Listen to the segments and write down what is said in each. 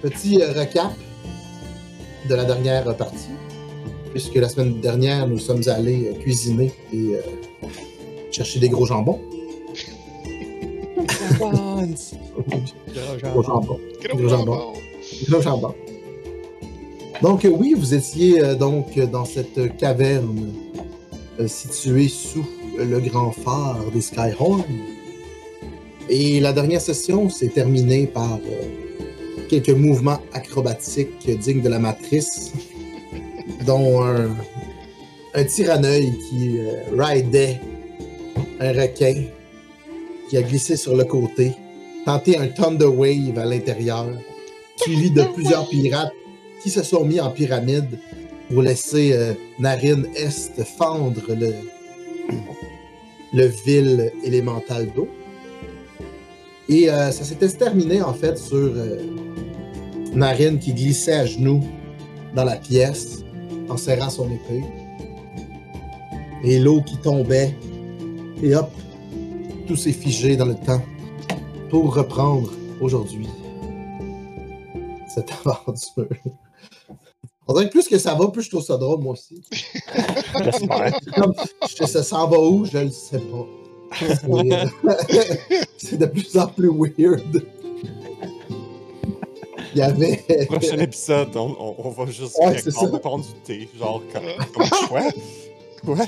petit euh, recap de la dernière partie. Puisque la semaine dernière, nous sommes allés euh, cuisiner et euh, chercher des gros jambons. Gros jambons. Gros Gros jambon. jambon. Gros jambons. Donc, oui, vous étiez euh, donc dans cette caverne euh, située sous le grand phare des Skyhorn. Et la dernière session s'est terminée par euh, quelques mouvements acrobatiques dignes de la matrice, dont un, un qui euh, ridait un requin qui a glissé sur le côté, tenté un Thunder Wave à l'intérieur, suivi de plusieurs pirates qui se sont mis en pyramide pour laisser euh, Narine Est fendre le, le vil élémental d'eau. Et euh, ça s'était terminé en fait sur euh, Narine qui glissait à genoux dans la pièce en serrant son épée. Et l'eau qui tombait. Et hop, tout s'est figé dans le temps pour reprendre aujourd'hui cette aventure. On dirait que plus que ça va, plus je trouve ça drôle, moi aussi. Comme, je- ça s'en va où, je le sais pas. Euh, C'est de plus en plus weird. Il y avait. Prochain épisode, on, on- on va juste Ouais, prendre du thé. Genre, comme, comme quoi? Quoi?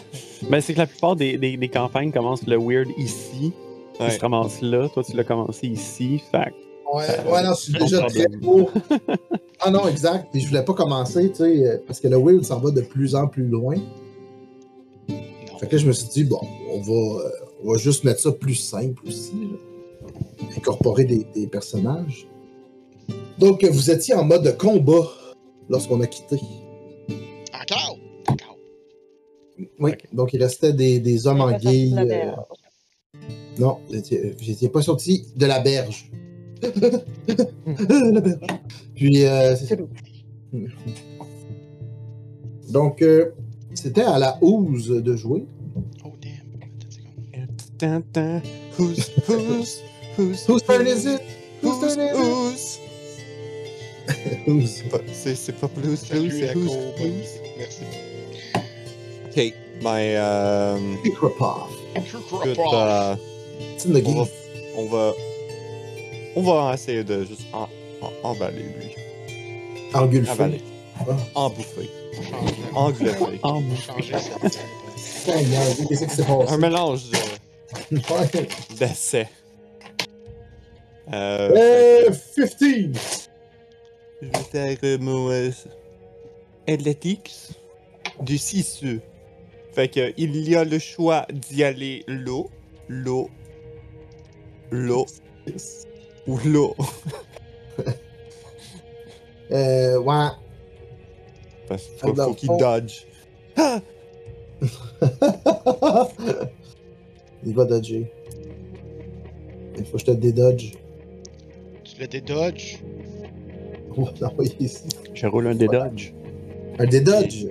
Ben, c'est que la plupart des, des, des campagnes commencent le weird ici. Ouais. Ramasses là. Toi, tu l'as commencé ici. Fait Ouais, ouais, non, je suis déjà très haut. Ah non, exact. Puis je voulais pas commencer, tu sais, euh, parce que le weird s'en va de plus en plus loin. Fait que là, je me suis dit, bon, on va, euh, on va juste mettre ça plus simple aussi. là. Incorporer des, des personnages. Donc, vous étiez en mode combat lorsqu'on a quitté. Encore! Encore. Oui, donc il restait des, des hommes en guille. euh. Non, n'étiez pas sorti de la berge. la berge. Puis, euh, c'est. Donc, euh, c'était à la ouse de jouer. Oh damn. Who's, who's, C'est une on game. va, on va, on va essayer de juste en, en, emballer lui. Ah. Embouffer. Qui s'est Un mélange de- Ouais. d'essais. Euh, Euh, 15! Je vais faire euh, mon euh, athletics du 6 Fait que il y a le choix d'y aller l'eau, l'eau, l'eau ou l'eau. Euh, ouais. Parce qu'il faut, qu'il dodge. Ah! Il va dodger. Il faut que je te dédodge. Tu le dédodges. On va l'envoyer ici. je roule un des dodge. Un dédodge!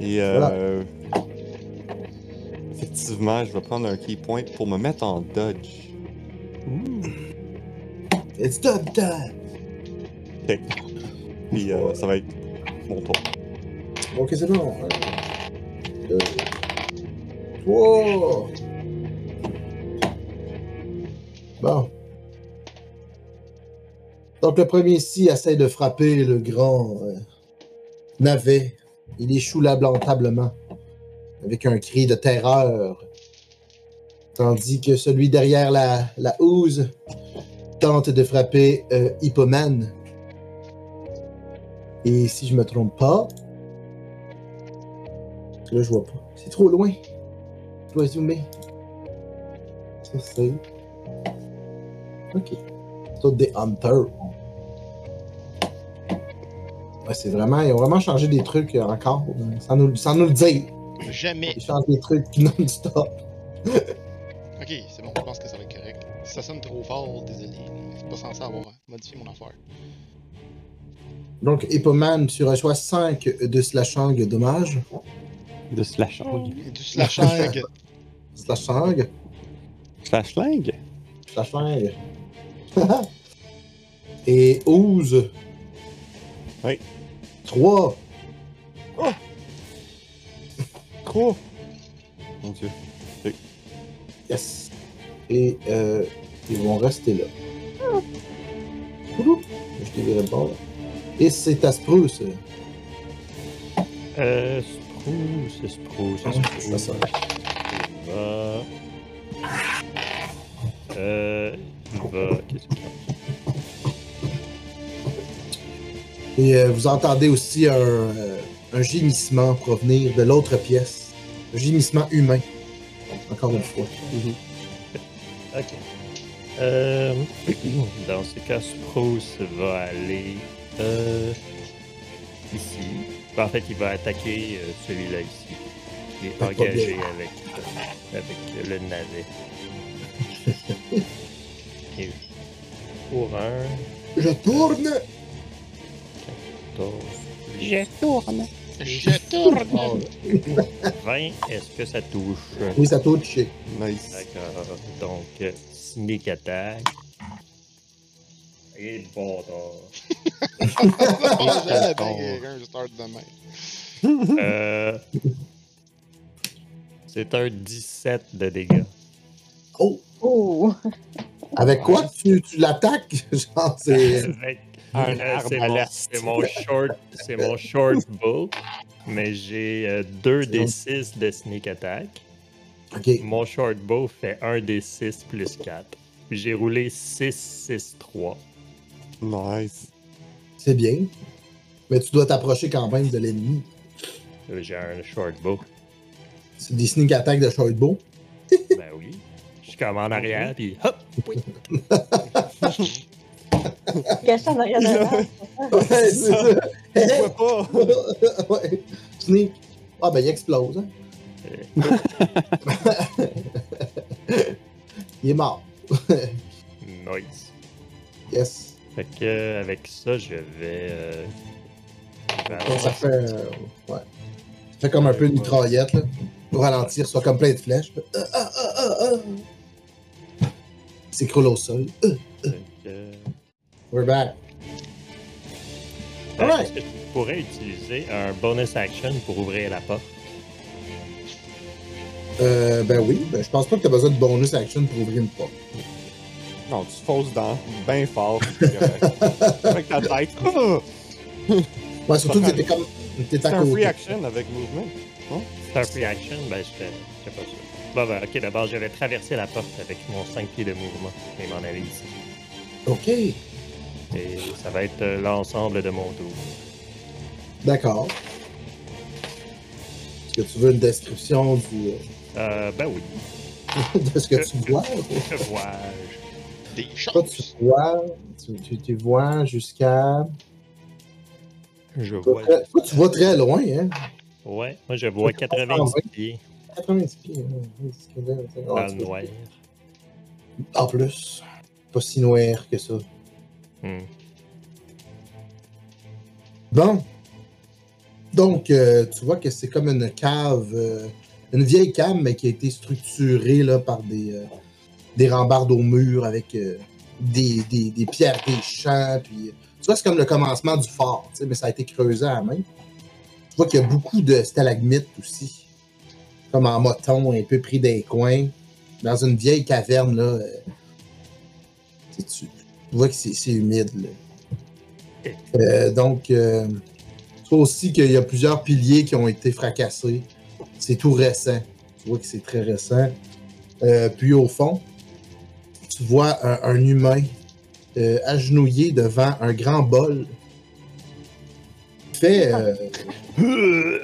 Et euh, effectivement, je vais prendre un key point pour me mettre en dodge. It's done time! Ok. Puis euh, ça va être mon tour. Ok, c'est bon. Un, deux, trois. Bon. Donc, le premier ici essaie de frapper le grand euh, navet. Il échoue lamentablement avec un cri de terreur. Tandis que celui derrière la, la tente de frapper euh, Hippoman. Et si je me trompe pas, Là, je vois pas. C'est trop loin. Je dois zoomer. Ça. Ok. C'est des hunters. Ouais, c'est vraiment. Ils ont vraiment changé des trucs euh, encore. euh, Sans nous, sans nous le dire. Jamais. Ils changent des trucs non-stop. Ok, c'est bon, je pense que ça va être correct. Si ça sonne trop fort, désolé. C'est pas censé avoir modifié mon affaire. Donc, Hippoman, tu reçois 5 de slashang dommages. De slashang. Du slashing. Slashang. Slashlang? Slashang. Et Ouze. Oui. 3. Trop! Mon dieu. Yes. Et euh, ils vont rester là. Je bord. Et c'est à Spruce. Euh, Spruce, Spruce, Ah, Spruce. ça. Il va. Euh. Il va. Qu'est-ce qu'il Et euh, vous entendez aussi un, euh, un gémissement provenir de l'autre pièce. Un gémissement humain. Encore une fois. a? Ok. Euh. Dans ce cas, Spruce va aller. Euh. Ici. En fait, il va attaquer celui-là ici. Qui est engagé avec, avec le navet. Et pour un. Je tourne! 14, Je tourne. Je tourne! Oh, 20, est-ce que ça touche? oui, ça touche. Nice. D'accord. Donc, sneak attack. Et Oh, de même. euh, C'est un 17 de dégâts. Oh! Oh! Avec quoi tu, tu l'attaques? Genre, c'est. Avec- Un euh, c'est mon, short, c'est mon short bow, mais j'ai 2 des 6 de sneak attack. Mon short bow fait 1 des 6 plus 4. Puis j'ai roulé 6, 6, 3. Nice. C'est bien. Mais tu dois t'approcher quand même de l'ennemi. Euh, J'ai un short bow. C'est des sneak attack de shortbow. Ben oui. Je suis comme en arrière, puis hop! Caché en arrière de. Ouais, c'est ça. Je vois pas! ouais. Sneak. Ah, ben, il explose. Hein? il est mort. Nice. Yes. Fait que euh, avec ça, je vais. euh, je vais Donc, ça fait. euh, ouais. Ça fait comme un peu une mitraillette, là. Pour ralentir, soit comme plein de flèches. Ah, ah, ah, ah, ah. Au sol. Euh, fait que- We're back. Alright. Est-ce que je pourrais utiliser un bonus action pour ouvrir la porte? Euh, ben oui, ben, je pense pas que t'as besoin de bonus action pour ouvrir une porte. Non, tu fonces dans bien fort. Avec ta tête. Ouais, surtout que t'étais comme. T'étais C'est un côté. free action avec mouvement. C'est un free action? Ben, je fais je fais pas ça. Bon, ben, ok, d'abord, je vais traverser la porte avec mon 5 pieds de mouvement et m'en aller ici. Ok, Et ça va être euh, l'ensemble de mon tour. d'accord. Est-ce que tu veux une description du, Euh, ben oui. de ce que tu vois? Que vois Des Toi, tu choses! vois, tu, tu, tu vois jusqu'à. Je vois. Toi, tu vois très loin, hein? Ouais, moi, je vois 90 pieds 90 pieds. hein. Oui, dans ah, le vois. noir. En plus, pas si noir que ça. Hmm. Bon. Donc, euh, tu vois que c'est comme une cave, euh, une vieille cave, mais qui a été structurée là, par des, euh, des rambardes au mur avec euh, des, des, pierres des champs. Puis, tu vois, c'est comme le commencement du fort, mais ça a été creusé à la main. Tu vois qu'il y a beaucoup de stalagmites aussi, comme en moton, un peu pris des coins, dans une vieille caverne. Là, tu, tu- vois que c'est humide. Là. Euh, donc, euh, tu vois aussi qu'il y a plusieurs piliers qui ont été fracassés. C'est tout récent. Tu vois que c'est très récent. Euh, puis au fond, tu vois un, un humain euh, agenouillé devant un grand bol. Il fait. euh,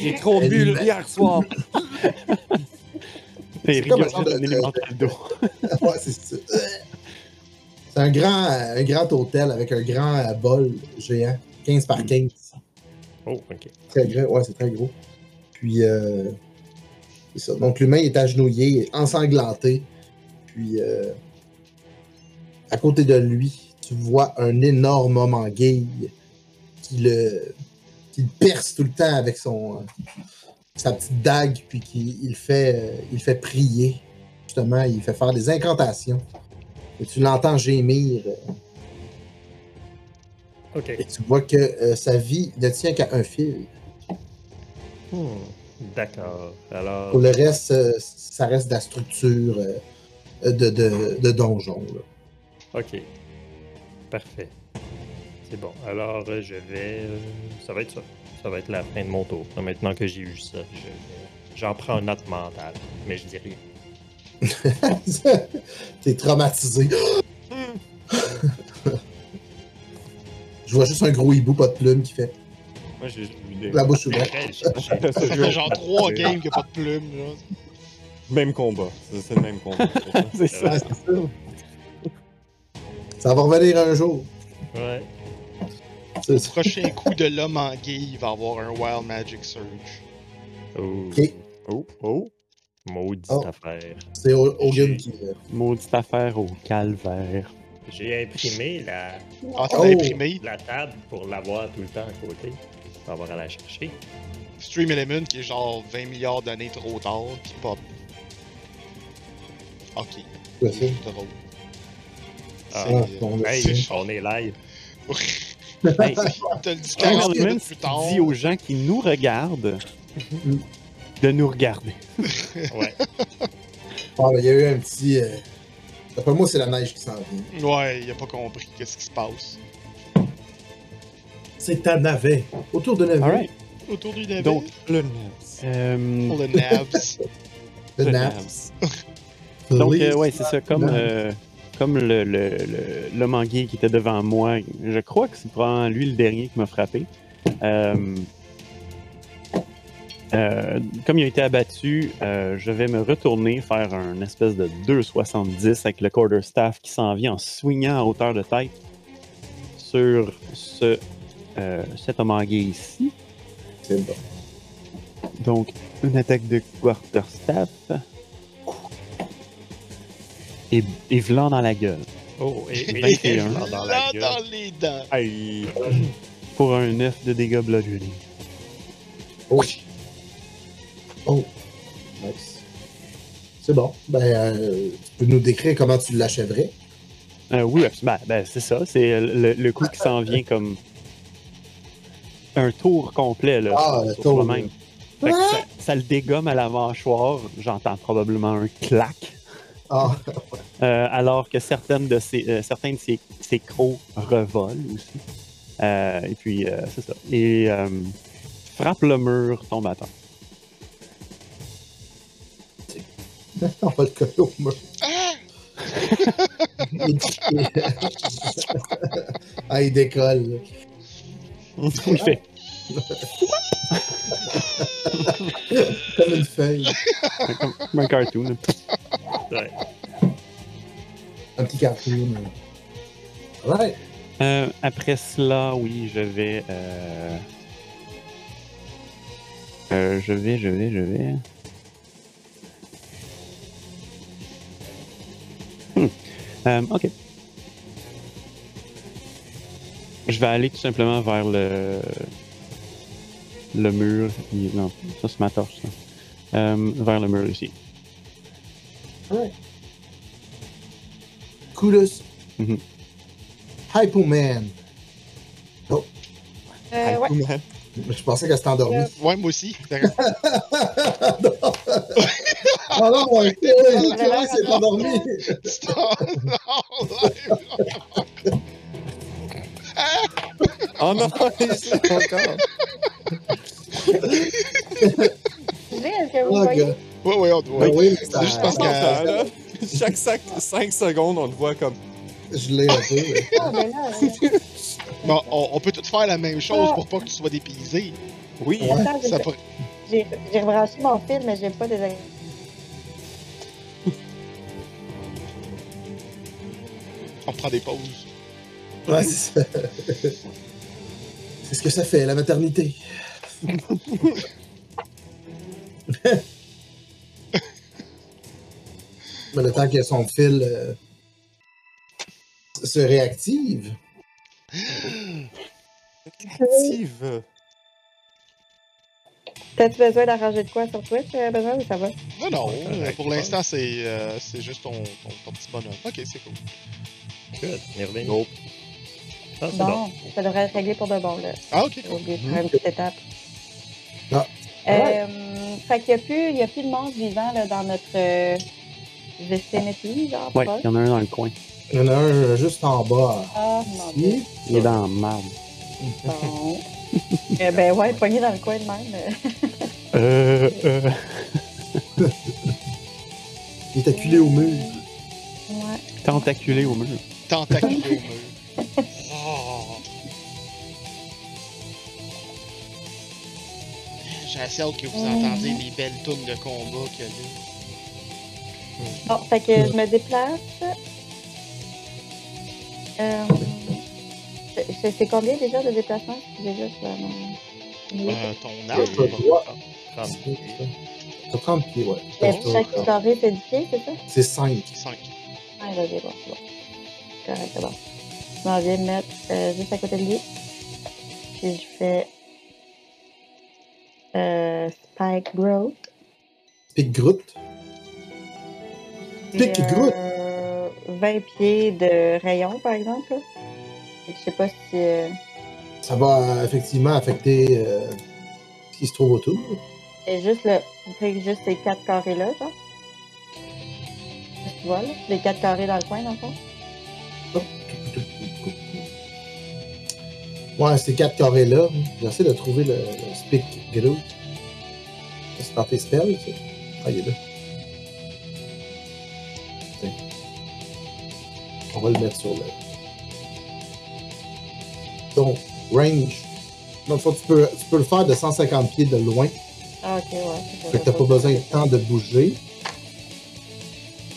J'ai trop bu hier soir. C'est comme un ça. C'est un grand, un grand hôtel avec un grand euh, bol géant, 15 par 15. Oh, ok. Très gros, ouais, c'est très gros. Puis, euh, c'est ça. Donc, l'humain est agenouillé, ensanglanté. Puis, euh, à côté de lui, tu vois un énorme homme en guille qui le, qui le perce tout le temps avec son, euh, sa petite dague, puis qui il fait, euh, il fait prier. Justement, il fait faire des incantations. Et tu l'entends gémir. euh, Ok. Et tu vois que euh, sa vie ne tient qu'à un fil. Hmm, D'accord. Alors, Pour le reste, euh, ça reste de la structure de, de, de donjon. là. ok. Parfait. C'est bon. Alors, je vais. ça va être ça. Ça va être la fin de mon tour. Maintenant que j'ai eu ça, je j'en prends une note mentale. Mais je dis rien. T'es traumatisé. Je vois juste un gros hibou, pas de plume, qui fait Moi, j'ai j'ai vu des- la bouche ouverte. Ça fait genre 3 games qu'il n'y a pas de plume. Même combat. C'est le même combat. C'est ça. C'est ça. Ça va revenir un jour. Ouais. Ça. Prochain coup de l'homme en gay, il va avoir un Wild Magic Surge. Oh. Oh, oh. Maudite Oh. affaire. C'est Hogan qui. euh, Maudite affaire au calvaire. J'ai imprimé la, Ah, Oh. imprimé? la table pour l'avoir tout le temps à côté. On va avoir à la chercher. Stream Element qui est genre 20 milliards d'années trop tard, qui pop. Ok. C'est drôle. Ah, Ah, Hey, c'est- on est live. Hey, T'as le dit Stream 40 Element minutes plus tard. dit aux gens qui nous regardent de nous regarder. Ouais. Ah, ben, il y a eu un petit. euh, D'après moi, c'est la neige qui s'en vient. Ouais, il a pas compris qu'est-ce qui se passe. C'est ta navet. Autour de navet. Alright. Autour du navet. Donc, Le Nabs. euh, le Nabs. Le. Nabs. Donc, euh, ouais, c'est ça. Comme, euh, comme le, le, le, qui était devant moi, je crois que c'est probablement lui le dernier qui m'a frappé. Euh, euh, comme il a été abattu, euh, je vais me retourner faire un espèce de 2,70 avec le quarterstaff qui s'en vient en swingant à hauteur de tête sur ce, cet gay ici. C'est bon. Donc, une attaque de quarterstaff. Et, et vlan dans la gueule. Oh, et, et, 21. et- dans la Là, gueule. dans les dents. Aïe. Pour un 9 de dégâts bludgeoning. Oh. Oh. Nice. C'est bon. Ben, euh, tu peux nous décrire comment tu l'achèverais? Euh, oui, ben, ben, c'est ça. C'est le, le coup qui s'en vient comme un tour complet. Là, Ah, sur- tour, que ça, ça le dégomme à la mâchoire. J'entends probablement un clac. Ah, Euh, alors que certaines de ses, euh, certains de ses, ses crocs revolent aussi. Euh, et puis, euh, c'est ça. Et euh, frappe le mur, tombe à terre. on va le coller au mur. il, ah, il décolle. là. Il fait Comme une feuille. comme, comme un cartoon. Ouais. Un petit cartoon. Ouais. Euh, après cela, oui, je vais. euh, euh, je vais, je vais, je vais. Hmm. Euh, ok. Je vais aller tout simplement vers le le mur. Il- Non, ça c'est ma torche. ça. Euh, vers le mur ici. Coolus. Mhm. Hypo Man. Euh, ouais. man. Je pensais qu'elle s'était endormie. Ouais, moi aussi. D'accord. Ah non, ouais, ouais, Clarence s'est endormi. Oh non, il se lève encore. Est-ce que vous Oh, voyez? gars. Ouais, ouais, on doit. Ah oui, mais C'est ça- juste parce que- Attends, là, Chaque 5 secondes, on te voit comme. Je l'ai un peu. mais- Ah, ben là, euh, Bon, on, on peut tout faire la même chose pour pas que tu sois dépaysé. Oui. Ça pourrait- j'ai j'ai rebranché mon fil, mais j'ai pas des. On prend des pauses. Ouais, c'est ça. C'est ce que ça fait, la maternité. Mais le temps que son fil euh, se réactive, Active. T'as-tu besoin d'arranger de quoi sur Twitch, euh, Benoît, ou ça va? Non, non, pour l'instant, c'est euh, c'est juste ton, ton, ton petit bonhomme. Ok, c'est cool. Good. Revenu. Nope. Ah, bon. Bon, ça devrait être réglé pour de bon, là. Ah, ok, J'ai cool. oublié de faire une petite étape. Ah. Euh, fait qu'il n'y a, plus- il y a plus de monde vivant là, dans notre euh, vicinity, genre. Ouais, il y en a un dans le coin. Il y en a un euh, juste en bas. Ah, mon dieu. Il est dans la marde. Bon. Eh ben ouais, pogné dans le coin de même. euh. Il est acculé au mur. Ouais. Tentaculé au mur. Tentaculé au mur. Assez hâte que vous entendiez les belles tunes de combat qu'il y a là. Bon, fait que je me déplace. Euh, c'est- c'est combien déjà de déplacements? Déjà, je vais Euh, ton arme. droit. 30 pieds. T'as 30 pieds, ouais. Chaque t'as- carré, c'est 10 pieds, c'est ça? C'est 5. 5. Ah, il va bien, bon, c'est bon. Correct, c'est bon. Je m'en viens me mettre euh, juste à côté de lui. Puis je fais euh, Spike Growth. Pic Groot? Pique Groot? euh, 20 pieds de rayon, par exemple. Je sais pas si. euh, Ça va euh, effectivement affecter ce qui se trouve autour. c'est juste le. Juste ces quatre carrés-là, genre. Tu vois, là? Les quatre carrés dans le coin, dans le fond. Ouais, ces quatre carrés-là. J'essaie de trouver le, le Spic Groot. C'est dans tes spells, ça? Ah, il est là. Tiens. On va le mettre sur le. Donc, range. Dans le fond, tu peux, tu peux le faire de 150 pieds de loin. Ah, ok, ouais. Fait que t'as pas besoin de temps de bouger.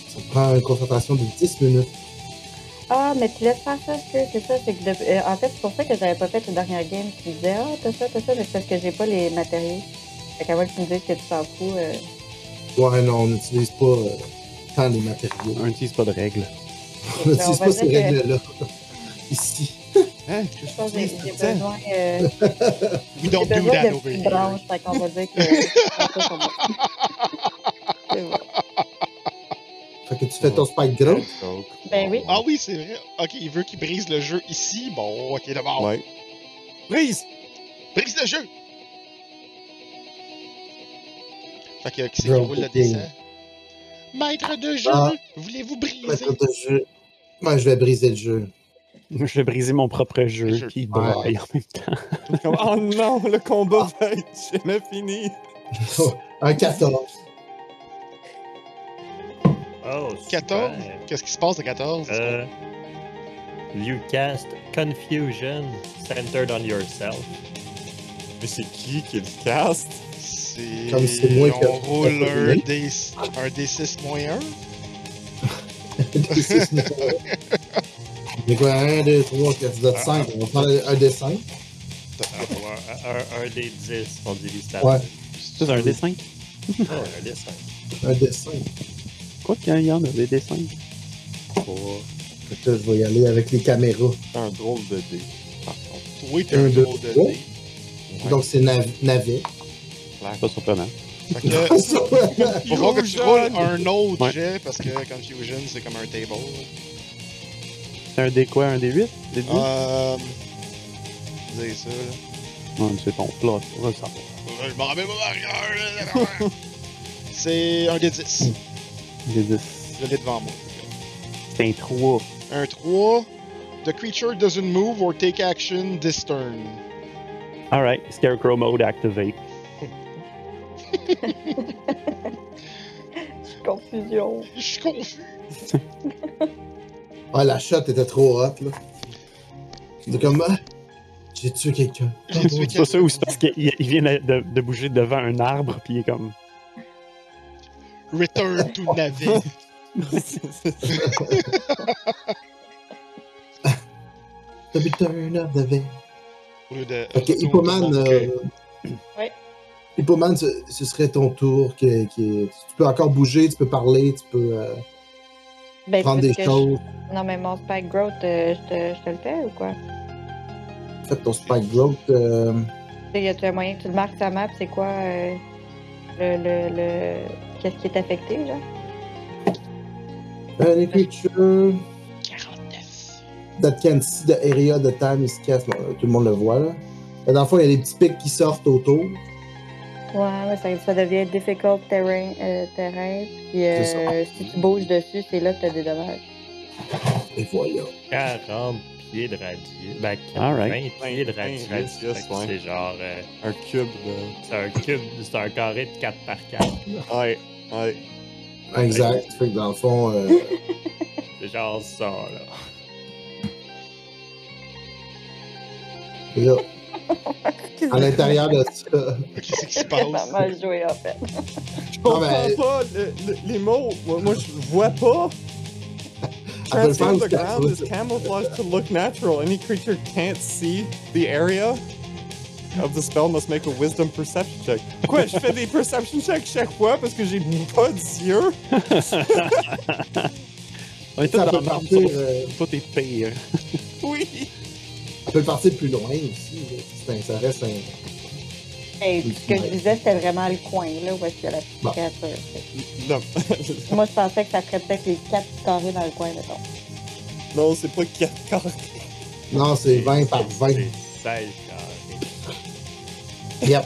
Ça prend une concentration de 10 minutes. Ah, mais tu laisses faire ça, que c'est ça. C'est que de- euh, en fait, c'est pour ça que j'avais pas fait le dernier game. Tu me disais, ah, t'as ça, t'as ça, mais c'est parce que j'ai pas les matériaux. Fait qu'avant que tu me dises que tu t'en fous, euh, Ouais, non, on n'utilise pas euh, tant les matériaux. Un n'utilise pas de règles. On Ben, on n'utilise va pas ces que- règles-là. Ici. Hein? je pense que j'ai j'ai besoin, euh, We j'ai don't do besoin that de over petites here. branches. Fait qu'on va dire que. C'est bon. Fait que tu fais ton spike grow. Ben oui. Ah oui, c'est vrai. Ok, il veut qu'il brise le jeu ici. Bon, ok, d'abord. Ouais. Brise! Brise le jeu! Fait que qui c'est qui roule le dessin? Maître de jeu, Ah. voulez-vous briser? Maître de jeu. Moi, je vais briser le jeu. Je vais briser mon propre jeu, il braille en même temps. Oh non, le combat va être jamais fini. Un 14. Oh, 14? super. Qu'est-ce qui se passe de 14? Euh, you cast Confusion centered on yourself. Mais c'est qui qui le caste? C'est. Comme c'est moi qui- On roule un, Oui. D... un D6 moins 1. C'est quoi? 1, 2, 3, 4, 5. On va prendre un des 5. Ah, ouais, un, des 10, on divise ça. Ouais. C'est un dessin? Oh, un des 5. Un des 5. Quoi qu'il y en a des dessins? Que là, je vais y aller avec les caméras. C'est un drôle de dé. Oui, t'es Un, drôle de dé. Donc, c'est nav navet. Pas surprenant. Fait que faut voir que tu roules un autre Ouais. jet parce que Confusion c'est comme un table. C'est un D quoi? Un D8? D10? Euh. Vous ça là. Non, c'est ton plot. On va le savoir. Je m'en rappelle pas! C'est un des 10. D10. Je l'ai devant moi. C'est un 3. Un 3. The creature doesn't move or take action this turn. Alright, Scarecrow mode activate. Confusion. Je suis confus. Ah, la shot était trop hot, là. C'est comme. ah, J'ai tué quelqu'un. J'ai tué C'est pas ça ou c'est parce qu'il il vient de, de- de bouger devant un arbre puis il est comme. Return to Navi. The return of the veil. Au lieu de. Ok, Hippoman. Euh... Ouais. Hippoman, ce, ce serait ton tour. Qui, qui- Tu peux encore bouger, tu peux parler, tu peux euh, Ben, prendre des je- choses. Non, mais mon Spike Growth, euh, je, te, je te le fais ou quoi? Fais ton spike growth. euh, y a-tu un moyen que tu le marques ta map? C'est quoi euh, le, le, le... Qu'est-ce qui est affecté, genre? Any creature 49. that can see the area the time is cast. Bon, tout le monde le voit, là. Mais Dans le fond, il y a des petits pics qui sortent autour. Ouais, mais ça, ça devient difficult terrain. euh, terrain puis euh, si tu bouges dessus, c'est là que t'as des dommages. Et voilà. 40 pieds de radius. Ben, Alright. 20 pieds de 20 radius. ouais. C'est genre. euh, Un cube de. c'est un cube, c'est un carré de 4 par 4. Ouais, ouais. Exact. Fait que dans le fond, euh, C'est genre ça, là. là, à l'intérieur de ça. Qu'est-ce qui se passe? pas mal joué, en fait. Je comprends mais- pas le- le- les mots. Moi, moi, je vois pas. Elle peut le Transform the ground is camouflaged to look natural. Any creature can't see the area of the spell must make a wisdom perception check. Quoi, je fais des perception checks chaque fois parce que j'ai pas d'yeux? On est tous Ça dans peut le partir, même Tout est pire. Oui. elle peut partir plus loin aussi. là. Ça reste un. Hey, puis ce que je disais, c'était vraiment le coin, là, où est-ce qu'il y a la petite Bon. créature. Non, Moi, je pensais que ça ferait peut-être les quatre carrés dans le coin, mettons. non c'est pas 4 carrés. Non, c'est 20 par 20. C'est 16 carrés. Yep.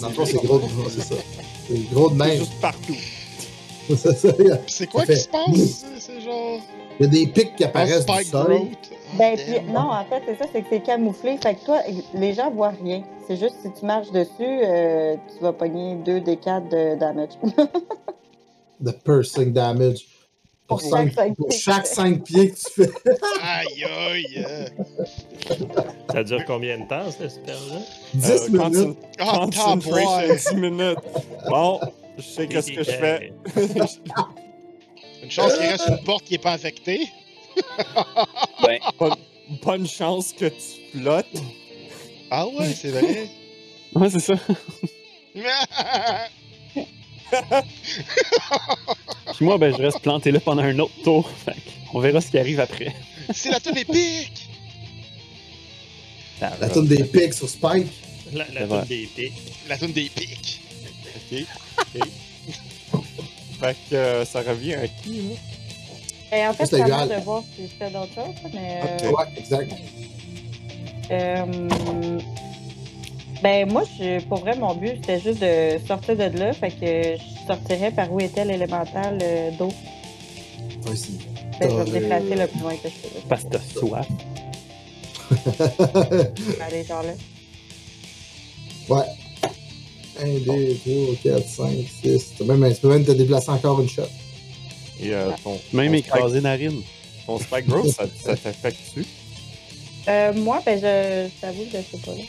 Dans le fond, c'est gros. de- C'est ça. C'est gros de C'est même. juste partout. C'est quoi qui se passe? C'est genre. il y a des pics qui apparaissent du sol. Oh, Ben, non, en fait, c'est ça, c'est que c'est camouflé. Fait que toi, les gens voient rien. C'est juste si tu marches dessus, euh, tu vas pogner 2 des 4 de damage. The piercing damage. Pour, Pour cinq- chaque cinq pour pieds. chaque 5 pieds que tu fais. Aïe aïe! euh. Ça dure combien de temps, ce spell-là? 10 Euh, minutes. concent- Ah, concentration taboire! 10 minutes. Bon, je sais qu'est-ce que je fais. Une chance qu'il reste une porte qui est pas infectée. Bonne, bonne chance que tu flottes. Ah ouais, c'est vrai. Ouais, c'est ça. Puis moi, ben, je reste planté là pendant un autre tour. Fait on verra ce qui arrive après. c'est la tonne épique! La tonne des pics sur Spike. La, la toune des pics. La tonne des pics. Ok. ok. Fait que euh, ça revient à qui, là? Et en fait, C'est c'est à égal. moi de voir si je fais d'autres choses, mais. Ok. euh, Ouais, exact. Euh, ben, moi, je, pour vrai, mon but, c'était juste de sortir de là. Fait que je sortirais par où était l'élémental euh, d'eau. Vas-y. Ben, je vais me déplacer le plus loin que je peux. Parce que t'as soif. Aller, genre là. ouais. 1, 2, 3, 4, 5, 6. Tu peux même, tu peux même te déplacer encore une shot. Et euh, ton, Même ton écrasé narine. Spike, ton spike growth, ça, ça t'affecte-tu? Euh, moi, ben, je, t'avoue que je sais pas. Là.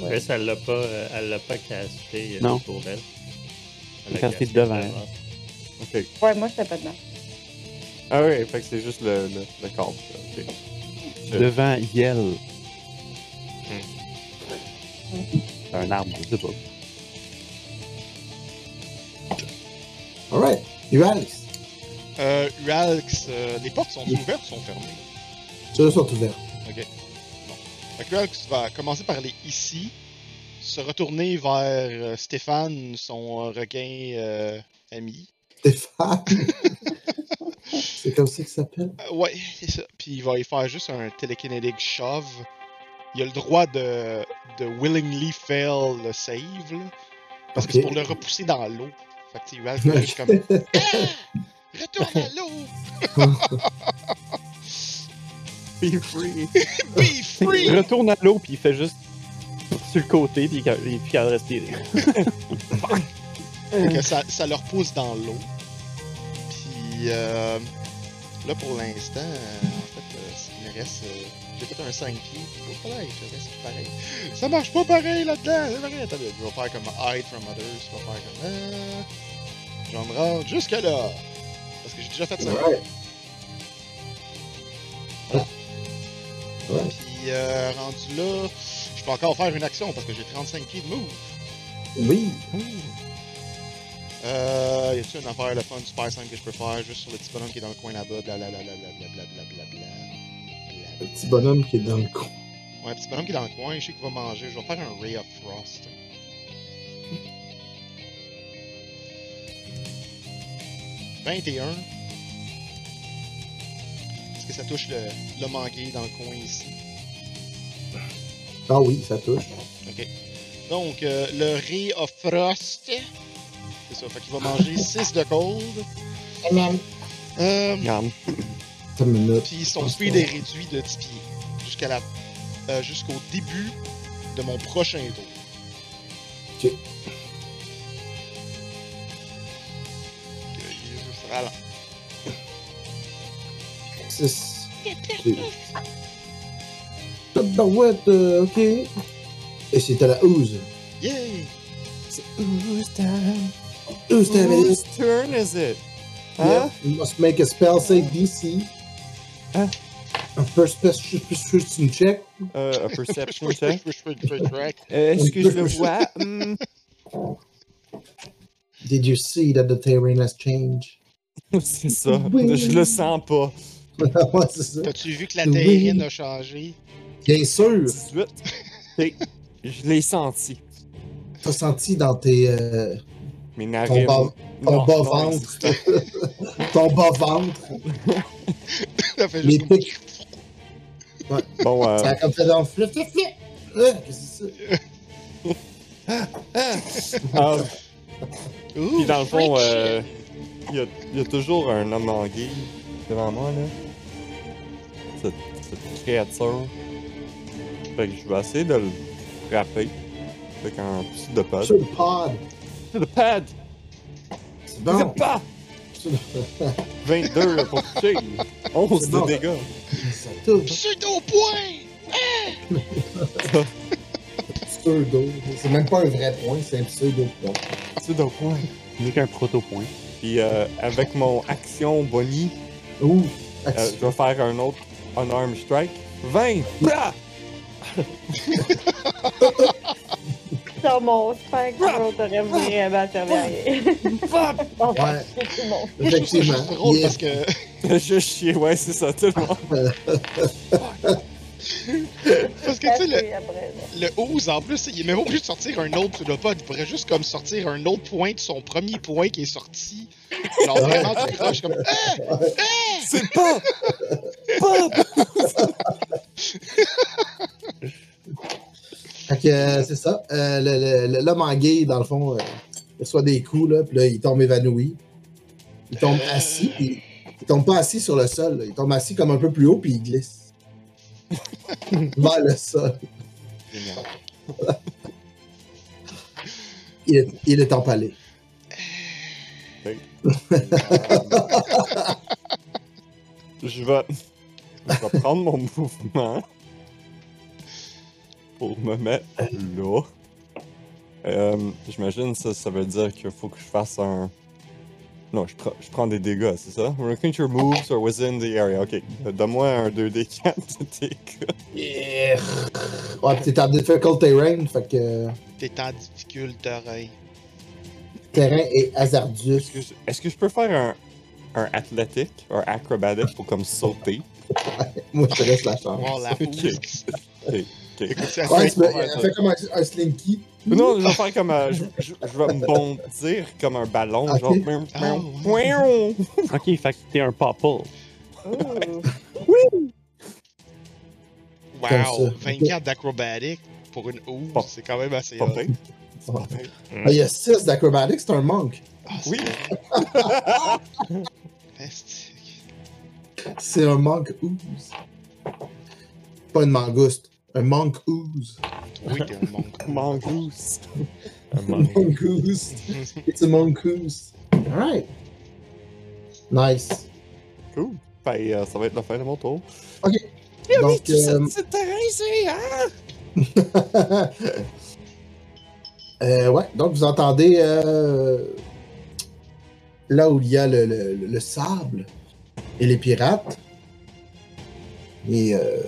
Ouais. Mais ça, elle l'a pas, euh, elle l'a pas casté euh, Non. pour elle. Elle l'a casté devant elle. Ok. Ouais, moi, je fais pas de mal. Ah oui, fait que c'est juste le, le, le corps. ok. Euh. Devant Yel. C'est un arbre, je sais pas. Alright. Alex. Euh, Ualx, euh, les portes sont ouvertes ou sont fermées? Ceux-là sont ouverts. Ok. Bon. Fait que Ualx va commencer par aller ici, se retourner vers euh, Stéphane, son requin euh, ami. Stéphane? c'est comme ça qu'il s'appelle? Ouais, c'est ça. Puis il va y faire juste un télékinétique shove. Il a le droit de, de willingly fail le save, là, parce que c'est pour le repousser dans l'eau. Fait que tu juste comme Ah! Retourne à l'eau! Be free. Be free! Il retourne à l'eau, puis il fait juste sur le côté, puis il est il a respirer. Fait que ça, ça leur pousse dans l'eau. Puis euh, là pour l'instant, euh, en fait, euh, il me reste. J'ai fait un 5 pieds. puis Oh, pareil, je reste pareil. Ça marche pas pareil là-dedans. C'est vrai. Attends, je vais faire comme hide from others. Je vais faire comme. Euh, je vais me rendre jusque là. Parce que j'ai déjà fait ça. Ouais. Ouais. Puis euh, rendu là, je peux encore faire une action parce que j'ai 35 pieds de move. Oui. Euh, y a-tu une affaire, le fun super simple que je peux faire juste sur le petit bonhomme qui est dans le coin là-bas, blablabla, blablabla, blablabla, Le petit bonhomme qui est dans le coin. Ouais, petit bonhomme qui est dans le coin, je sais qu'il va manger. Je vais faire un Ray of Frost. 21. Est-ce que ça touche le, le mangué dans le coin ici? Ah oui, ça touche. Ok. Donc, euh, le Ray of Frost. C'est ça, fait qu'il va manger 6 de cold. Euh, Regarde. Puis son speed est réduit de 10 pieds jusqu'à la euh, jusqu'au début de mon prochain tour. Ok. Ok, il sera là. 6. Tabarouette, euh, ok. Et c'était la ooze. Yay! Whose time? Ooze, it. Whose turn is it? Yeah, Huh? you must make a spell save DC. Huh? Un first perception check. Euh, a perception check. Euh, Est-ce que je le vois? Hmm. Did you see that the terrain has changed? C'est ça. Oui. Je le sens pas. ouais. T'as-tu vu que la Oui. terrine a changé? Bien sûr, 18. Ok. Je l'ai senti. t'as senti dans tes. euh, Mes ton narines. bas, ton bas non, ventre. ton bas ventre. Ça fait juste comme... pics. Bon, euh, Ça a comme fait dans le flip, flip, flip. Qu'est-ce que c'est ça? ah, Ouh, Puis dans le fond, euh, il y, a, il y a toujours un homme anguille devant moi, là. Cette, cette créature. Fait que je vais essayer de le frapper avec un petit de pad. Sur le pod. C'est le pad! C'est C'est bon. pas! Sur le- 22 là, pour toucher. 11 C'est de dégâts. Ça touche. Pseudo-point! Pseudo. C'est même pas un vrai point, c'est un pseudo point. C'est de point. Ce n'est qu'un proto-point. Puis euh, avec mon action bonnie, Ouh. euh, je vais faire un autre unarmed strike. 20! Blah! Sur mon super gros, t'aurais vraiment servi à rien. Bon, Ouais. c'est bon. Moi, je trouve ça Effectivement. juste drôle parce que... Je chier, ouais, c'est ça, tout le monde. Parce que, tu sais, le, Après, après, là. le Ooze, en plus, il est même obligé de sortir un autre pseudopode. Il pourrait juste comme sortir un autre point de son premier point qui est sorti. Genre vraiment tout croche, comme... Ah! C'est pas! Pas! Fait que euh, c'est ça. Euh, L'homme en dans le fond, euh, il reçoit des coups, là, puis là, il tombe évanoui. Il tombe assis, puis il tombe pas assis sur le sol. là. Il tombe assis comme un peu plus haut, puis il glisse. Vers le sol. Il est, il est empalé. Je vais... Je vais prendre mon mouvement pour me mettre là. Euh, J'imagine ça, ça veut dire qu'il faut que je fasse un... Non, je, prends- je prends des dégâts, c'est ça? When a creature moves or within the area. Ok, donne-moi un 2d4 de dégâts. Yeah. Ouais, t'es en difficult terrain, fait que T'es en difficulté. terrain est hasardeux. Est-ce que, je- est-ce que je peux faire un, un athlétique, un acrobatic pour comme sauter? Moi, je te laisse la chance. Wow, la. Ouais, elle fait comme un, un slinky. Non, je vais faire comme un. Je, je- je vais me bondir comme un ballon, Ok. genre. Ah, Mouin. Ok, fait que t'es un popple. Ouh. Wow, Comme ça. 24 d'acrobatic pour une Pas- c'est quand même assez hot. Ah, il y a 6 d'acrobatics, c'est un monk. Ah, Oui. c'est- un monk ooze. Pas une mangouste, un monk ooze. Oui, un monk. Mongoose. Un ooze. It's a monk ooze. Alright. Nice. Cool. Fait, euh, ça va être la fin de mon tour. Donc, euh, C'est terrain, c'est. Hein? euh, ouais, donc vous entendez euh, là où il y a le, le- le sable et les pirates. Et euh,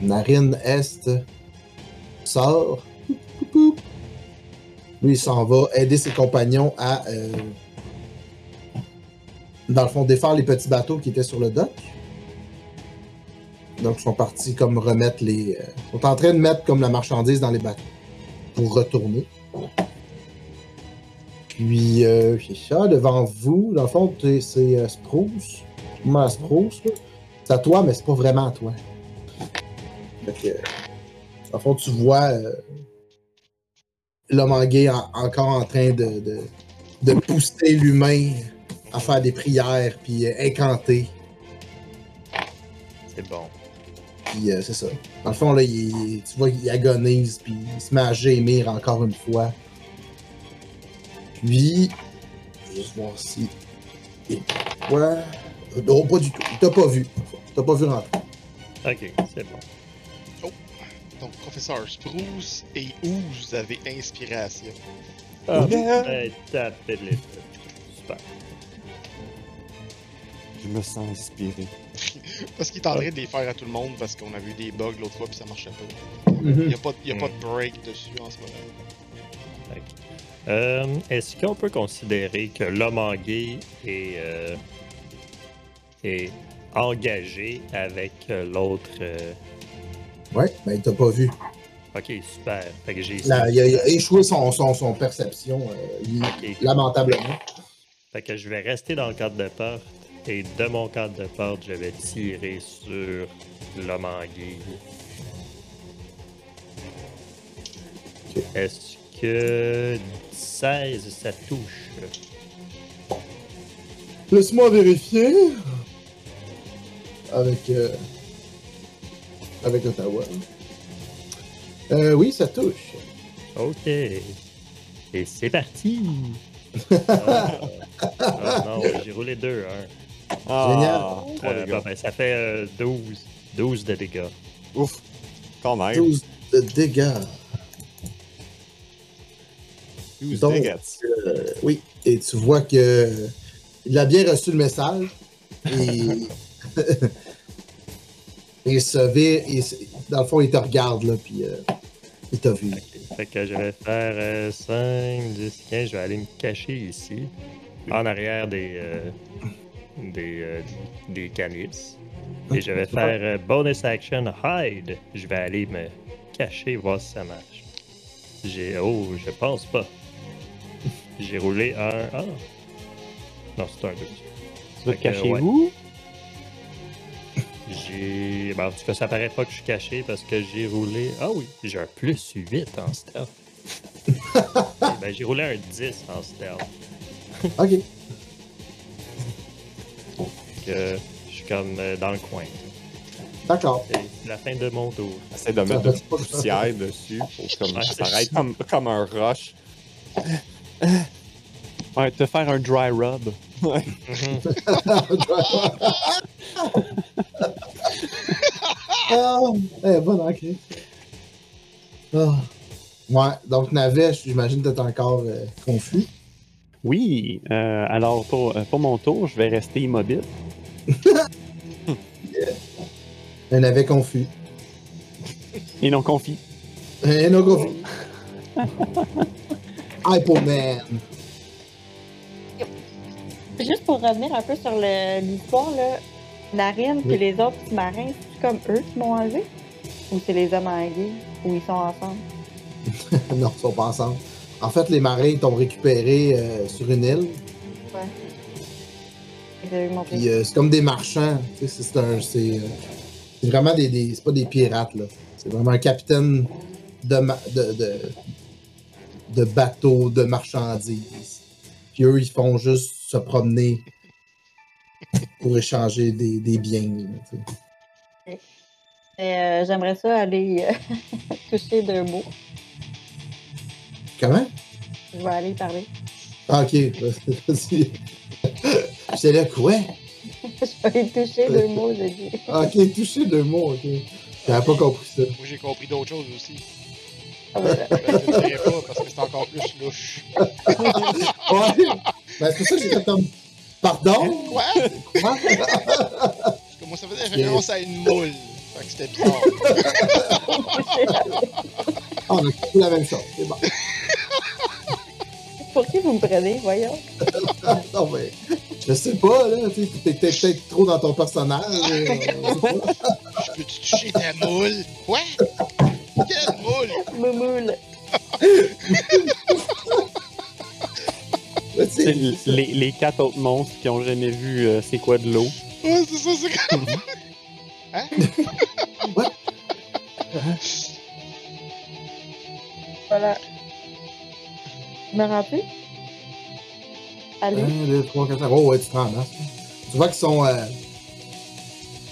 Narine Est sort. Lui, il s'en va aider ses compagnons à, euh, dans le fond, défaire les petits bateaux qui étaient sur le dock. Donc, ils sont partis comme remettre les. euh, sont en train de mettre comme la marchandise dans les bateaux pour retourner. Puis, euh, ça, devant vous, dans le fond, c'est Spruce. Moi, Spruce. C'est à toi, mais c'est pas vraiment à toi. Fait que, le fond, tu vois euh, l'homme en gay en- encore en train de, de, de pousser l'humain à faire des prières, puis euh, incanter. C'est bon. Puis euh, c'est ça. Dans le fond, là, il, tu vois qu'il agonise, puis il se met à gémir encore une fois. Puis, je vais juste voir si. Et quoi Non, pas du tout. Il t'a pas vu. Il t'a pas vu rentrer. Ok, c'est bon. Donc, professeur Spruce et Ooze avez inspiration? Ah, ben. Super. Je me sens inspiré. Parce qu'il est en train de les faire à tout le monde parce qu'on a vu des bugs l'autre fois puis ça marchait pas. Il n'y a, pas, il y a pas de break dessus en ce moment. Euh, Est-ce qu'on peut considérer que l'homme en gay est, euh, est engagé avec euh, l'autre euh, Ouais, mais il t'a pas vu. Ok, super. Fait que j'ai Là, il, a, il a échoué son, son, son perception, euh, lamentablement. Fait que je vais rester dans le cadre de porte et de mon cadre de porte, je vais tirer sur l'homme en. Est-ce que 16 ça touche? Laisse-moi vérifier. Avec. euh, avec Ottawa. Euh, oui, ça touche. Ok. Et c'est parti! Ah, Ah non, j'ai roulé 2, hein. Génial. Trois Euh, ben, ça fait euh, 12. 12 de dégâts. Ouf. Quand même. 12 de dégâts. 12 Donc, dégâts. Euh, oui, et tu vois que il a bien reçu le message et il se vire, et dans le fond, il te regarde là, puis euh, il t'a vu. Ok. Fait que je vais faire euh, 5, 10, 15. Je vais aller me cacher ici, en arrière des, euh, des, euh, des canis. Et je vais faire euh, bonus action hide. Je vais aller me cacher, voir si ça marche. J'ai. Oh, je pense pas. J'ai roulé un. Ah! Non, c'est un 2. Tu vas te cacher ouais. J'ai. Ben, en tout cas, ça paraît pas que je suis caché parce que j'ai roulé. Ah oui, j'ai un plus 8 en stealth. Ben, j'ai roulé un 10 en stealth. Ok. que je suis comme euh, dans le coin. D'accord. C'est la fin de mon tour. Essaie de mettre de la poussière dessus pour comme ça. comme, comme un rush. Ouais, te faire un dry rub. Ouais. eh, bonne enquête. Ah. Ouais, donc Navet, j'imagine que t'es encore euh, confus. Oui, euh, alors pour, euh, pour mon tour, je vais rester immobile. Un Navet confus. Et non confit. Un non confus. Hypoman. Juste pour revenir un peu sur le- l'histoire, là, Narine Oui. et les autres petits marins, c'est comme eux qui m'ont enlevé? Ou c'est les hommes anguilles? Ou ils sont ensemble? non, ils sont pas ensemble. En fait, les marins t'ont récupéré euh, sur une île. Montré. Puis euh, c'est comme des marchands. C'est euh, c'est vraiment des, des- c'est pas des pirates là. C'est vraiment un capitaine de, de, de, de bateau de marchandises. Puis eux, ils font juste se promener pour échanger des, des biens. tu sais. Euh, J'aimerais ça aller euh, toucher deux mots. Comment? Je vais aller parler. Ah, ok. Vas-y. J'étais là, quoi? Je vais aller toucher deux mots, j'ai dit. Ah, ok, toucher deux mots, ok. J'avais pas compris ça. Moi, j'ai compris d'autres choses aussi. Ah, voilà. Ben, je ne dirai pas parce que c'est encore plus louche. Ouais. Ben, c'est pour ça que j'ai fait comme. Pardon? Quoi? Quoi? Parce que moi, ça faisait référence à une moule. Fait que c'était bizarre. Ah, on a tout la même chose. C'est bon. Pour qui vous me prenez, voyons? non, mais. Je sais pas, là. tu sais, T'es peut-être trop dans ton personnage. euh, je. Je peux-tu toucher ta moule? Quoi? Quelle moule? Moumoule. les, les quatre autres monstres qui ont jamais vu euh, c'est quoi de l'eau. Ouais, c'est ça, c'est comme. Hein? Voilà. Tu me plus? Allez. 1, 2, 3, 4, 5. Oh, ouais, tu te rends là. Tu vois qu'ils sont. euh,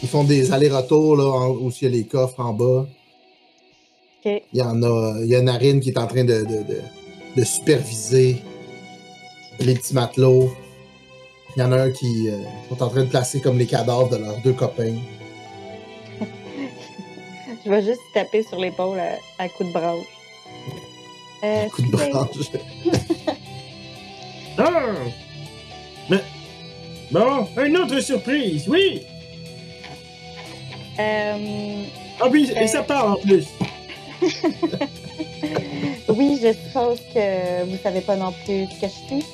ils font des allers-retours, là, en- où il y a les coffres en bas. Ok. Il y en a. Il y a Narine qui est en train de, de, de, de superviser les petits matelots. Il y en a un qui euh, sont en train de placer comme les cadavres de leurs deux copains. Je vais juste taper sur l'épaule à, à coup de branche. Euh, Coup de branche. Ah! Mais. Bon, une autre surprise, oui! Euh, Ah oui, et ça part en plus. oui, je suppose que vous savez pas non plus ce que je suis.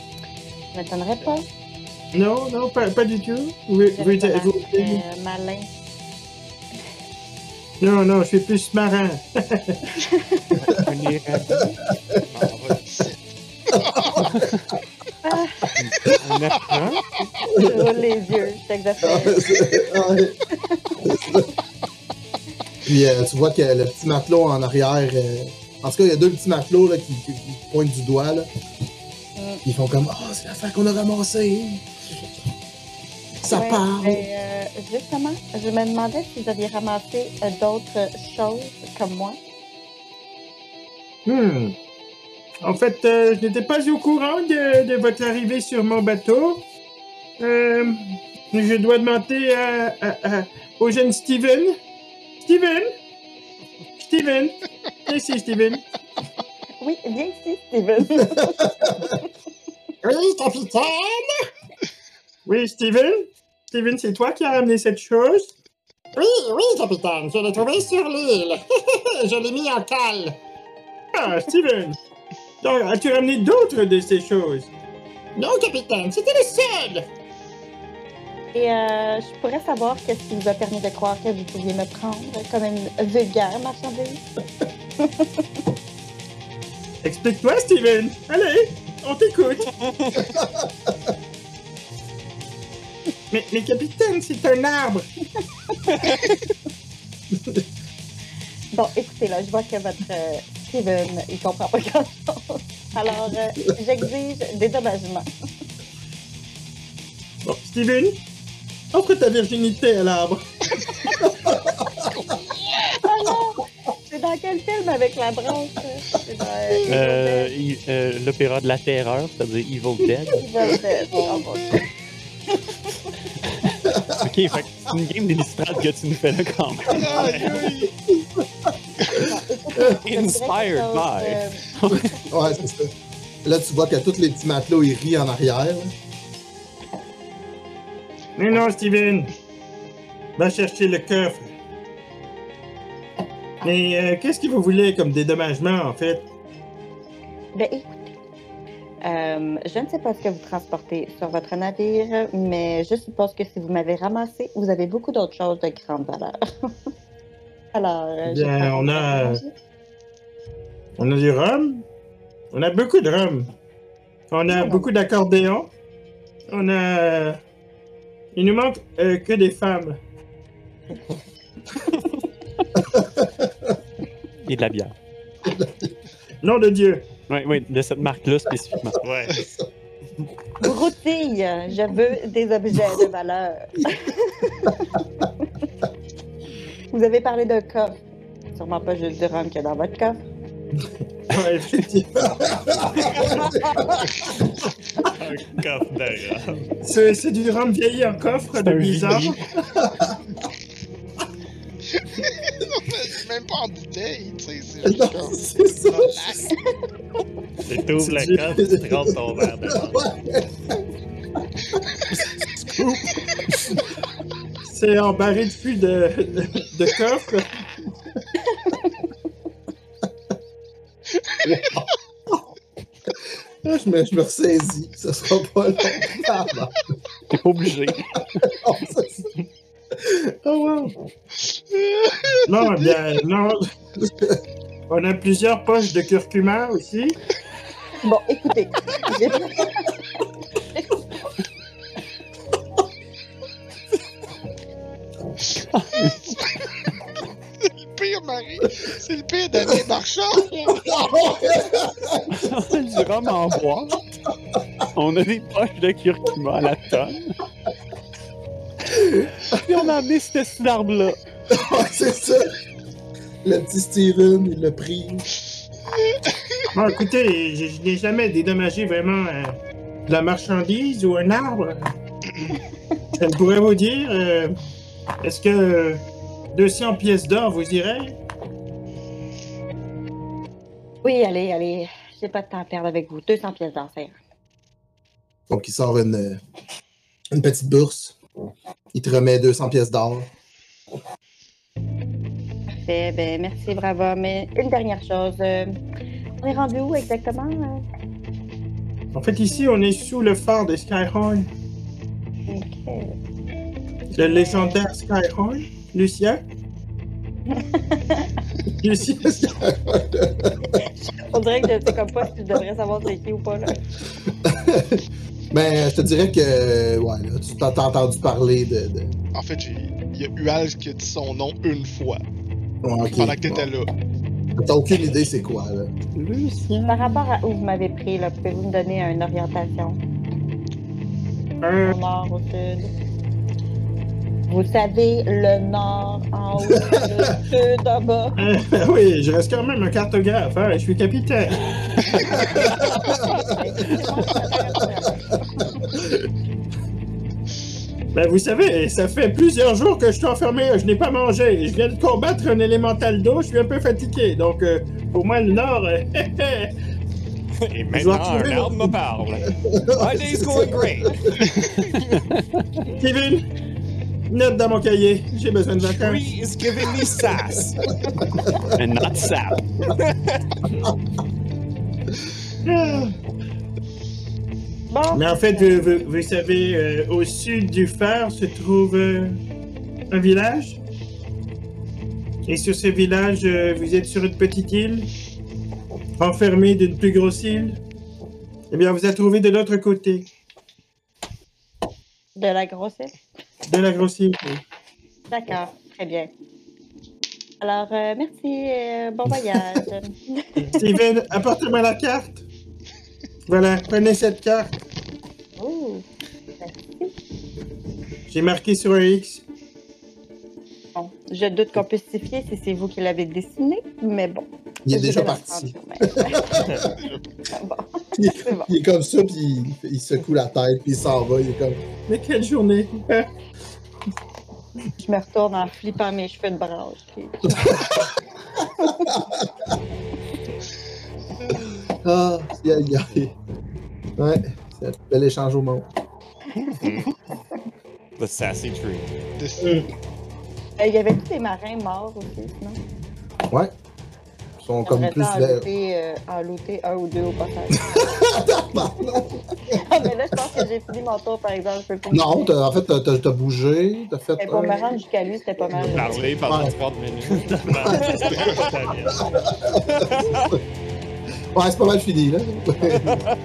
Je m'étonnerais pas. Non, non, pas, pas du tout. Vous, Vous euh, malin. non, non, je suis plus marin. Apprend. Je roule les yeux, je t'exaspère. Ouais. Puis euh, tu vois que le petit matelot en arrière. euh, en tout cas, il y a deux petits matelots là, qui, qui- qui pointent du doigt. Là. Ils font comme Ah, c'est l'affaire qu'on a ramassée. Ça Ouais, parle. mais, euh, justement, je me demandais si vous aviez ramassé euh, d'autres choses comme moi. Hmm. En fait, euh, je n'étais pas au courant de, de votre arrivée sur mon bateau. Euh, je dois demander à, à- à- au jeune Steven. Steven! Steven! Viens ici, Steven. Oui, viens ici, Steven. Oui, capitaine! Oui, Steven? Steven, c'est toi qui as ramené cette chose? Oui, oui, capitaine, je l'ai trouvé sur l'île. je l'ai mis en cale. Ah, Steven! Donc, as-tu ramené d'autres de ces choses? Non, capitaine, c'était le seul. Et euh, je pourrais savoir qu'est-ce qui vous a permis de croire que vous pouviez me prendre comme une vulgaire marchandise? Explique-toi, Steven! Allez, on t'écoute! mais, mais capitaine, c'est un arbre! Bon, écoutez, là, je vois que votre euh, Steven, il comprend pas grand-chose. Alors, euh, j'exige dédommagement. Bon, Steven, offre ta virginité à l'arbre. Oh non! C'est dans quel film avec la branche? Dans euh, Euh, euh, L'opéra de la terreur, c'est-à-dire Evil Dead. Evil Dead. Oh, ok, fait que c'est une game d'illustrate que tu nous fais là quand même. Dirais Inspired by. euh, Ouais, c'est ça. Là, tu vois que tous les petits matelots, ils rient en arrière. Mais non, Steven! Va chercher le coffre. Mais euh, qu'est-ce que vous voulez comme dédommagement, en fait? Ben écoutez, euh, je ne sais pas ce que vous transportez sur votre navire, mais je suppose que si vous m'avez ramassé, vous avez beaucoup d'autres choses de grande valeur. Alors, euh, Bien, on a-. On a du rhum. On a beaucoup de rhum. On a beaucoup d'accordéons. On a... Il nous manque euh, que des femmes. Et de la bière. Nom de Dieu! Oui, oui, de cette marque-là spécifiquement. Ouais. Broutille, je veux des objets de valeur. vous avez parlé d'un coffre. Sûrement pas juste du rhum qu'il y a dans votre coffre. Ouais, effectivement. Un coffre de rhum. C'est du rhum vieilli en coffre de bizarre. Même pas en bouteille, tu sais, c'est juste Non, comme. c'est ça. Tu t'ouvres le coffre, tu trempes ton verre dedans. C'est embarré de fût de, de, de coffre. Là, je me, je me ressaisis. Ça sera pas long. Ah, bon. T'es pas obligé. Ça, c'est- oh, wow. Non, bien, non. On a plusieurs poches de curcuma aussi. Bon, écoutez. j'ai- C'est le pire, Marie. C'est le pire d'année marchand. On a du rhum en boîte. On a des poches de curcuma à la tonne. Puis on a amené cet cet arbre-là. Ouais, c'est ça. Le petit Steven, il l'a pris. Bon, écoutez, je, je n'ai jamais dédommagé vraiment euh, de la marchandise ou un arbre. Je ne pourrais vous dire, euh, est-ce que euh, 200 pièces d'or vous irait? Oui, allez, allez. J'ai pas de temps à perdre avec vous. 200 pièces d'or, ira. Donc, il sort une, une petite bourse. Il te remet 200 pièces d'or. Parfait. Ben, merci, bravo. Mais une dernière chose. euh, on est rendu où exactement? euh? En fait, ici, on est sous le phare de Skyhorn. Ok. Le légendaire Skyhorn. Lucia? Lucia, On dirait que je sais comme pas si je devrais savoir c'est qui ou pas. Là. Ben, je te dirais que, ouais, là, tu t'as entendu parler de. de... En fait, j'ai- il y a Ual qui a dit son nom une fois Ouais, ok. pendant que t'étais là. T'as aucune idée c'est quoi, là. Lucien. Par rapport à où vous m'avez pris, là, pouvez-vous me donner une orientation? euh, Au nord, au sud? Vous savez, le nord en haut, le sud en bas. euh, oui, je reste quand même un cartographe, hein, je suis capitaine. Ben, vous savez, ça fait plusieurs jours que je suis enfermé, je n'ai pas mangé. Je viens de combattre un élémental d'eau, je suis un peu fatigué. Donc, euh, pour moi, le nord, euh, Et maintenant, un arbre me parle. My day's going great? Kevin, note dans mon cahier, j'ai besoin de vacances. Tree is giving me sass. And not sap. Bon, Mais en fait, vous, vous- vous savez, euh, au sud du phare se trouve euh, un village. Et sur ce village, euh, vous êtes sur une petite île, enfermée d'une plus grosse île. Eh bien, on vous a trouvé de l'autre côté de la grossesse. de la grosse île. oui. D'accord, très bien. Alors, merci, bon voyage. Steven, apportez-moi la carte. Voilà, prenez cette carte. Ouh, merci. J'ai marqué sur un X. Bon, je doute qu'on puisse s'y fier si c'est vous qui l'avez dessiné, mais bon. Il est déjà parti. bon, Il, c'est bon. il est comme ça, puis il, il secoue la tête, puis il s'en va. Il est comme. Mais quelle journée! Je me retourne en flippant mes cheveux de branche. puis- Ah, aïe, aïe. Ouais, c'est un bel échange au monde. The sassy tree. Hum. Euh, Il y avait tous des marins morts aussi, sinon. Ouais. Ils sont comme plus vers. looter, euh, en looter un ou deux au passage. Ah, mais là, je pense que j'ai fini mon tour, par exemple. Je peux Non, t'as- en fait, t'as- t'as bougé, t'as fait. Mais pour me rendre jusqu'à lui, c'était pas mal. Parler pendant Ouais. 30 minutes. Ouais, c'est pas mal fini, là.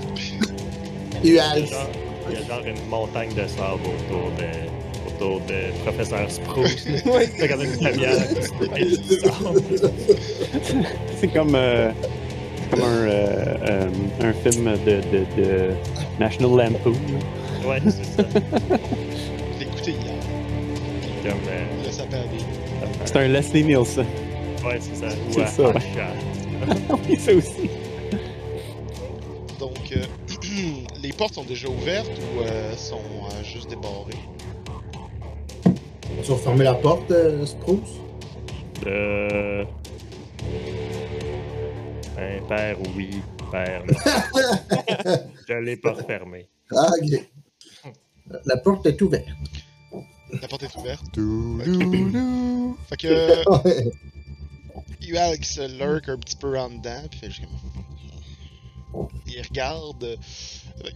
Il y, a genre, il y a genre une montagne de sable autour de, autour de Professeur Spruce. là. Ouais. C'est comme une lumière qui se dépêche du sable. C'est comme, euh, comme un, euh, euh, un film de, de, de National Lampoon. Ouais, c'est ça. Je l'ai écouté hier. Comme, euh. C'est un Leslie Nielsen. ouais, c'est ça. Ou C'est ça, ouais. Oui, ça aussi. Les portes sont déjà ouvertes ou euh, sont euh, juste débarrées? Tu vas fermer la porte, euh, Spruce? Euh... Un père, oui. Père, non. Je l'ai pas refermé. Ah, ok. La porte est ouverte. La porte est ouverte. Fait que. euh, Ouais. Ual qui se lurk un petit peu en dedans, puis fait juste comme. Il regarde.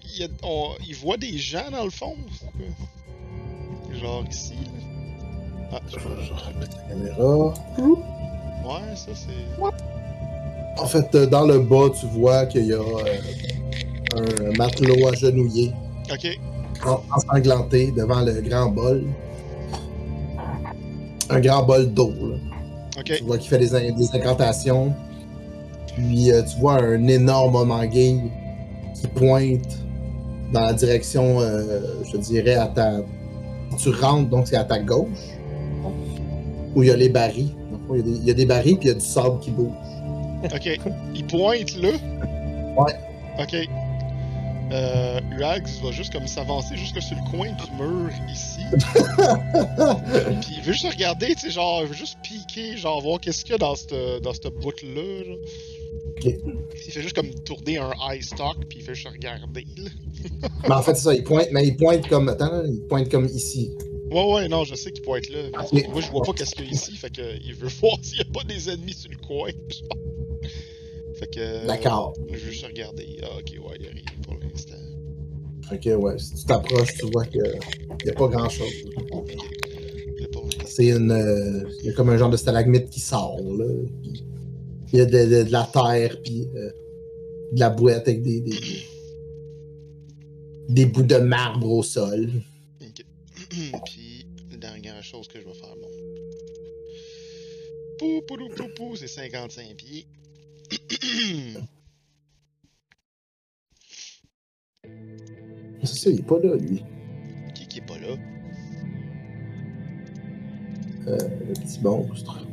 Il, y a- on- il voit des gens dans le fond. Genre ici. là. Ah, Je vais remettre la caméra. ouais, ça c'est. En fait, euh, dans le bas, tu vois qu'il y a euh, un matelot agenouillé, Ok, en- ensanglanté devant le grand bol. Un grand bol d'eau. là. ok. Tu vois qu'il fait des incantations. Puis euh, tu vois un énorme manguille qui pointe dans la direction, euh, je dirais, à ta. Tu rentres, donc c'est à ta gauche. Où il y a les barils. Il y, a des- il y a des barils, puis il y a du sable qui bouge. Ok. Il pointe là? Ouais. Ok. Euh, Urax va juste comme s'avancer jusque sur le coin du mur ici. Puis il veut juste regarder, tu sais, genre, il veut juste piquer, genre, voir qu'est-ce qu'il y a dans cette, dans cette genre. Il fait juste comme tourner un eye stock, puis il fait juste regarder, là. mais en fait, c'est ça, il pointe, mais il pointe comme. Attends, là, il pointe comme ici. Ouais, ouais, non, je sais qu'il pointe là. mais. Moi, je vois pas qu'est-ce qu'il y a ici, fait que il veut voir s'il y a pas des ennemis sur le coin. Fait que. D'accord. Je veux juste regarder. Ah, ok, ouais, il y a rien pour l'instant. Ok, ouais. Si tu t'approches, tu vois qu'il n'y a pas grand chose. Ok. Là, pour l'instant. C'est une. euh, Il y a comme un genre de stalagmite qui sort, là. Il y a de, de- de la terre, puis euh, de la boîte avec des, des, des bouts de marbre au sol. Ok. Puis, la dernière chose que je vais faire, bon. Pou, pou, pou, pou, pou, c'est 55 pieds. C'est ça, il est pas là, lui. qui, qui est pas là? Le petit monstre.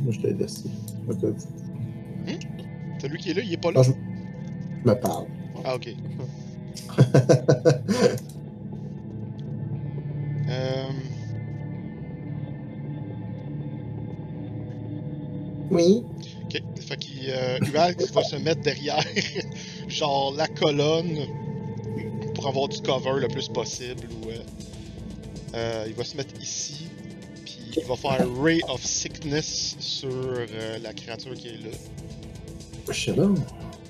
Moi, je l'ai laissé. Ok, Celui qui est là, il est pas là? je... je me parle. Ah, ok. Euh, oui. ok. Fait qu'il euh, va se mettre derrière, genre, la colonne pour avoir du cover le plus possible. Ou, euh, il va se mettre ici, puis il va faire Ray of Sickness sur la créature qui est là.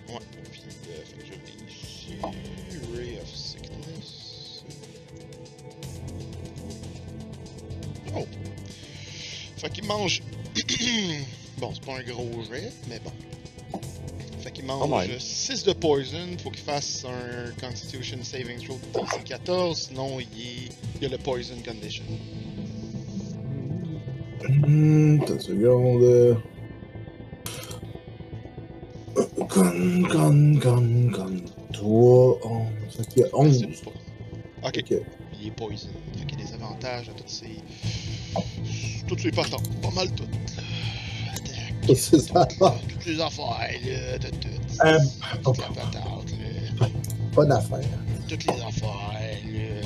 Ouais, puis euh, fait que je vais ici, Ray of Sickness. Oh! Fait qu'il mange. bon, c'est pas un gros jet, mais bon. Fait qu'il mange même. 6 de poison, faut qu'il fasse un Constitution Saving Throw de DC 14, sinon il, est... il y a le poison condition. Attends une seconde. Con, con, con, con. 3, 11. Fait qu'il y a 11. C'est pas- Ok, Ok. il est poison. Fait qu'il y a des avantages à toutes ces. Toutes ces patentes. Pas mal toutes. Attaque. Toutes ces affaires. Toutes les affaires, là. Toutes, toutes. Euh, Toutes les patates, là. Pas d'affaire. Toutes les affaires, là.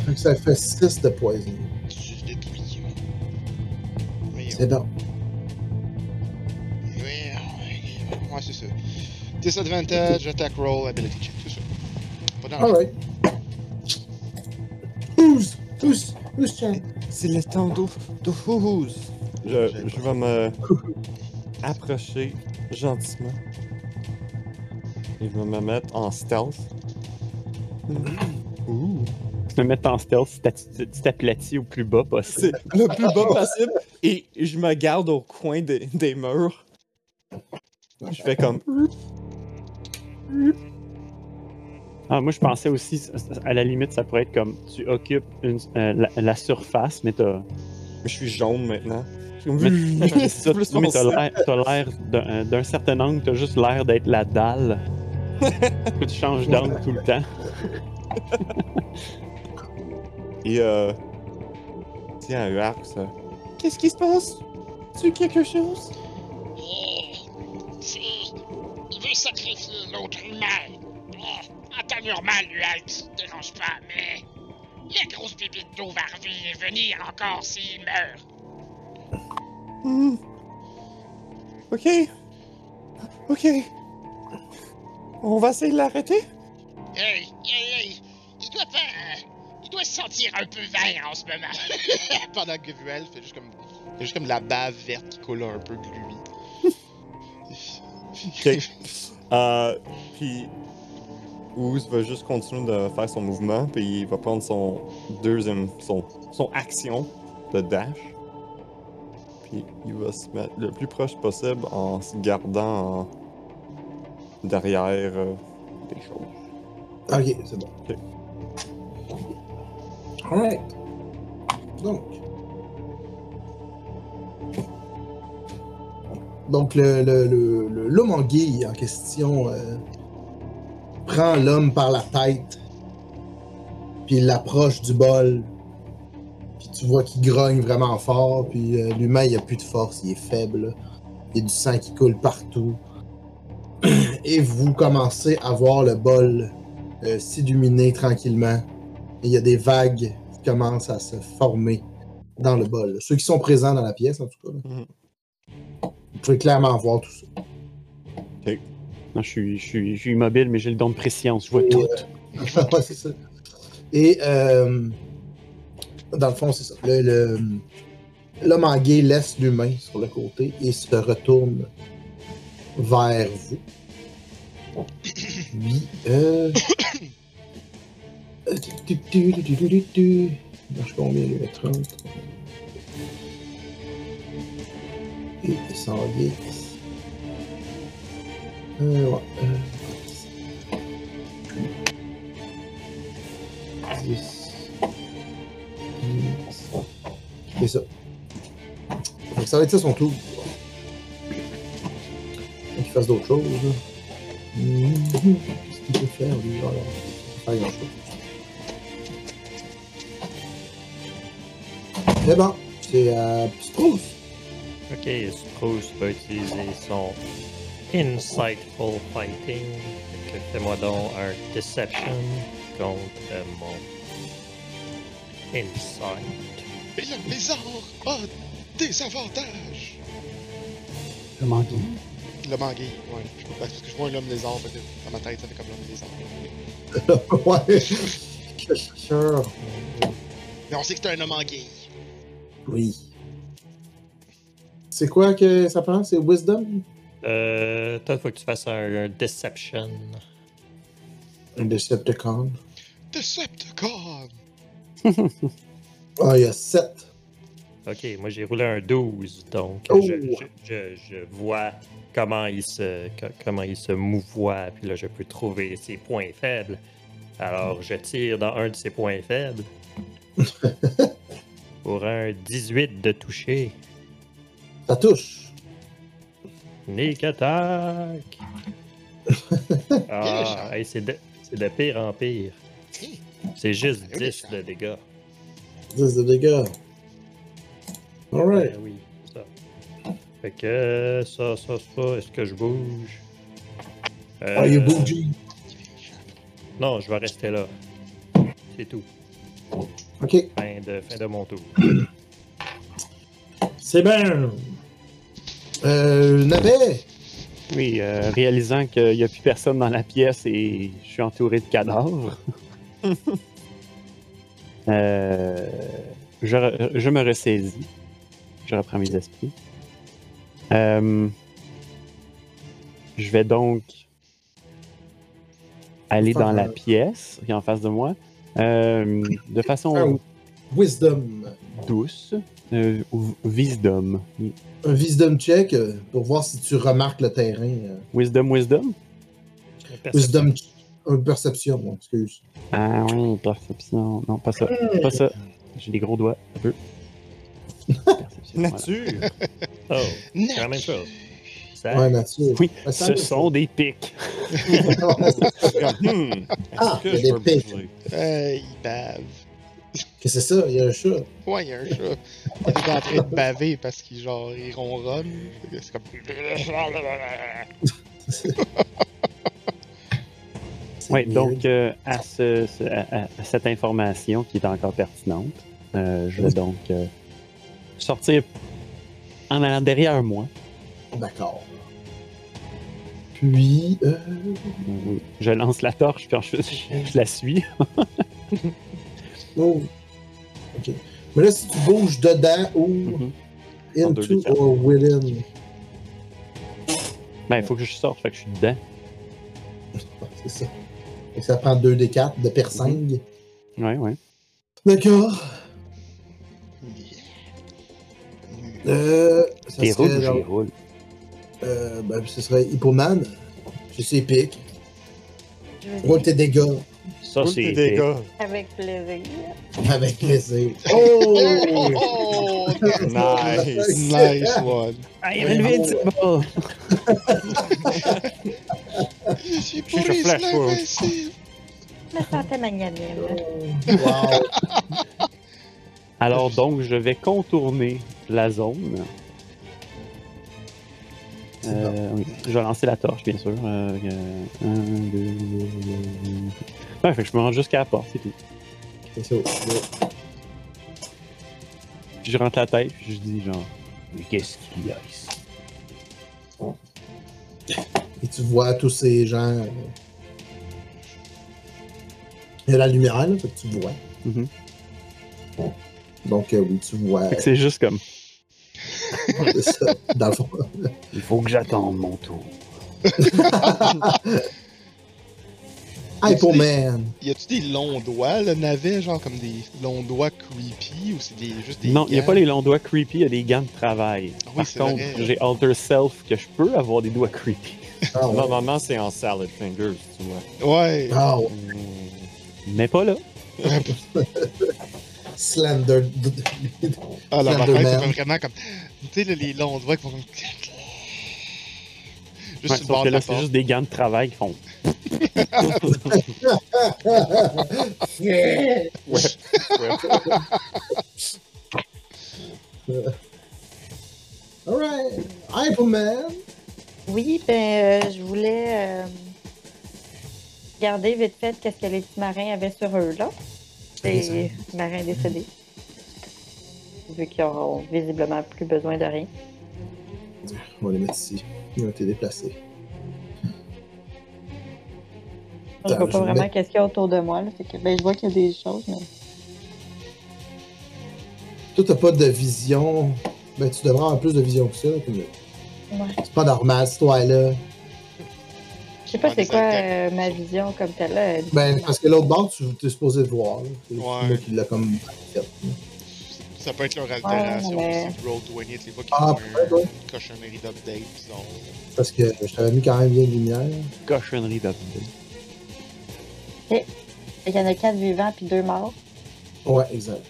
Fait que ça fait 6 de poison. Juste de bouillon. Voyons. C'est bon. Ouais, ouais, c'est ça. Disadvantage, attack roll, ability check, c'est ça. Pas dans Alright. Who's? Who's? Who's chat? C'est le temps d'eau de Who's? Je, je vais me approcher gentiment. Et je vais me mettre en stealth. Ouh. Je me mets en stealth si t'as- tu tu t'aplatis au plus bas possible. C'est le plus bas possible. Et je me garde au coin des, des murs. Je fais comme. Ah, moi, je pensais aussi, à la limite, ça pourrait être comme tu occupes une- euh, la, la surface, mais t'as. Je suis jaune maintenant. Mais, mais c'est ça, plus mais t'as l'air- t'as l'air d'un d'un certain angle, t'as juste l'air d'être la dalle. que tu changes d'angle tout le temps. Et euh. Tiens, Urax. euh, Qu'est-ce qui se passe? Tu quelque chose? C'est... Il veut sacrifier l'autre humain. En temps normal, Alex, dérange pas, mais... La grosse bébite d'eau va revenir encore s'il meurt. Hmm. Ok. Ok. On va essayer de l'arrêter? Hey, hey, hey! Il doit pas... euh, Il doit se sentir un peu vert en ce moment. Pendant que Vuel fait juste comme. Il y a juste comme de la bave verte qui coule un peu. Ok. Euh, puis Ooze va juste continuer de faire son mouvement, puis il va prendre son deuxième, son, son action de dash. Puis il va se mettre le plus proche possible en se gardant en- derrière euh, des choses. Ok, c'est bon. Ok. Alright. Donc. Donc, l'homme en guille en question euh, prend l'homme par la tête, puis il l'approche du bol, puis tu vois qu'il grogne vraiment fort, puis euh, l'humain, il a plus de force, il est faible, il y a du sang qui coule partout. Et vous commencez à voir le bol euh, s'illuminer tranquillement. Et il y a des vagues qui commencent à se former dans le bol. Ceux qui sont présents dans la pièce, en tout cas. Mhm. Vous pouvez clairement voir tout ça. Non, je suis, je suis, je suis immobile, mais j'ai le don de préscience. Je vois Et, tout. euh, ouais, c'est ça. Et euh, dans le fond, c'est ça. Le- le- L'homme en guet laisse l'humain sur le côté et se retourne vers vous. Lui, euh... euh. Il marche combien, lui, 30? Et il s'en vient. Euh, ouais. Euh... 10. 10. Ça. Ça va être ça son tour. Qu'il fasse d'autres choses. Qu'est-ce qu'il peut faire lui? C'est bon. C'est euh. Ok, Spruce va utiliser son Insightful Fighting. Fais-moi donc un Deception contre mon Insight. Et le lézard a des avantages. M'en dis. Le mangué, ouais. Je peux pas- Parce que je vois un homme lézard, fait que dans ma tête, ça fait comme l'homme lézard. ouais. Chercheur. Mais on sait que t'es un homme mangué. Oui. C'est quoi que ça prend? C'est Wisdom? Euh, toi, il faut que tu fasses un, un Deception. Un Decepticon. Decepticon! Ah, il y a 7. Ok, moi j'ai roulé un 12, donc Oh. je, je, je, je vois comment il se co- comment il se mouvoie, puis là je peux trouver ses points faibles. Alors je tire dans un de ses points faibles. Pour un 18 de toucher. Ça touche. Sneak attack! ah, hey, c'est de, de pire en pire. C'est juste Ah, oui, 10 ça. de dégâts. 10 de dégâts. Alright. Ben oui, ça. Fait que ça, ça, ça, est-ce que je bouge? Are you Euh, bouging? Non, je vais rester là. C'est tout. Ok. Fin de, fin de mon tour. C'est bien. Euh. Oui, euh, réalisant qu'il n'y a plus personne dans la pièce et je suis entouré de cadavres. Euh, je, me ressaisis. Je reprends mes esprits. Euh, je vais donc aller dans la pièce qui est en face de moi euh, de façon Oh. Wisdom. Douce. Euh, ou wisdom. Un wisdom check euh, pour voir si tu remarques le terrain. euh. Wisdom, wisdom? Wisdom. euh, perception, bon, excuse. Ah oui, perception. Non, pas ça. Pas ça. J'ai des gros doigts. Un peu. Nature! Oh, c'est la même chose. Ça, Ouais, nature. Oui, ça ce sont des pics. Hmm, Ah, que des pics. Euh, il bave. Qu'est-ce que c'est ça? Il y a un chat. Ouais, il y a un chat. Il est en train de baver parce qu'il genre, il ronronne. C'est comme. Oui, donc euh, à, ce- ce- à- à cette information qui est encore pertinente, euh, je vais donc euh, sortir en allant derrière moi. D'accord. Puis, euh. Je lance la torche, puis ensuite je, je la suis. oh. Ok. Mais là, si tu bouges dedans ou Mhm. Deux into or within, Ben, il faut que je sorte, fait que je suis dedans. c'est ça. Fait que ça prend 2 des 4 de persingue. Ouais, ouais. D'accord. Euh, ça T'es serait, roule euh, ben, ce serait Hippoman. Je sais, pique. Roule tes dégâts Ça, c'est dégâts. Avec plaisir. avec plaisir. Oh! Oh! Nice. nice one! I am invincible! J'ai suis pourri sur Flash sur Forward. l'invincible! Je me sentais magnanime. wow. Alors donc, je vais contourner la zone. Euh, oui, je vais lancer la torche, bien sûr. Euh, euh, un, deux, deux. Ouais, fait que je me rends jusqu'à la porte, c'est tout. C'est ça. Puis je rentre la tête, puis je dis genre, mais qu'est-ce qu'il y a ici? Et tu vois tous ces gens. euh, Il y a la lumière, là, fait que tu vois. Mhm. Donc, euh, oui, tu vois. Fait que c'est juste comme, c'est ça, dans le fond. il faut que j'attende mon tour. Hypoman. Y a-tu des longs doigts, le navet, genre comme des longs doigts creepy, ou c'est des, juste des. Non, il n'y a pas les longs doigts creepy, il y a des gants de travail. Ah oui, Par c'est contre, vrai. j'ai Alter Self que je peux avoir des doigts creepy. Ah, ouais. Normalement, c'est en salad fingers, tu vois. Ouais! Ah, ouais. Mais pas là. Slender. Ah, la c'est vraiment comme. Tu sais, les longs doigts qui font comme. Juste Ouais, sauf bord que là, c'est juste des gants de travail qui font. Ouais. ouais. Alright. Hypoman. Oui, ben, euh, je voulais euh, regarder vite fait qu'est-ce que les petits marins avaient sur eux, là. Les marins décédés. Vu qu'ils auront visiblement plus besoin de rien. On va les mettre ici. Ils ont été déplacés. Je vois pas vraiment qu'est-ce qu'il y a autour de moi, là. Fait que, ben, je vois qu'il y a des choses, mais. Toi, t'as pas de vision. Ben, tu devrais avoir plus de vision que ça. Ouais. C'est pas normal, cette toi-là. Je sais pas c'est quoi euh, ma vision comme telle, là. Ben, parce que l'autre bord, tu es supposé te voir. là. C'est Ouais. moi qui l'a comme fait. Ça peut être leur altération. mais- C'est Roll 20, les fois qu'ils Ah, font ouais. une cochonnerie d'update. Parce que je t'avais mis quand même bien de lumière. Cochonnerie d'update. Il y en a quatre vivants puis deux morts. Ouais, exact.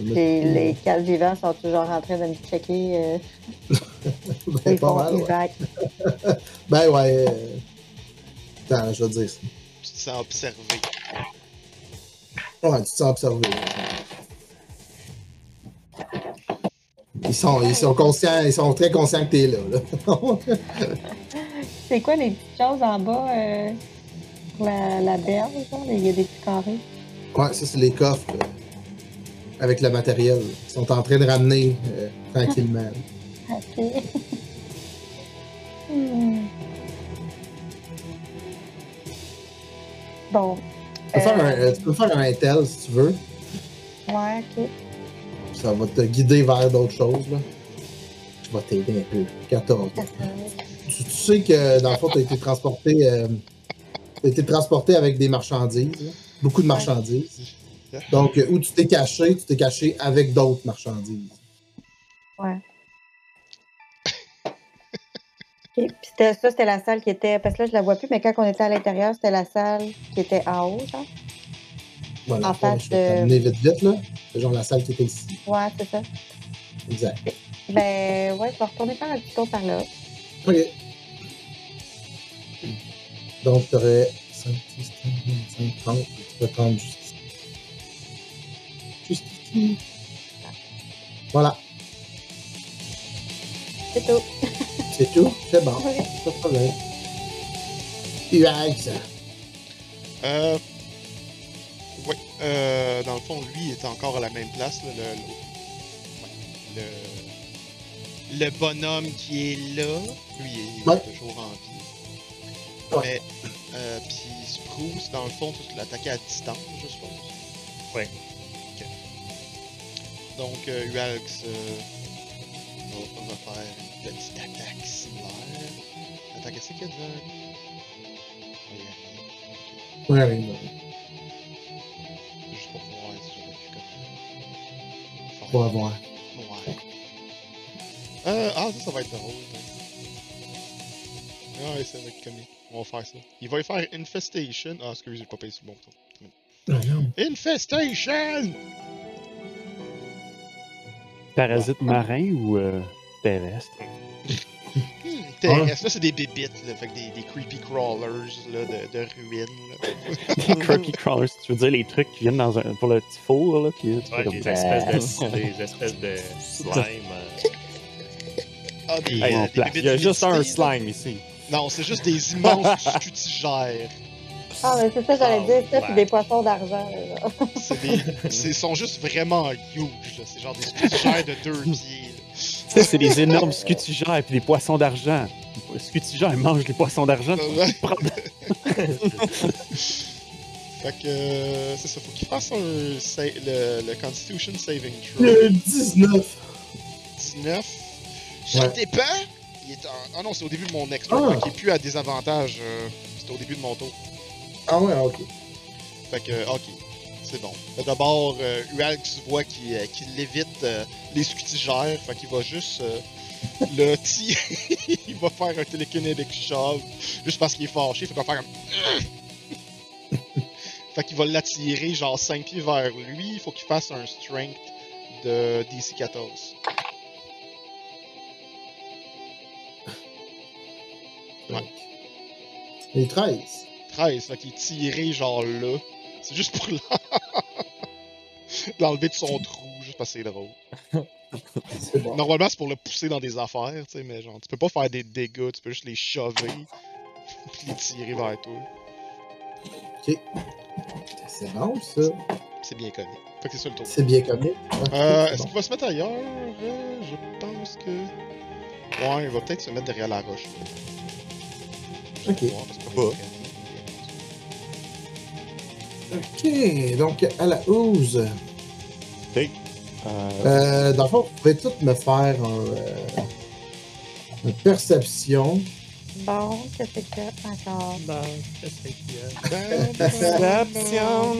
Et les quatre vivants sont toujours en train de me checker. Euh, Ben, pas mal, ouais. Ben, ouais. euh, Attends, je vais te dire ça. Tu te sens observé. Ouais, tu te sens observé. Ils sont, ils sont conscients, ils sont très conscients que t'es là. là. C'est quoi les petites choses en bas euh, pour la, la berge? Il y a des petits carrés? ouais, ça, c'est les coffres euh, avec le matériel. Ils sont en train de ramener euh, tranquillement. Ok. Hmm. Bon. Tu peux, faire un, tu peux faire un intel si tu veux. Ouais, ok. Ça va te guider vers d'autres choses. Là. Je vais t'aider un peu. 14. Tu, tu sais que dans le fond, tu as été transporté. euh, été transporté avec des marchandises. là. Beaucoup de marchandises. Donc, euh, où tu t'es caché, tu t'es caché avec d'autres marchandises. Ouais. Ok, Puis ça, c'était la salle qui était. Parce que là, je la vois plus, mais quand on était à l'intérieur, c'était la salle qui était en haut, genre. Voilà, En face de- t'amener vite vite, là. C'est genre la salle qui était ici. Ouais, c'est ça. Exact. Ben, ouais, je vais retourner faire un petit tour par là. OK. Donc, tu aurais 5, 10, 15, 25, 30. Tu peux prendre juste ici. Juste ici. Voilà. C'est tout. C'est tout? C'est bon. Ouais. Pas de problème. UX. Euh. Ouais. Euh, dans le fond, lui, il est encore à la même place. Là, le, le, ouais, le, le bonhomme qui est là, lui, il est Ouais. toujours en vie. Ouais. Mais, euh, puis Spruce, dans le fond, tu l'attaquais à distance, je suppose. Ouais. Ok. Donc, euh, Ualx euh, va, va faire une petite attaque similaire. Attends, qu'est-ce qu'il y a devant. Ok. Ouais, voir avoir. Ouais. Euh, ah, ça, ça va être drôle. Ah, ouais, ça va être comique. On va faire ça. Il va y faire Infestation. Ah, excusez, j'ai pas payé sur le bon bouton. Ah. Infestation! Parasite marin ou euh, terrestre? Hmm, terrestre, là, c'est des bébites, là. Fait que des, des creepy crawlers, là, de, de ruines. Les creepy crawlers, tu veux dire les trucs qui viennent dans un, pour le petit four, là, qui Ouais, des espèces de, des espèces de slime. euh, Ah, des, Hey, euh, des Il y a juste un slime ici. Non, c'est juste des immenses scutigères. Ah, mais c'est ça, j'allais Oh, dire ça, puis des poissons d'argent. là. C'est des. C'est sont juste vraiment huge, là. C'est genre des scutigères de deux pieds, c'est des énormes scutigères et des poissons d'argent. Les scutigères mangent les poissons d'argent. Fait que euh, c'est ça, faut qu'il fasse un sa- le, le Constitution Saving Throw. Le 19. 19. Ça Ouais. dépend. Il est en... Ah non, c'est au début de mon Ah. fait qu'il est plus à désavantage. euh, C'était au début de mon tour. Ah ouais, ok. Fait que, ok, c'est bon. D'abord, euh, voit qu'il euh, qu'il lévite euh, les scutigères, fait qu'il va juste euh, le tirer. il va faire un télékinetic shove, juste parce qu'il est fâché, fait qu'il va faire un... fait qu'il va l'attirer genre 5 pieds vers lui, il faut qu'il fasse un strength de DC 14. Ouais. Les 13. 13, fait qu'il est tiré genre là. C'est juste pour l'en- l'enlever de son trou, juste parce que c'est drôle. Bon. Normalement, c'est pour le pousser dans des affaires, tu sais, mais genre, tu peux pas faire des dégâts, tu peux juste les shover, puis les tirer vers toi. C'est bon, ça. C'est bien connu. Fait que c'est ça le tour. C'est bien connu. Euh, Est-ce bon. qu'il va se mettre ailleurs? Euh, Je pense que. Ouais, il va peut-être se mettre derrière la roche. Ok. Ouais, parce que. Ok, donc à la housse. Ok. Euh, euh, dans le fond, vous pouvez toutes me faire un, euh, une perception. Bon, qu'est-ce que c'est encore? Bon, qu'est-ce que c'est Perception,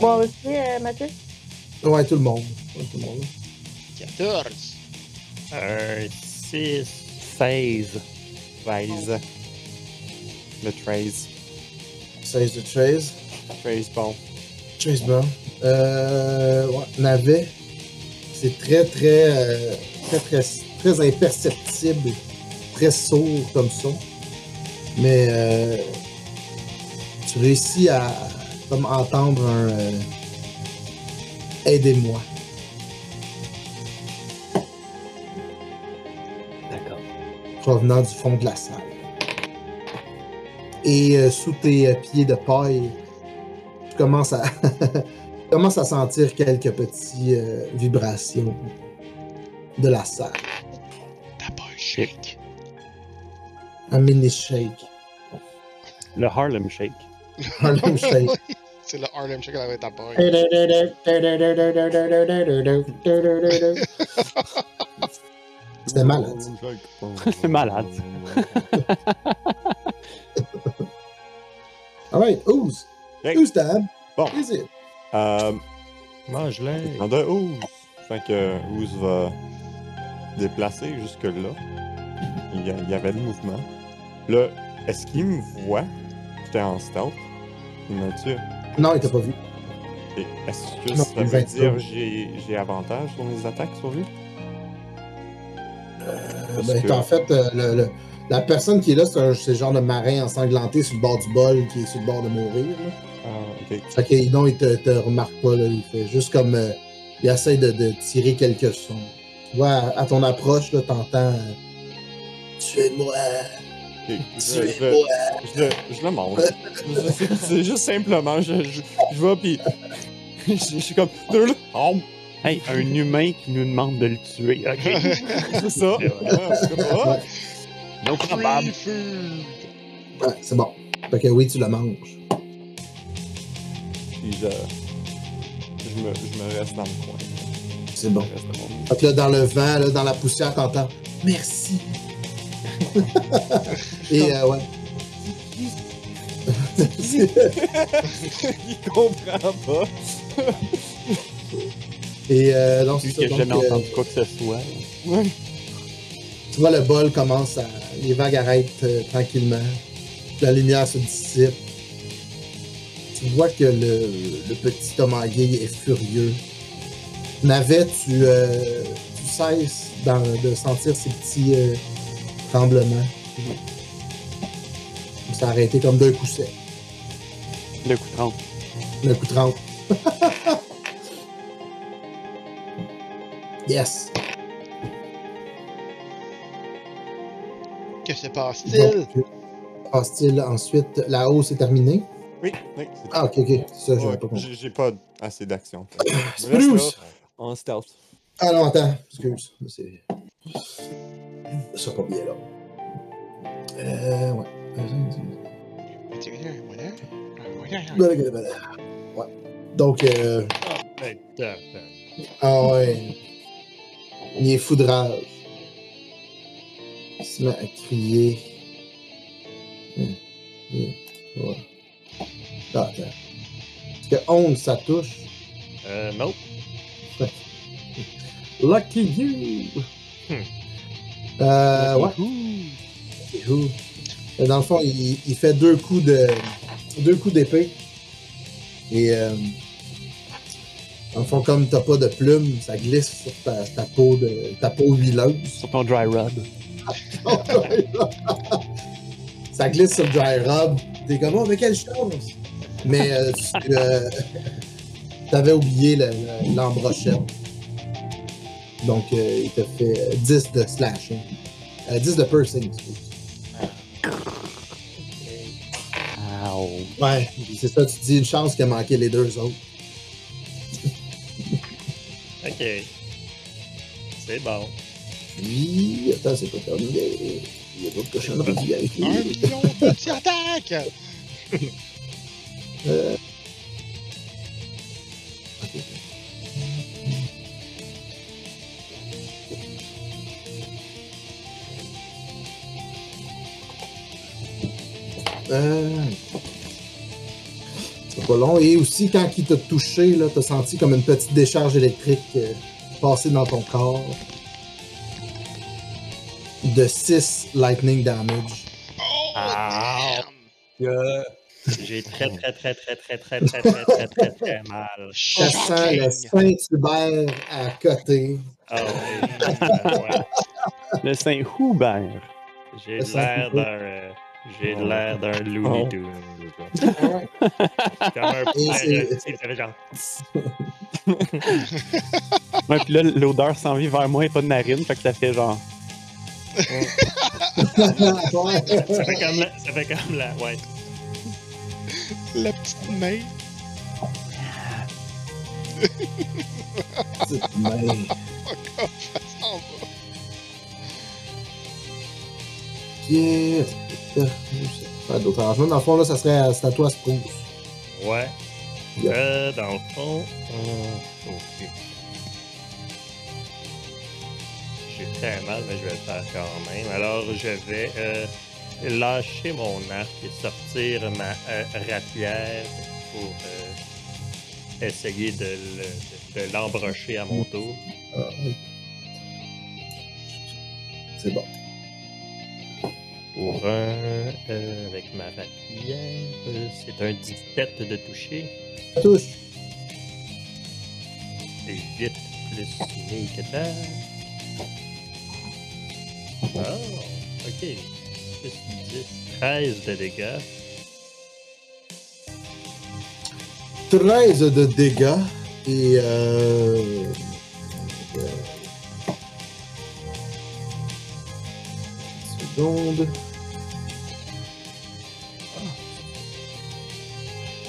Moi aussi, euh, Mathieu? Ouais, tout le monde. Ouais, tout le monde. 14. 6. 16. 13. Le 13. 16 de 13. Chase Bond. Chase Euh, ouais, Navet. C'est très, très, euh, très, très, très, imperceptible, très sourd comme son. Mais euh, tu réussis à comme entendre un euh, Aidez-moi. D'accord. Provenant du fond de la salle. Et euh, sous tes pieds de paille, tu commences à, tu commences à sentir quelques petites vibrations de la salle. T'as pas un shake? Un mini shake. Le Harlem Shake. Harlem shake. C'est le Harlem Shake avec ta paille. C'était malade. C'est malade. Alright, Ooze. Hey. Ooze Dab. Bon. Is it? Euh, Mange-le. en de Ouz. Fait que Ouz va déplacer jusque-là. Il y, a- il y avait le mouvement. Là, est-ce qu'il me voit? J'étais en stealth. Il m'a dit. Non, il t'a pas vu. Est-ce que Non, ça veut dire là. j'ai j'ai avantage sur mes attaques sur lui? Parce Ben, que- En fait, euh, le- le- la personne qui est là, c'est le genre de marin ensanglanté sur le bord du bol qui est sur le bord de mourir. là. Ah, ok. Fait que non, il te, te remarque pas, là. Il fait juste comme. euh, il essaie de, de tirer quelques sons. Tu vois, à, à ton approche, là, t'entends. euh, Tuez-moi! Ok, Je, je, Tuez-moi! je, le- je le montre. C'est- C'est juste simplement, je, je, je vais pis. Je, je suis comme. Deux, Oh, Hey, un humain qui nous demande de le tuer. Ok? c'est ça. C'est comme, ah. Non probable. Ouais, c'est bon. Fait que oui, tu le manges. Puis je, je, me, je me reste dans le coin. C'est bon. Fait que là, dans le vent, là, dans la poussière, t'entends Merci! Et euh, ouais. Il comprend pas. Et euh, non, c'est ça. donc, jamais euh, entendu quoi que ce soit. Ouais. Tu vois, le bol commence à. Les vagues arrêtent euh, tranquillement. La lumière se dissipe. Tu vois que le, le petit Tomaguey est furieux. Navet, tu, euh, tu cesses de sentir ces petits euh, tremblements. Ça a arrêté comme d'un coup sec. Le coup 30. Le coup 30. yes! Que se passe-t-il? Donc, passe-t-il? Ensuite? La hausse est terminée? Oui, oui. c'est Ah, ok, ok. Ça, j'avais Ouais, pas compris. j'ai pas assez d'action. Spruce! En stealth. Ah non, attends, excuse. C'est. Ça pas bien là. Euh, ouais. Donc, euh, Ah, ouais. Il est fou de rage. Il se met à crier. Hum, hum, ouais. Ah. Est-ce que 11 ça touche? Euh, non. Lucky you! Hmm. Euh, ouais. Youhou. Euh, Dans le fond, il, il fait deux coups de deux coups d'épée. Et euh, dans le fond, comme t'as pas de plumes, ça glisse sur ta, ta peau de ta peau huileuse. Sur ton dry rub. ça glisse sur le dry rub. T'es comme oh mais quelle chance! Mais euh, tu euh, avais oublié le- le- l'embrochette. Donc euh, il te fait euh, 10 de slashing. Euh, 10 de piercing. Ouais, c'est ça, tu dis une chance qu'il a manqué les deux autres. Ok. C'est bon. Puis, attends, c'est pas terminé. Il y a d'autres cochonneries à vérifier. Un million de petits attaques! Euh... Euh... C'est pas long. Et aussi, quand il t'a touché, là, t'as senti comme une petite décharge électrique euh, passer dans ton corps. De 6 lightning damage. Oh, Ah. J'ai très, très, très, très, très, très, très, très, très, très, très mal. Ça sent le Saint-Hubert à côté. Ah oui. Le Saint-Hubert. J'ai Le l'air d'un. euh, J'ai l'air d'un Looney. Tunes. Comme un genre. Ouais, puis là, l'odeur s'en vient vers moi et pas de narine, fait que ça fait genre. Ça fait comme la. Ça fait comme la. Ouais. La petite main. Petite main. Ça s'en va. Yeah. Pas d'autres arrangements. Dans le fond, là, ça serait c'est à toi, Spruce. Ouais. Yeah. Euh, dans le fond. euh, ok. J'ai très mal, mais je vais le faire quand même. Alors, je vais euh, lâcher mon arc et sortir ma euh, rapière pour euh, essayer de le- de- l'embrocher à mon tour. Ah, oui. C'est bon. Pour un. euh, avec ma rapière, c'est un 17 de toucher. Touche. Et 8 plus sneak attack. Ah, ok. Plus 10, 13 de dégâts. 13 de dégâts. Et euh... Seconde.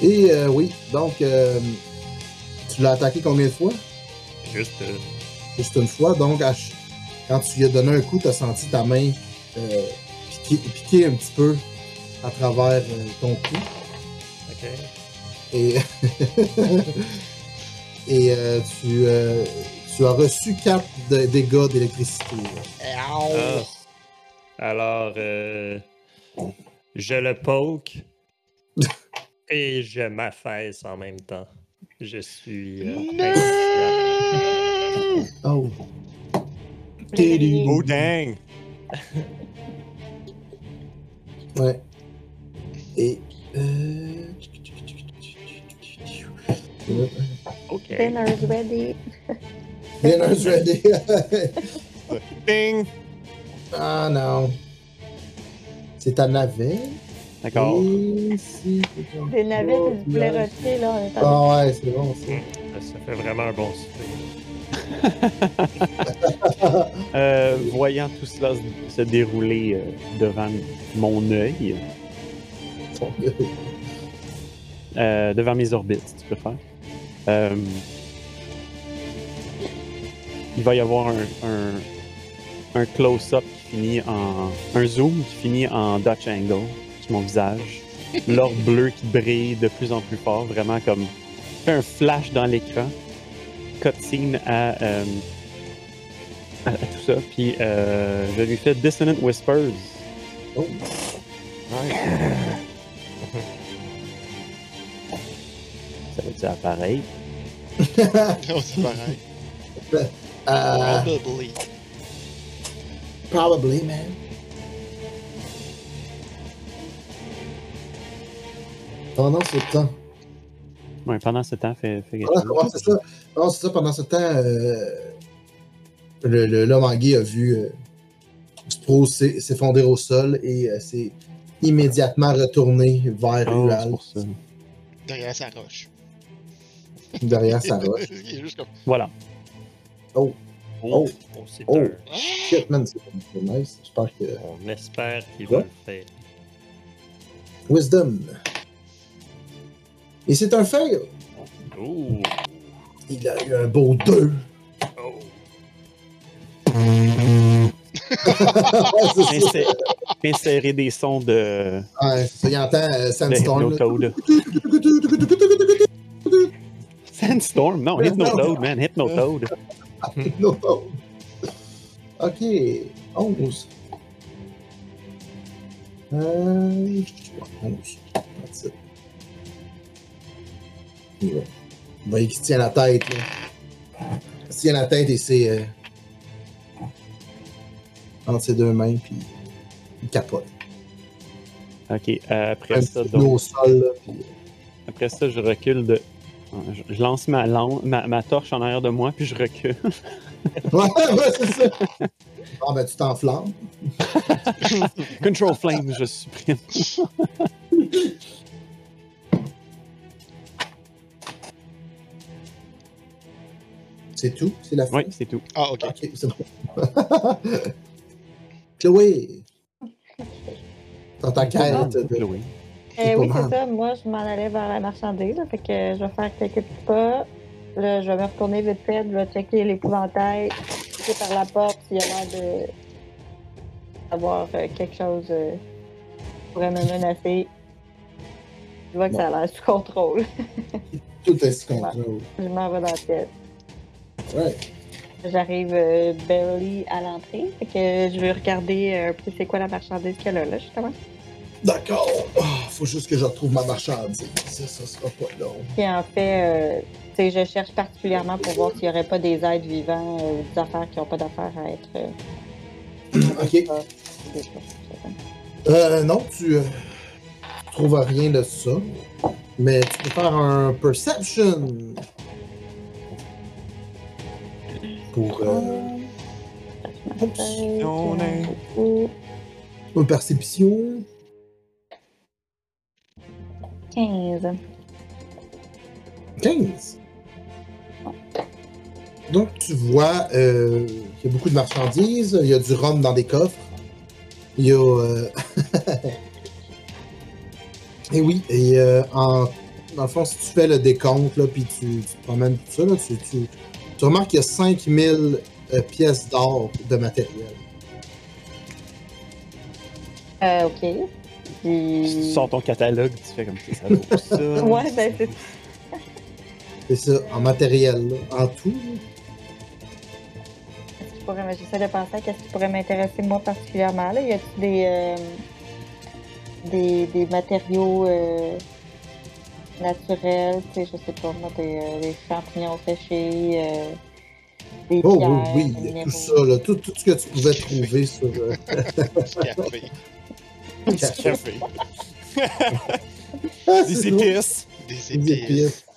Et euh, oui, donc euh, tu l'as attaqué combien de fois? Juste. euh, Juste une fois. Donc quand tu lui as donné un coup, tu as senti ta main euh, piquer, piquer un petit peu à travers euh, ton cou. ok. Et, et euh, tu, euh, tu as reçu 4 de dégâts d'électricité. Ah. Alors, euh, je le poke et je m'affaisse en même temps. Je suis. euh. Oh. Oh dang! Ouais. Et. Euh... Ok. Dinner's ready. Dinner's ready. Ding! ah non. C'est ta navet. D'accord. Des navets et du poulet rôti, là. Ah ouais, c'est bon ça. Ça fait vraiment un bon souper. Euh, voyant tout cela se- dérouler euh, devant mon œil, euh, devant mes orbites, si tu préfères, euh, il va y avoir un, un, un close-up qui finit en. un zoom qui finit en Dutch angle sur mon visage. L'or bleu qui brille de plus en plus fort, vraiment comme. fait un flash dans l'écran. Cutscene à. euh, à, à tout ça. Puis euh, je lui fais Dissonant Whispers. Oh. Ça veut dire pareil. Non, c'est pareil. Euh, Probably. probably, man. Pendant ce temps. Ouais, pendant ce temps, fais, fais ouais, c'est ça. Non, c'est ça, pendant ce temps, euh, le- le- l'homme guet a vu euh, Spro s'e- s'effondrer au sol et euh, s'est immédiatement retourné vers Oh. Derrière sa roche. derrière sa roche. Il est juste comme. Voilà. Oh, Oh, Oh. oh, c'est Oh. un- shit, man, c'est c'est nice. J'espère que. On espère qu'il va le faire. Wisdom. Et c'est un fail. Oh, Il a eu un beau 2. oh. ouais, Insérer des sons de, Ouais, c'est ça. Il entend euh, Sandstorm. Hypnotoad. Sandstorm? Non, Hypnotoad, man. Hypnotoad. Non. Ok, 11. Euh, 11. That's it. Va- il va- il se tient la tête. Là. Il se tient la tête et c'est. euh, entre ses deux mains, puis il capote. Ok, euh, après Un ça, genou au donc, sol, là, puis, après ça, je recule de. Je, lance ma, lan- ma, ma torche en arrière de moi, puis je recule. Ouais, ouais, c'est ça. Ah, ben, tu t'enflammes. Control Flame, je supprime. C'est tout? C'est la fin? Oui, c'est tout. Ah, ok. C'est bon. Chloé! Dans ta quête de... Chloé. Eh oui, c'est ça. Moi, je m'en allais vers la marchandise. là, fait que je vais faire quelques petits pas. Là, je vais me retourner vite fait. Je vais checker l'épouvantail. Checker par la porte s'il y a l'air de. d'avoir euh, quelque chose euh, qui pourrait me menacer. Je vois que ça a l'air sous contrôle. Tout est sous contrôle. je m'en vais dans la pièce. Ouais. J'arrive euh, barely à l'entrée. Fait que je vais regarder euh, un peu c'est quoi la marchandise qu'elle a là, justement. D'accord. Ah, faut juste que je retrouve ma marchandise. Ça, ça sera pas long. Puis en fait, euh, je cherche particulièrement pour voir s'il n'y aurait pas des êtres vivants euh, ou des affaires qui n'ont pas d'affaires à être. euh, Ok. Euh, non, tu, euh, tu trouves rien de ça. Mais tu peux faire un perception. Pour euh, Perception, hein. Ouh, une perception. 15. 15. Donc, tu vois euh, qu'il y a beaucoup de marchandises. Il y a du rhum dans des coffres. Il y a. euh, et oui, et euh, en, dans le fond, si tu fais le décompte, là, puis tu, tu te promènes tout ça, là, tu, tu, tu remarques qu'il y a 5000 euh, pièces d'or de matériel. Euh, ok. Tu Puis... sors ton catalogue, tu fais comme ça. ça ça. Ouais, ben c'est C'est ça, en matériel, là, en tout. là. Qu'est-ce qui pourrait- J'essaie de penser à qu'est-ce qui pourrait m'intéresser moi particulièrement. Là. Y a-t-il des, euh, des, des matériaux euh, naturels, tu sais, je sais pas, moi, des, euh, des champignons séchés, euh, Des Oh pierres, oui, oui, des il y a tout ça, là, tout, tout ce que tu pouvais trouver sur. euh, Du café. Du café. ah, Des c'est drôle. épices. Des Des épices. épices. En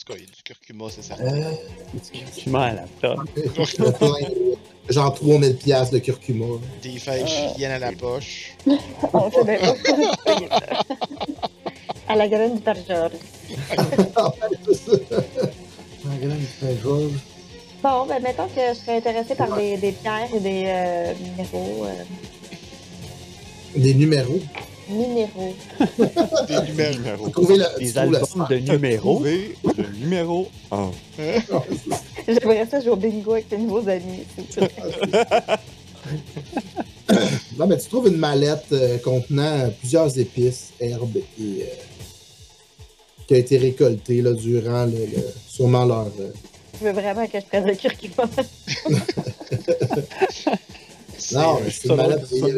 tout cas, il y a du curcuma, c'est certain. Euh, Tu m'as à la table. genre 3000 pièces de curcuma. Des feuilles chiennes à la poche. On pas. À la graine du père Georges. Ah, ouais, c'est ça. Un grand petit Georges. Bon, ben mettons que je serais intéressée par des, des pierres et des euh, euh, Des numéros. minéraux. Des numéros. Trouver la, Des trouves la albums de numéros. Le numéro 1. J'aimerais ça jouer au bingo avec tes nouveaux amis. s'il te plaît. Non, mais tu trouves une mallette euh, contenant plusieurs épices, herbes et. euh, qui a été récoltée là, durant le, le- sûrement leur. euh, Tu veux vraiment que je prenne le curcuma? Non, mais c'est une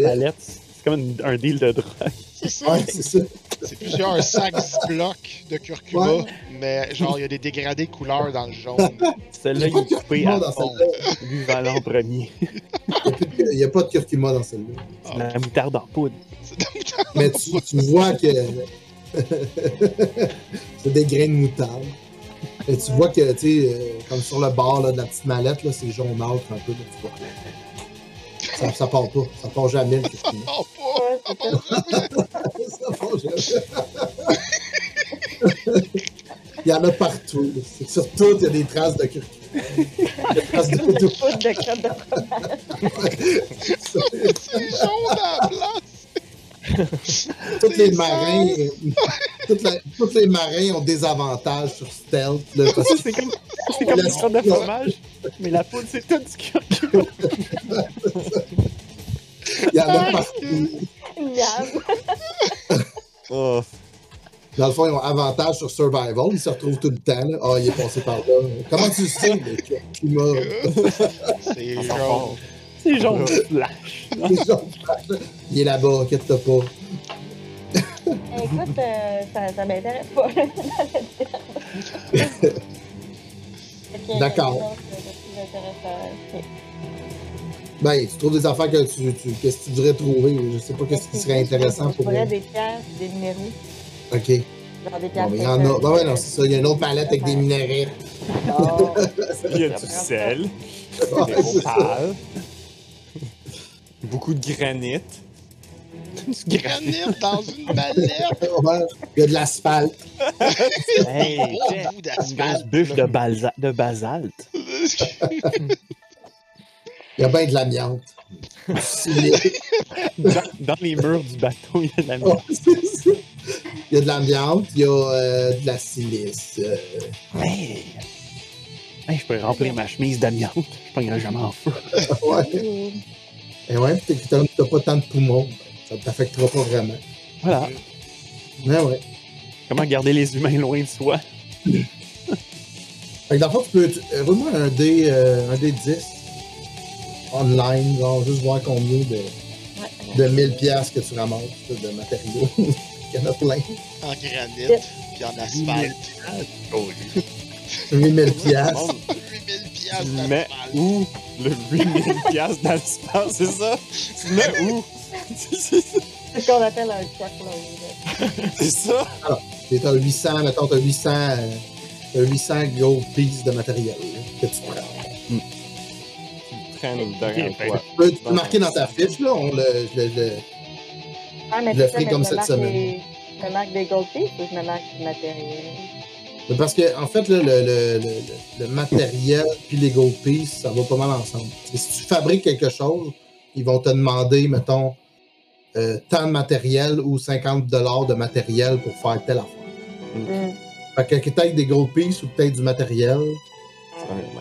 mallette. C'est comme une- un deal de drogue. C'est ça. Ouais, c'est ça. C'est plusieurs sacs blocs de curcuma, Ouais. mais genre, il y a des dégradés couleurs dans le jaune. Celle-là, Il est coupé curcuma à dans fond. celle-là. Lui va en premier. Il n'y a pas de curcuma dans celle-là. C'est la moutarde en poudre. Mais tu, tu vois que. c'est des grains de moutarde. Et tu vois que, tu sais, euh, comme sur le bord là, de la petite mallette, là, c'est jaunâtre un peu. Là, tu vois. Ça, ça part pas. Ça part jamais, le curcuma. Oh, pas! Ça. ça part jamais. Il y en a partout. C'est sur tout, il y a des traces de curcuma. Des traces de, de- poudre de crème de fromage. C'est jaune à la place! tous les marins, euh, toutes la- tous les marins ont des avantages sur stealth. là, parce que C'est comme, c'est comme une sorte de fromage, mais la poudre, c'est tout du curcuma. il y en a partout. Miam. Oh, Dans le fond, ils ont avantage sur survival. Ils se retrouvent tout le temps. Ah, il est passé par là. Comment tu le sais, le climat? C'est jaune. c'est jaune flash. Les gens, Il est là-bas, inquiète-toi pas. Écoute, euh, ça, ça m'intéresse pas. Ok, D'accord. Ben, tu trouves des affaires que tu. tu- que tu devrais trouver? Je sais pas qu'est-ce qui serait intéressant pour pourrais eux. des pierres, des minéraux? Ok. Genre des pierres. Bon, mais il y en a. Ben ouais, non, c'est ça. Il y a une autre palette avec des minéraux. Oh, Il y a du sel, des opales, beaucoup de granit. Du granit. Dans une mallette! Ouais, Il y a de l'asphalte. Hey, check, bout d'asphalte! bûche de, balsa- de basalte. Il y a bien de l'amiante. Dans, dans les murs du bateau, il y a de la Oh, c'est ça. Il y a de l'amiante, il y a euh, de la silice. euh, Hey! Hey, je pourrais remplir ma chemise d'amiante. Je pognerai jamais en feu. ouais. Et ouais, t'as t'as pas tant de poumons. Ça t'affectera pas vraiment. Voilà. Ouais, ouais. Comment garder les humains loin de soi? Fait que dans le fond, tu peux. Roule-moi un dé, euh, un dé 10 online, genre juste voir combien de, de 1000 pièces que tu ramasses de matériaux. Il y en a plein. En granit, puis en asphalte. 8000 pièces. 8000 piastres Mais où le 8000 piastres dans l'espace, c'est ça? Tu mets où? c'est C'est ce qu'on appelle un truckload. c'est ça? Et t'as 800, mettons, t'as 800, euh, t'as 800 gold pieces de matériel là, que tu prends. Tu traînes derrière Ok, toi. Tu peux, tu peux marquer dans ta fiche, là, on le, je le- je le- Ah, mais Je le c'est ça, ferai mais comme cette semaine. des- Je me marque des gold pieces ou je me marque du matériel? Parce que, en fait, là, le, le, le, le- le matériel puis les gold pieces, ça va pas mal ensemble. Si tu fabriques quelque chose, ils vont te demander, mettons, euh, tant de matériel ou 50 de matériel pour faire telle affaire. Hmm. Fait que, que t'aies des gold pieces ou peut-être du matériel,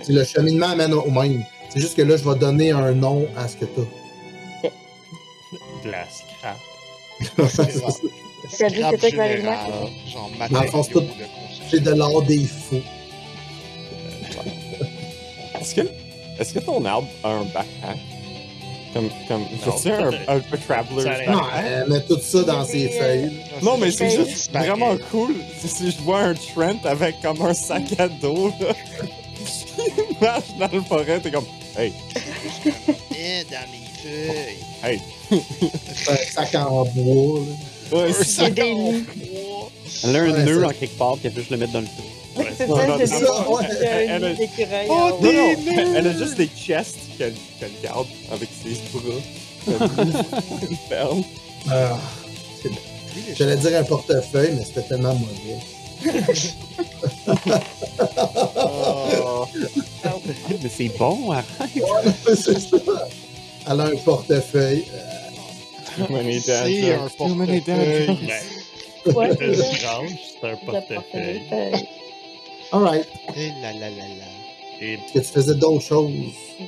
c'est le cheminement amène au même. C'est juste que là, je vais donner un nom à ce que t'as. De la scrap. Tu genre matériaux de C'est construction. de l'art des faux. Est-ce que, est-ce que ton arbre a un backpack? Comme, comme, un, un, un allait. Non, elle met tout ça dans ses euh, feuilles. Non, mais c'est juste vraiment cool. Si si je vois un Trent avec comme un sac à dos, là. marches dans le forêt, t'es comme, hey, Eh, dans mes feuilles. hey. Un sac en bois. là. Ouais, Un c'est des en nids. bois. Elle a un nœud en quelque part, puis elle peut juste le mettre dans le trou. Ouais, C'est ça, ça, ouais. Elle a- Oh. Non, non, elle, a juste des chests qu'elle qu'elle garde avec ses bras. Ferme. Ah, J'allais dire un portefeuille, mais c'était tellement mauvais. Oh. Mais c'est bon, arrête. c'est ça. Elle a un portefeuille. Jokes, too many dad portefeuille. jokes. Ouais. Une c'est c'est un portefeuille. Alright. Eh là là là là. Et Est-ce que tu faisais d'autres choses?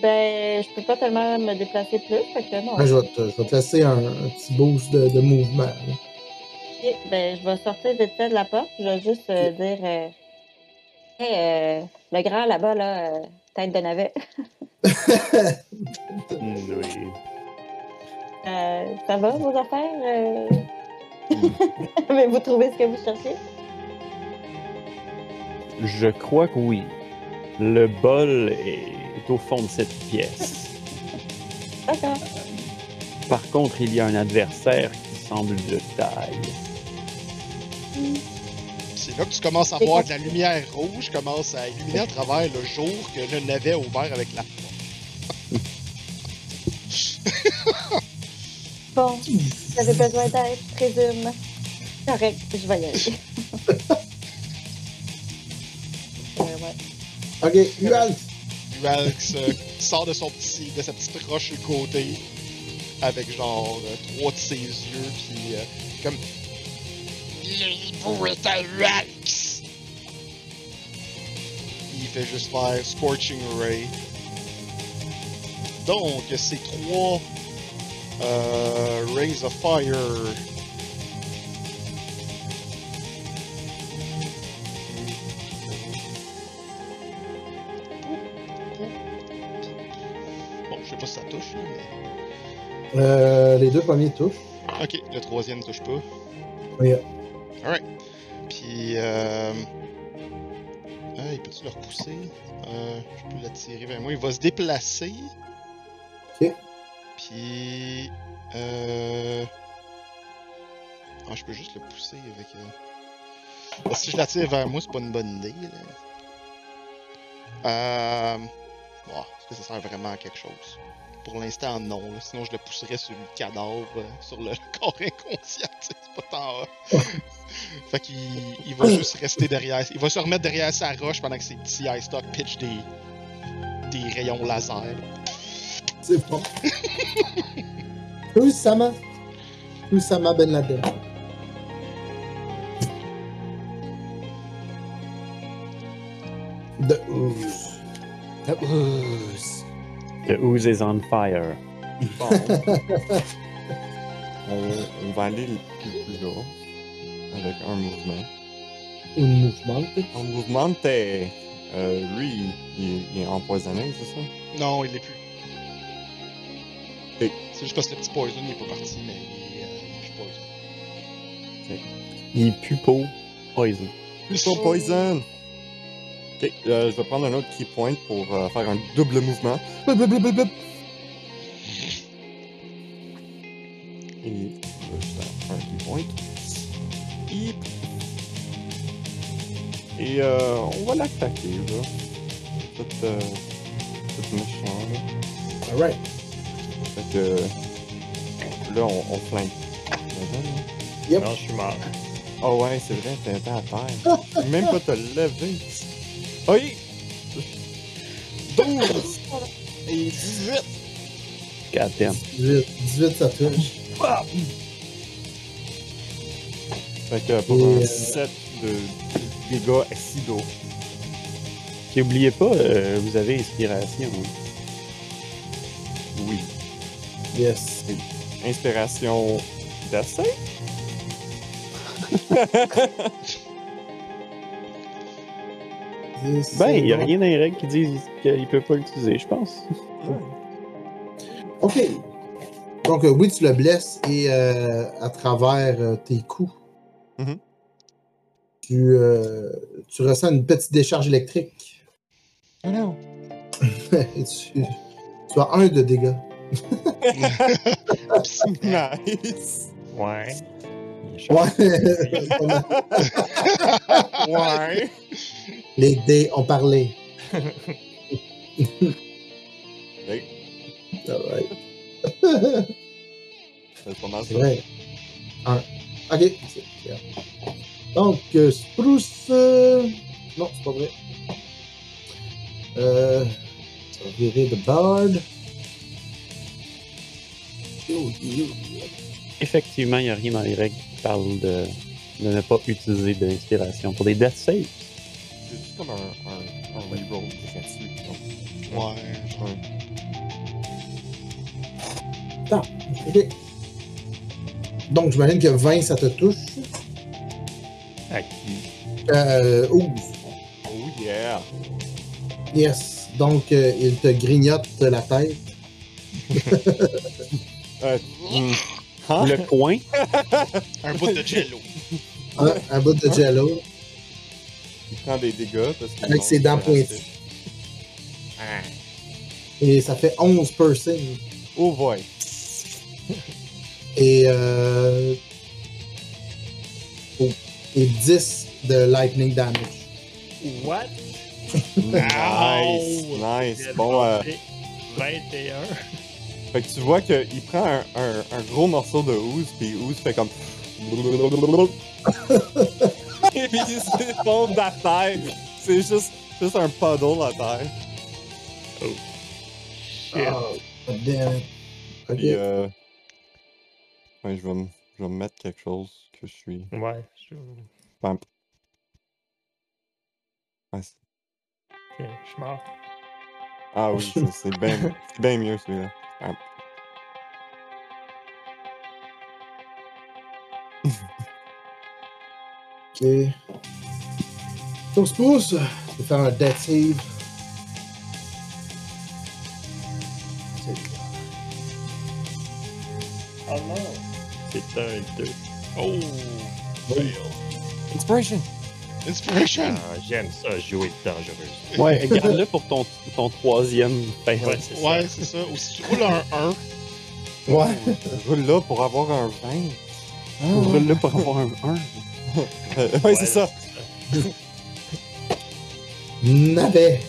Ben, je peux pas tellement me déplacer plus, fait que non. Ouais, je, vais te, je vais te laisser un, un petit boost de, de mouvement. là. Ok, ben, je vais sortir vite fait de la porte. Je vais juste euh, dire euh, Hey, euh, le grand là-bas, là, euh, tête de navet. Mm, oui. Euh, ça va, vos affaires? euh? Avez-vous trouvé ce que vous cherchiez? Je crois que oui. Le bol est au fond de cette pièce. D'accord. Par contre, il y a un adversaire qui semble de taille. C'est là que tu commences à voir de la lumière rouge commence à illuminer à travers le jour que le navet a ouvert avec la Bon, avez besoin d'aide, je présume. Correct, je vais y aller. Euh, ouais. Ok, Ual, Alex euh, sort de son petit, de sa petite roche sur le côté, avec genre euh, trois de ses yeux, puis euh, comme Le hibou est à Ux. il fait juste faire Scorching Ray. Donc, c'est trois euh, Rays of Fire. Bon, je sais pas si ça touche, là, mais. euh, les deux premiers touchent. Ok, le troisième touche pas. Oui. Alright. Puis, euh. Ah, il peut-tu le repousser? Euh, je peux l'attirer vers moi. Il va se déplacer. Ok. Puis, euh. Ah, je peux juste le pousser avec. euh, si je l'attire vers moi, c'est pas une bonne idée. Euh. Est-ce que ça sert vraiment à quelque chose? Pour l'instant, non. Sinon, je le pousserais sur le cadavre, sur le corps inconscient. C'est pas tant. fait qu'il il va juste rester derrière. Il va se remettre derrière sa roche pendant que ses petits ice stock pitch des, des rayons laser. C'est bon. Oussama. Oussama Ben Laden. De Ooze. The ooze is on fire. Bon. on, on va aller le plus là, avec un mouvement. Un mouvement. Un mouvement. Euh, lui, il, il- il est empoisonné, c'est ça? Non, il l'est plus. C'est juste parce que le petit poison il est pas parti, mais il est, euh, il est plus poison. Il pue pour poison. Plus pas poison! Ok, euh, je vais prendre un autre key point pour euh, faire un double mouvement. Blub, blub, blub, blub, blub. Et je vais juste faire un key point. Hip. Et euh, on va l'attaquer, là. Tout, euh, tout méchant, là. Alright. Fait que. Là, on, on flingue. Yep. Non, je suis mort. Oh ouais, c'est vrai, t'es à terre. Tu peux même pas te lever. Oui! 12! Et 18! God damn. 18, 18 ça touche. Fait que pour Et, un euh, 7 de dégâts acido. Et oubliez pas, euh, vous avez inspiration. hein. Oui. Yes. Inspiration d'essai? Ben, il n'y a bon. rien dans les règles qui disent qu'il peut pas l'utiliser, je pense. Ok. Donc, euh, oui, tu le blesses et euh, à travers euh, tes coups, Mhm. tu, euh, tu ressens une petite décharge électrique. Oh non! tu, tu as un de dégâts. Nice. Ouais. Ouais. Ouais. Les dés ont parlé. Hey, Alright. c'est pas mal C'est ça. vrai. Un. Ok. c'est clair. Donc, euh, Spruce. euh, Non, c'est pas vrai. Euh. Ça va virer de Bard. Effectivement, il n'y a rien dans les règles qui parle de, de ne pas utiliser de l'inspiration pour des death saves. C'est juste comme un, un, un reroll donc, Ouais. un- Ok. Donc, j'imagine que 20, ça te touche. À qui Euh, ouh, Oh yeah! yes. Donc, euh, il te grignote la tête. Euh. Hein? Le coin, Un bout de jello. Un, un bout de jello Il prend des dégâts parce qu'il avec ses dents de pointues. Ah. Et ça fait 11 piercing. Oh boy! Et, euh, oh, et 10 de lightning damage. What? Nice! Nice! Bon, euh, 21. Fait que tu vois qu'il prend un, un, un gros morceau de housse, puis housse fait comme. Et puis il s'effondre de la terre. C'est juste, juste un puddle à terre. Shit. Oh, God damn it. Ok. Puis, euh. Ouais, je vais, me- je vais me mettre quelque chose que je suis. Ouais. Je... Bam. Ah, Tiens, je suis mort. ah oui, c'est bien c'est bien mieux celui-là. Bam. Ok. Donc, Spruce, je vais faire un death save. Oh non. C'est un 2. Oh! Inspiration! Inspiration! Ah, j'aime ça, jouer dangereuse. ouais, garde-le pour ton, ton troisième fail. Ouais, c'est ça. Ouais, c'est ça. Ou si tu roules un 1, Ouais. Je roule là pour avoir un 20. Roule-le pour avoir un 1. Euh, ouais, c'est ça. Navet.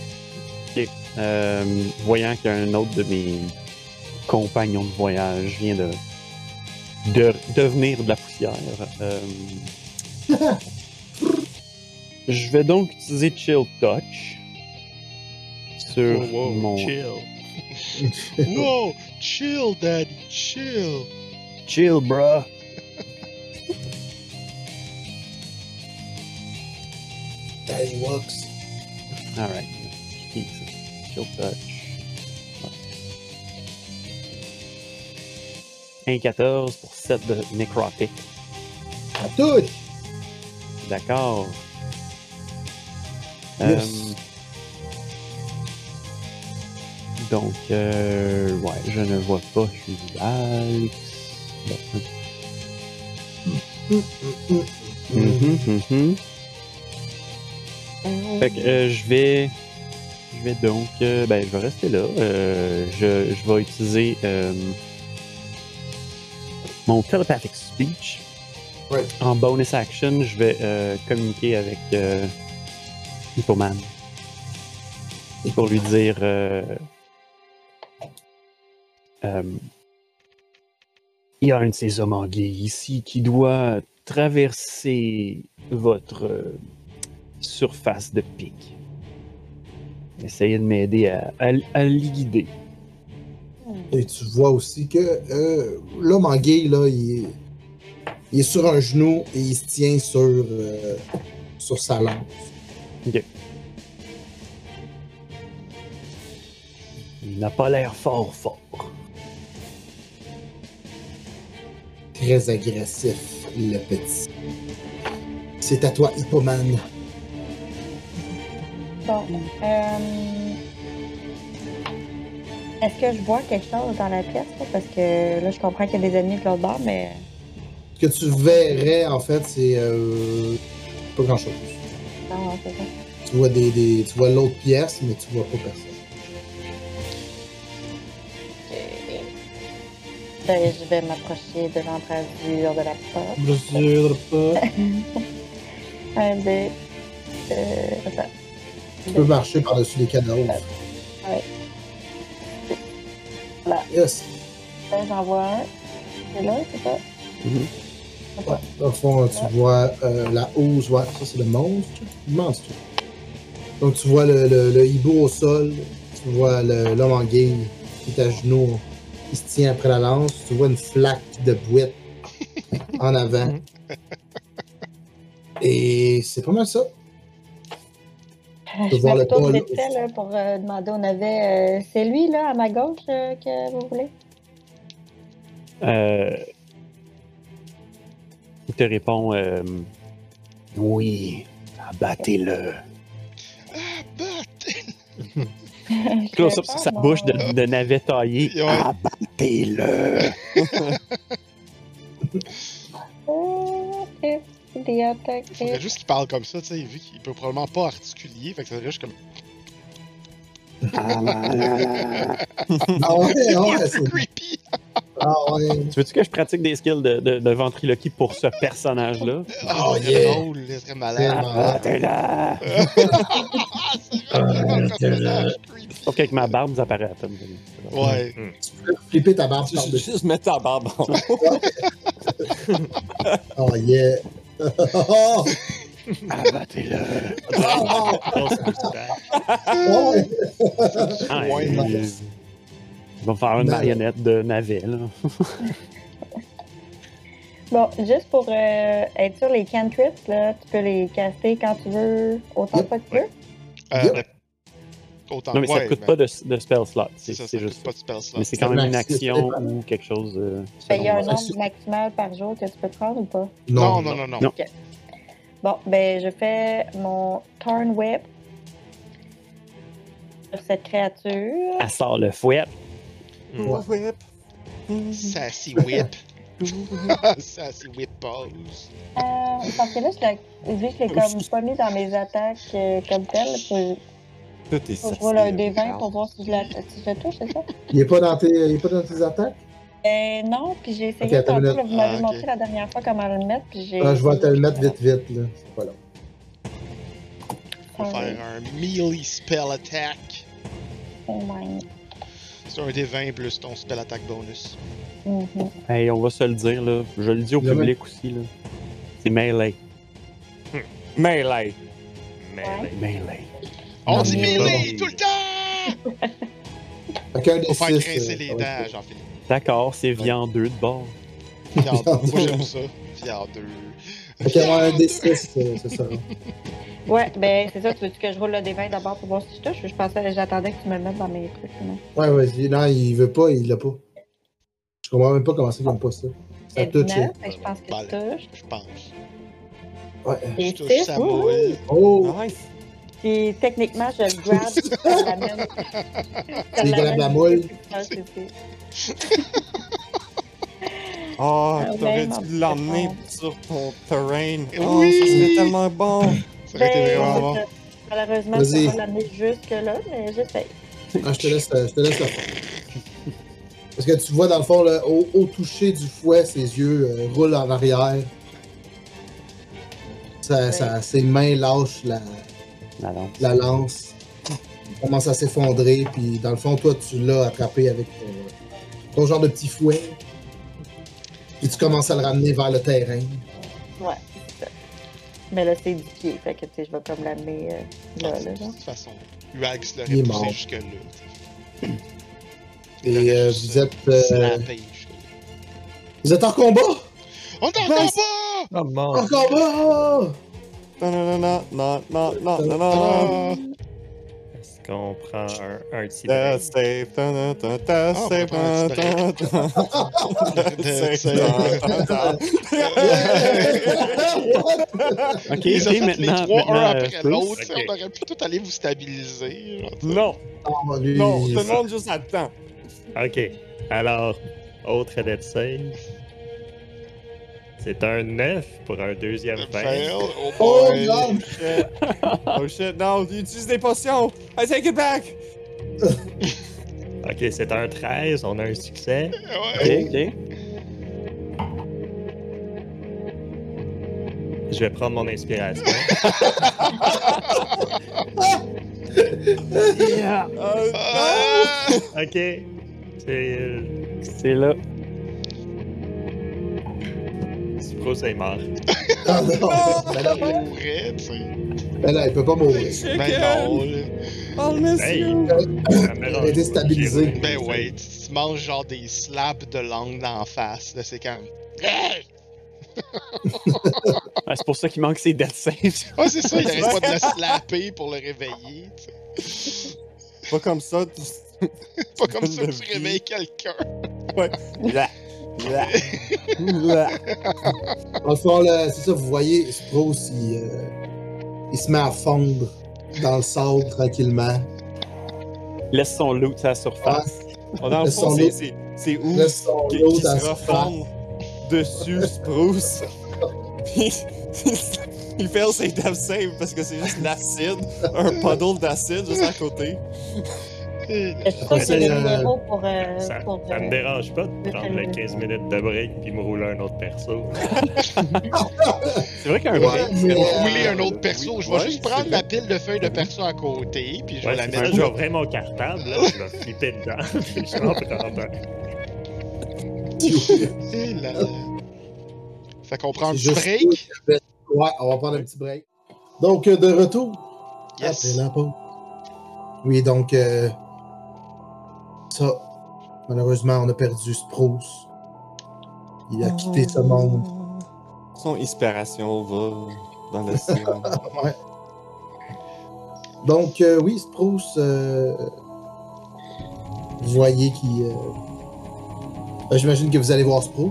Euh, voyant qu'un autre de mes compagnons de voyage vient de, de devenir de la poussière, euh, je vais donc utiliser Chill Touch sur Wow, wow, mon chill. Wow! Chill, daddy, chill! Chill, bruh. Daddy Walks. Alright. Chill Touch. Ouais. 1,14 pour 7 de Necrotic. À touche. D'accord. Yes. Euh, donc, euh, ouais, je ne vois pas Alex. Mhm. Fait que euh, je vais. Je vais donc. euh, ben, je vais rester là. Euh, je, je vais utiliser mon telepathic speech. En bonus action, je vais communiquer avec Hippoman. Pour lui dire. euh, euh, il y a un de ces hommes anguilles ici qui doit traverser votre euh, surface de pic. Essayez de m'aider à, à, à le guider. Et tu vois aussi que l'homme en gay, là, il est, sur un genou et il se tient sur, sur sa lance. Il n'a pas l'air fort fort. Très agressif, le petit. C'est à toi, Hippoman. Bon. Euh... Est-ce que je vois quelque chose dans la pièce? là? Parce que là, je comprends qu'il y a des ennemis de l'autre bord, mais. Ce que tu verrais, en fait, c'est euh, pas grand-chose. Hein. Tu vois des, des tu vois l'autre pièce, mais tu vois pas personne. Okay. Ben, je vais m'approcher de l'embrasure de la porte. Embrasure de la porte. Un des. Euh. Tu peux marcher par-dessus les cadavres. Ouais. Voilà. Yes. Là, j'en vois un. C'est là, c'est ça? Mm-hmm. Ouais. Dans le fond, tu vois euh, la hausse. Ouais, ça, c'est le monstre. Monstre. Donc, tu vois le, le, le hibou au sol. Tu vois le- l'homme en game qui est à genoux. Il se tient après la lance. Tu vois une flaque de bouette en avant. Et c'est pas mal ça. Je voir me le retourne vite fait, là, pour euh, demander au navet. euh, c'est lui, là, à ma gauche, euh, que vous voulez? Il te répond euh, Oui, abattez-le. Ah! Close up sur sa bouche de, de navet taillé. Ouais. Abattez-le. Il faudrait juste qu'il parle comme ça, tu sais, vu qu'il peut probablement pas articuler, fait que ça serait juste comme. Ah ouais, ouais, c'est. Creepy! Ah ouais. Tu veux-tu que je pratique des skills de, de, de ventriloquie pour ce personnage-là? Ah, Oh, yeah. drôle, ça serait malade. Abattez-le. Ah, personnage creepy. Sauf qu'avec ma barbe, ça paraît à peine. Ouais. Tu peux flipper ta barbe Tu par-dessus. juste mettre ta barbe en haut. Oh yeah. Oh, Abattez-le. Grosse moustache. ouais. Ah, Ouais. il- il va faire une Non. marionnette de navet, là. Bon, juste pour euh, être sûr, les cantrips, là, tu peux les caster quand tu veux, autant de fois que tu veux. Euh, Yep. Autant Non, mais ça ouais, te coûte pas de, de spell slot. C'est juste coûte pas de spell slot. Mais c'est quand même un une action ou quelque chose. euh, Ben, Il y a un nombre maximal par jour que tu peux prendre ou pas? Non, non, non, non. Non. Bon, ben, je fais mon turn whip sur cette créature. Elle sort le fouet. Ouais. Sassy whip. Sassy whip pose. Euh, parce que là, je l'ai, vu que je l'ai comme pas mis dans mes attaques euh, comme telles, faut, Tout est roule un D20 pour voir si je, la, si je le touche, c'est ça? Il est pas dans tes, il est pas dans tes attaques? Euh, non, puis j'ai essayé Ok, attends tantôt, là, vous m'avez Ah, montré la dernière fois comment le mettre, puis j'ai... Ah, je vais te le mettre vite, vite, là. C'est pas long. On va faire un melee spell attack. Oh my... C'est un D20 plus ton spell attack bonus. Mhm. Hey, on va se le dire, là. Je le dis au public aussi, là. C'est melee. Melee. Melee. On Non, dit melee tout le temps! Des Faut faire grincer euh, les être dents, Jean-Philippe. D'accord, c'est viandeux de bord. Viande. Moi, j'aime ça. Viandeux. Qu'il y aura un des six, euh, c'est ça. Ouais, ben c'est ça, tu veux-tu que je roule le D20 d'abord pour voir si je touche? Je pensais, j'attendais que tu me le mettes dans mes trucs. non? Ouais, vas-y. Non, il veut pas, il l'a pas. Je comprends même pas comment ça qu'il aime pas ça. Ça C'est touche. 19, fait que je pense que tu touches. Je pense. Ouais. Je Et touche 6, sa moule. Oh! Nice. Puis techniquement, je le grab, je. Je Tu grabes la moule. Ah, Oh, t'aurais dû l'emmener sur ton terrain. Oh, Oui. ça serait tellement bon. Ça aurait été vraiment bon. je- Malheureusement, je peux pas l'amener jusque-là, mais j'essaie. Ah, je te laisse, je te laisse la faire. Parce que tu vois, dans le fond, là, au, au toucher du fouet, ses yeux euh, roulent en arrière. Ça, ça- ses mains lâchent la, La lance. la lance. Il commence à s'effondrer, puis dans le fond, toi, tu l'as attrapé avec ton, ton genre de petit fouet. Puis tu commences à le ramener vers le terrain. Ouais. Mais là, c'est du pied, fait que tu sais, je vais comme l'amener euh, là, Ah, là, De toute façon, est l'aurait poussé mort. jusque-là. Et euh, vous êtes. euh, jusque-là. vous êtes en combat! On est en combat! Oh En combat! Non, non, non, non, non, non, non, non. Ah, Est-ce qu'on prend un, un petit ta, ta, ta, ta, Ah, ta, ta, ta. Ta. Ok, Ils ont ok, fait maintenant. les trois un après l'autre. Ok. On aurait pu tout aller vous stabiliser. Non, Oh, non, tout le monde juste attend. Ok. Alors, autre dead save. C'est un 9 pour un deuxième Fail. Oh Oh. God! Shit. Oh shit, non, utilise des potions. I take it back. Ok. C'est un 13, on a un succès. Ouais. Ok, ok. Je vais prendre mon inspiration. Yeah. Ah! ok. C'est. euh, C'est là. Spruce est mort. Ah non, ben là, Pourrait, tu sais. ben là, il peut pas mourir. Ben non, là. Oh, Hey! monsieur! me dérange est déstabilisé. Ben ouais, tu, tu manges genre des slaps de langue d'en face, là, c'est quand même... Ouais, c'est pour ça qu'il manque ses death saves. Ouais, c'est ça, il arrête pas de le slapper pour le réveiller, tu sais. Pas comme ça. tu- Pas comme ça que Le tu réveilles quelqu'un. Blah. Dans le fond, c'est ça, vous voyez, Spruce, il, euh, il se met à fondre dans le sable tranquillement. Laisse son loot à la surface. Dans le Laisse fond, c'est- c'est où Laisse son qui, qui se sa refondre dessus Spruce? Puis il fait ses death save parce que c'est juste l'acide, un puddle d'acide juste à côté. Je c'est, des euh, pour. euh, Ça, pour, ça me euh, dérange pas de prendre le 15 minutes de break puis me rouler un autre perso. C'est vrai qu'un Ouais, break, euh, Rouler un autre perso, oui, je vais ouais, juste prendre ma pile de feuilles de perso à côté, puis je vais Ouais, la mettre... ça, je vais ouvrir mon cartable, là, je vais flipper dedans, puis je vais en prendre un. Là là. Fait qu'on prend un C'est petit break. Ouais, on va prendre un petit break. Donc, de retour Yes. après la pause. Oui, donc, euh, ça, malheureusement, on a perdu Spruce. Il a quitté ce monde. Son inspiration va dans le ciel. Ouais. Donc, euh, oui, Spruce, euh, vous voyez qu'il. euh, J'imagine que vous allez voir Spruce.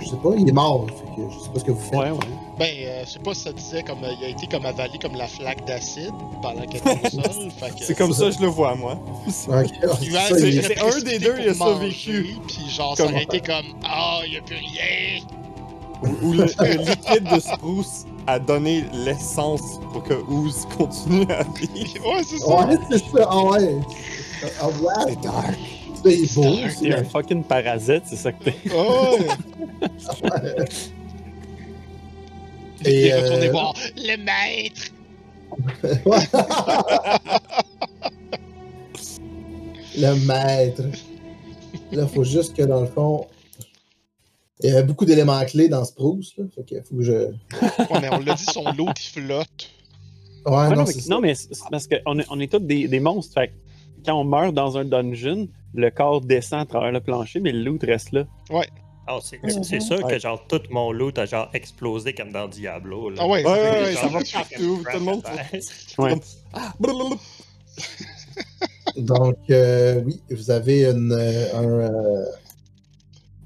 Je sais pas, il est mort. Fait que je sais pas ce que vous faites. Ouais, ouais. Ben, euh, je sais pas si ça disait comme euh, il a été comme avalé comme la flaque d'acide pendant qu'il était au sol. C'est comme ça que je le vois, moi. C'est c'est un des deux, il a survécu. Puis genre, ça aurait été comme Ah, il y a plus rien. Ou, ou le, le liquide de Spruce a donné l'essence pour que Ooze continue à vivre. Ouais, c'est ça. Ouais, c'est ça. Ah ouais. Ah ouais. C'est dark. C'est beau. T'es un fucking parasite, c'est ça que t'es. Oh, Et, il est retourné euh, voir le maître. Le maître. Là, faut juste que dans le fond. Il y avait beaucoup d'éléments clés dans Spruce. Là, fait que faut que je. Ouais, mais on l'a dit, son lot il flotte. Ouais, Ouais, non, non, c'est mais, ça. non, mais c'est parce qu'on est, on est tous des, des monstres. Fait que quand on meurt dans un dungeon, le corps descend à travers le plancher, mais le loot reste là. Ah, c'est c'est sûr que genre tout mon loot a genre explosé comme dans Diablo. Là. Ah ouais, Ouais, c'est- ouais, ouais, Genre, ça va partout. Tout le monde. Ouais. Donc, euh, oui, vous avez une, euh, un. euh,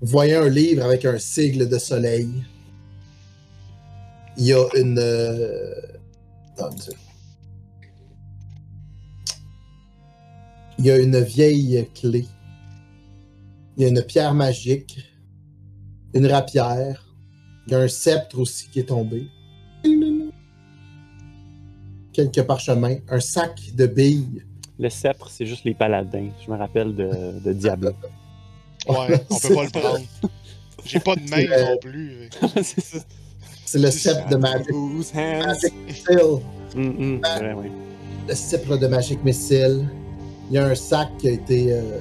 Vous voyez un livre avec un sigle de soleil. Il y a une. euh. Il y a une vieille clé. Il y a une pierre magique. Une rapière. Il y a un sceptre aussi qui est tombé. Quelques parchemins. Un sac de billes. Le sceptre, c'est juste les paladins. Je me rappelle de, de Diablo. Ouais, on peut pas le prendre. J'ai pas de main euh, non plus. c'est ça. C'est le sceptre de Magic. Magic Missile. C'est vrai, oui. Le sceptre de Magic Missile. Il y a un sac qui a été euh,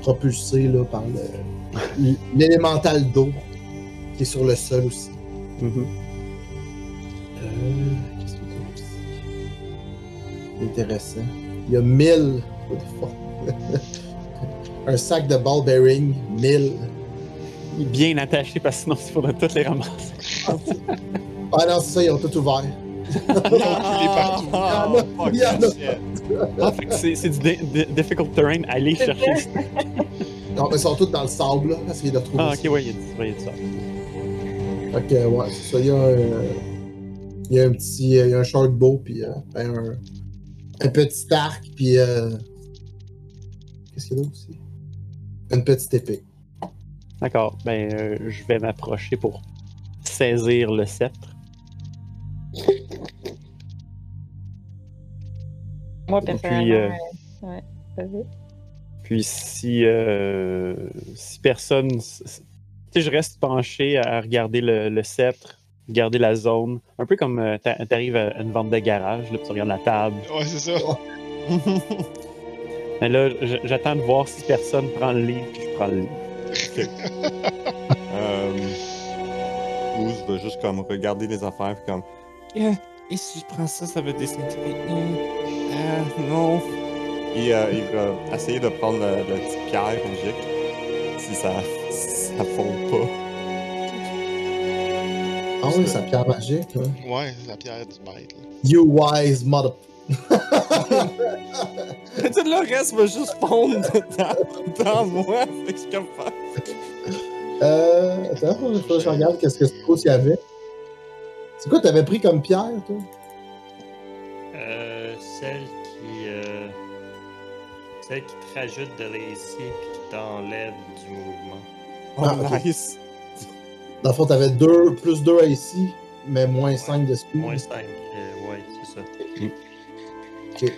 propulsé là, par le- l'élémental d'eau qui est sur le sol aussi. Euh, Qu'est-ce qu'il y a aussi? Intéressant. Il y a 1000. What the fuck? un sac de ball bearing, 1000. Il est bien attaché parce que sinon, il faudrait toutes les ramasser. Ah non, c'est ça, ils ont tout ouvert. partout. Ah. Ah, c'est du di- di- difficult terrain. Allez chercher. ça. Non, mais ils sont tous dans le sable, là. Essayez de retrouver Ah, ça. ok, ouais, il y a du- ça. Fait que, ouais, c'est ça. Il y a un, il y a un petit. Il y a un short bow, puis euh, ben, un, un petit arc, puis. Euh, Qu'est-ce qu'il y a d'autre aussi? Une petite épée. D'accord. Ben, euh, je vais m'approcher pour saisir le sceptre. Moi, puis, personnellement, euh, ouais, vas-y. Puis si, euh, si personne. Tu sais, je reste penché à regarder le, le sceptre, regarder la zone. Un peu comme euh, t'a- t'arrives à une vente de garage, là, puis tu regardes la table. Ouais, c'est ça. Mais là, j'attends de voir si personne prend le livre, puis je prends le livre. Euh, Ouz va juste comme regarder les affaires puis comme Eh, et si je prends ça, ça va désintégrer. Hmm, ah, non. Et euh, il va essayer de prendre le, le petit pierre magique si ça, si ça fond pas. Ah oui, sa pierre magique. hein. Ouais, la pierre du maître. là. You wise mother. Tout le reste va juste fondre dans, dans moi. Fait que je comme. Euh. Attends, que je regarde qu'est-ce que Strauss y avait. C'est quoi, t'avais pris comme pierre, toi? Euh, celle celle qui te rajoute de l'AC puis qui t'enlève du mouvement. Oh, Ah, ok. nice. Dans le fond, t'avais 2 plus 2 ici, mais moins 5 de speed. Moins 5. euh, ouais, c'est ça.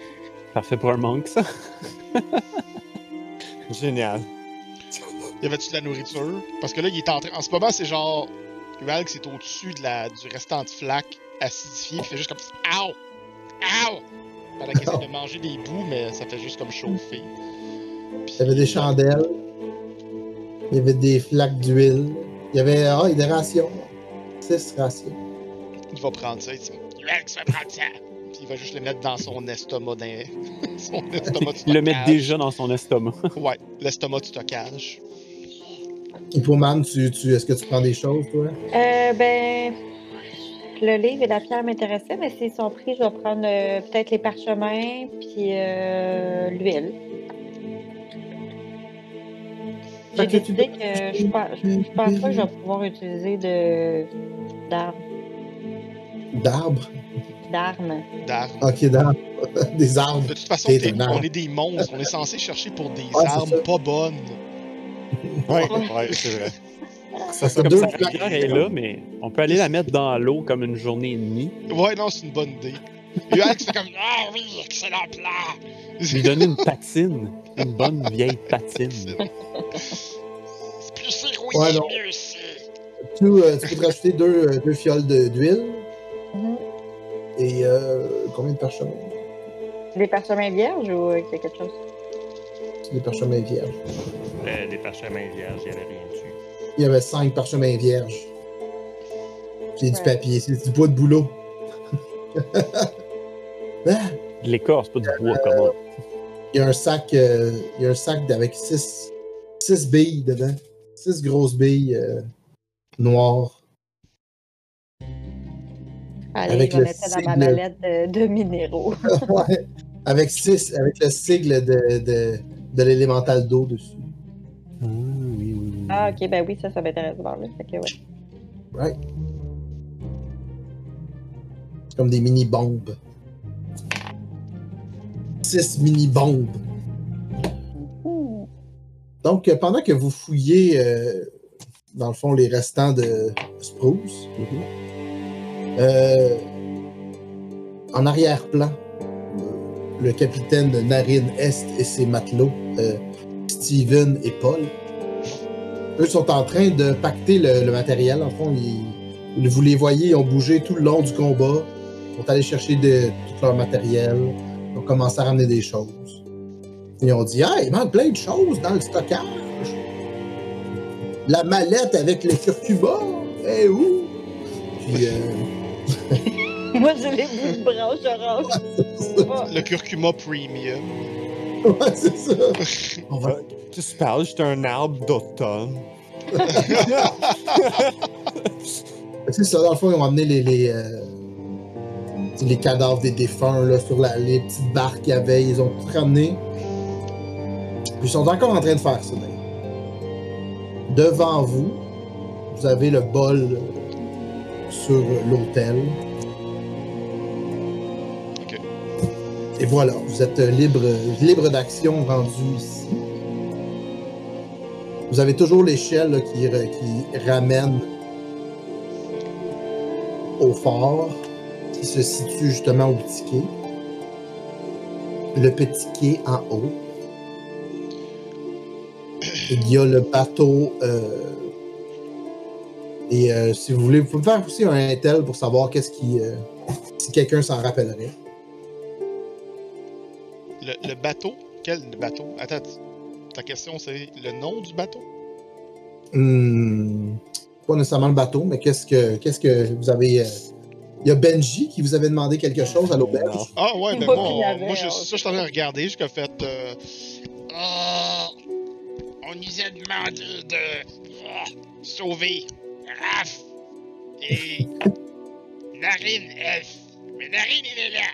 Parfait pour un monk, ça. Génial. Y avait-tu de la nourriture? Parce que là, il est en train. En ce moment, c'est genre. Ualx est au-dessus de la... du restant de flaque acidifié, puis il fait juste comme. Ow! Ow! Pendant qu'il essaie de manger des bouts, mais ça fait juste comme chauffer. Puis- Il y avait des chandelles. Il y avait des flaques d'huile. Il y avait ah, il y a des rations. 6 rations. Il va prendre ça, il dit va prendre ça! Puis il va juste le mettre dans son estomac. Dans... son estomac de Il le met stockage. déjà dans son estomac. Ouais, l'estomac de stockage. Hippoman, tu, tu, est-ce que tu prends des choses, toi? Euh, ben, le livre et la pierre m'intéressaient, mais s'ils sont pris, je vais prendre euh, peut-être les parchemins puis euh, l'huile. J'ai décidé que je je pense pas que je vais pouvoir utiliser de d'armes. D'arbres? D'armes. D'armes. Ok, d'arbres. des arbres. De toute façon, on est des monstres. On est censé chercher pour des Ouais, armes pas bonnes. Ouais, ouais, c'est vrai. Ça fait Comme flaques. rivière est là, mais on peut aller la mettre dans l'eau comme une journée et demie. Ouais, non, c'est une bonne idée. Ualx fait comme Ah oui, excellent plan! Lui donner une patine. Une bonne vieille patine. Plus c'est rouillé, Ouais, non. mieux c'est. Tu, euh, tu peux te rajouter deux, euh, deux fioles de- d'huile Mhm. et euh, combien de parchemins? Des parchemins vierges ou euh, quelque chose? C'est des parchemins vierges. Euh, des parchemins vierges, il n'y avait rien. Il y avait cinq parchemins vierges. J'ai du Ouais. papier, c'est du bois de boulot. Ah, De l'écorce, pas du bois, comment? Il y a un sac, euh, il y a un sac avec six, six billes dedans. Six grosses billes euh, noires. Allez, Avec je vais le mettre ça dans ma sigle. mallette de, de minéraux. Ouais. Avec six, avec le sigle de, de, de l'élémental d'eau dessus. Ah, ok, ben oui, ça, ça m'intéresse de voir. là. Fait que, ouais. Right? Comme des mini-bombes. Six mini-bombes. Hmm. Donc, euh, pendant que vous fouillez, euh, dans le fond, les restants de Spruce, Mhm. euh, en arrière-plan, le capitaine de Narine Est et ses matelots, euh, Steven et Paul, eux sont en train de pacter le, le matériel. En fond, ils- vous les voyez, ils ont bougé tout le long du combat, ils sont allés chercher de, tout leur matériel, ils ont commencé à ramener des choses. Ils ont dit Ah, il manque plein de choses dans le stockage. La mallette avec le curcuma, eh où? Puis, euh, Moi, j'ai les bouts de branches orange. Le curcuma premium. ouais, c'est ça. On va- Tu parles, j'étais un arbre d'automne. C'est ça, dans le fond, ils ont amené les, les, euh, les cadavres des défunts là, sur la, les petites barques qu'il y avait. Ils ont tout ramené. Puis ils sont encore en train de faire ça. d'ailleurs. Devant vous, vous avez le bol sur l'autel. Et voilà, vous êtes libre, libre d'action rendu ici. Vous avez toujours l'échelle qui, ramène au fort, qui se situe justement au petit quai. Le petit quai en haut. il y a le bateau. euh, et euh, si vous voulez, vous pouvez faire aussi un intel pour savoir qu'est-ce qui. euh, si quelqu'un s'en rappellerait. Le, le bateau? Quel bateau? Attends, ta question c'est le nom du bateau? Hmm, pas nécessairement le bateau, mais qu'est-ce que qu'est-ce que vous avez. euh, Il y a Benji qui vous avait demandé quelque chose à l'auberge? Ah ouais, ben Moi moi, on- je, ça, je suis en train de regarder jusqu'à fait. euh, Oh, on nous a demandé de oh, sauver Raph et Narine F. Mais Narine, il est là.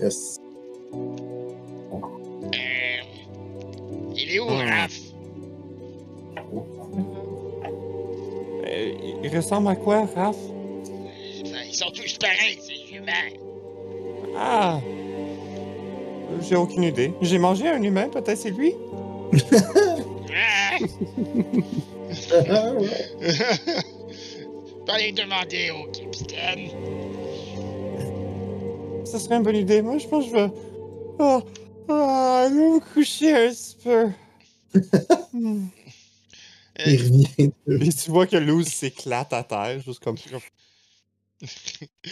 Yes. Il est où. Raph? Euh, il ressemble à quoi, Raph? Enfin, ils sont tous pareils, ces humains. Ah! J'ai aucune idée. J'ai mangé un humain, peut-être c'est lui? Ah, les demander au capitaine. Ça serait une bonne idée. Moi, je pense que je vais. Ah, ah, vais me coucher un petit peu. Hmm. Il revient. Et tu vois que Luz s'éclate à terre, juste comme ça.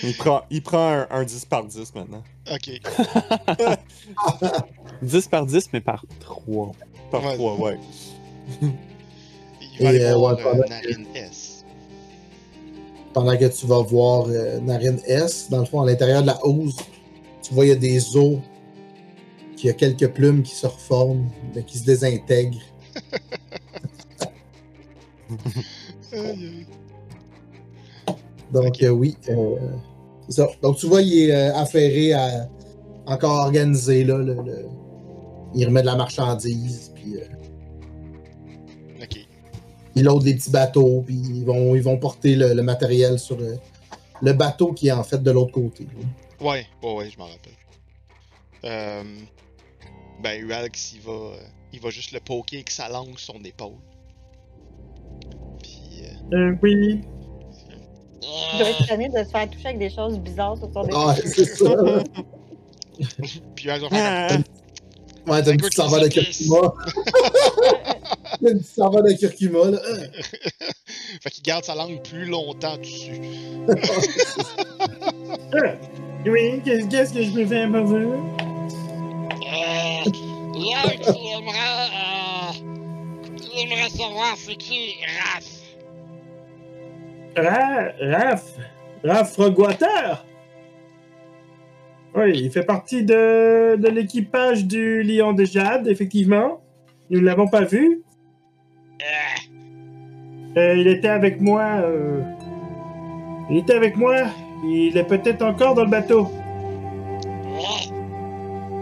Il prend, il prend un, un 10 par 10 maintenant. ok. 10 par 10, mais par 3. Par Ouais. 3, ouais. Il va Et, aller euh, voir ouais, euh, pendant que- Narine S. pendant que tu vas voir euh, Narine S, dans le fond, à l'intérieur de la hausse, tu vois, il y a des os, qu'il y a quelques plumes qui se reforment, mais qui se désintègrent. Donc, euh, oui, euh, c'est ça. Donc, tu vois, il est euh, affairé à encore organisé, là. le- le- Il remet de la marchandise, puis Ok. il load des petits bateaux, puis ils vont, ils vont porter le, le matériel sur le bateau qui est en fait de l'autre côté. là. Ouais, ouais, ouais, je m'en rappelle. Euh, ben, Ualx, il va, euh, il va juste le poker avec sa langue sur son épaule. Puis, euh, Euh, oui. Il doit être de se faire toucher avec des choses bizarres sur son Ah, c'est ça. puis Ualx va faire Ah, Ouais, t'as une petite saveur de curcuma. T'as une petite saveur de curcuma, là. Euh. fait qu'il garde sa langue plus longtemps dessus. Ah, oui, qu'est-ce que je peux faire pour vous? Yank, il aimerait, euh, savoir c'est qui Raph? Ra Raph? Raph Frogwater. Oui, il fait partie de, de l'équipage du Lion de Jade, effectivement. Nous ne l'avons pas vu. Euh, Euh, il était avec moi. euh, Il était avec moi. Il est peut-être encore dans le bateau.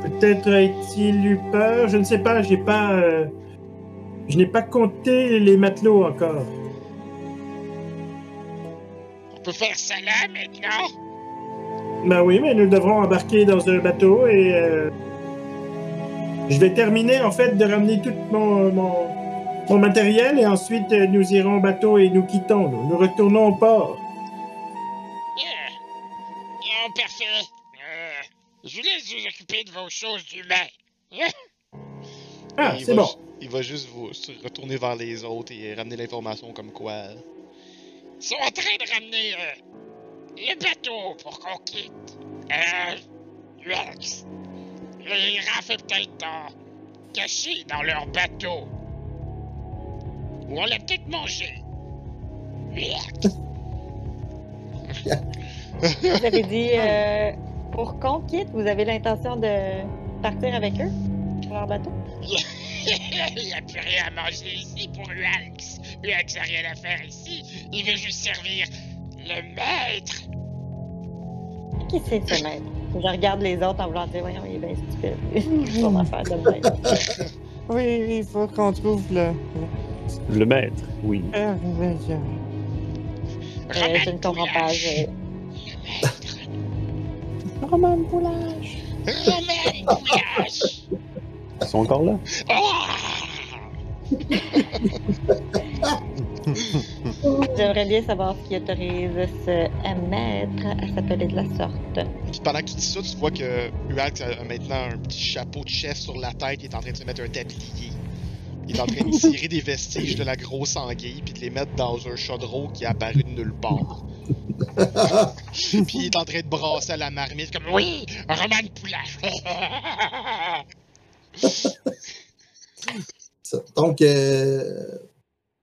Peut-être a-t-il eu peur. Je ne sais pas. J'ai pas. euh, Je n'ai pas compté les matelots encore. on peut faire ça là maintenant? Ben oui, mais nous devrons embarquer dans un bateau et euh, je vais terminer en fait de ramener tout mon, mon, mon matériel et ensuite euh, nous irons au bateau et nous quittons. Nous, Nous retournons au port. Yeah. Oh, parfait. Euh, je vous laisse vous occuper de vos choses d'humain. Ah, il c'est va bon. Il va juste vous se retourner vers les autres et ramener l'information comme quoi. Ils sont en train de ramener euh, le bateau pour qu'on quitte. Euh, Rex. Les est peut-être dans- caché dans leur bateau. Ou on l'a peut-être mangé. Rex. Vous avez dit euh, pour qu'on quitte, vous avez l'intention de partir avec eux sur leur bateau? Il n'y a plus rien à manger ici pour Ulax. Ulax n'a rien à faire ici. Il veut juste servir le maître. Qui c'est ce maître? Je regarde les autres en voulant dire, voyons, il est bien stupide. Son affaire de maître. oui, il faut qu'on trouve le. Le maître, oui. le- Euh, je ne comprends pas. je- Roman Poulage. Roman Poulage. Ils sont encore là? J'aimerais bien savoir ce qui autorise ce maître à s'appeler de la sorte. Puis pendant que tu dis ça, tu vois que Uax a maintenant un petit chapeau de chef sur la tête. Il est en train de se mettre un tablier. Il est en train de tirer des vestiges de la grosse anguille puis de les mettre dans un chaudron qui est apparu de nulle part. Puis il est en train de brasser à la marmite comme Oui, un roman de poulet. Donc, euh,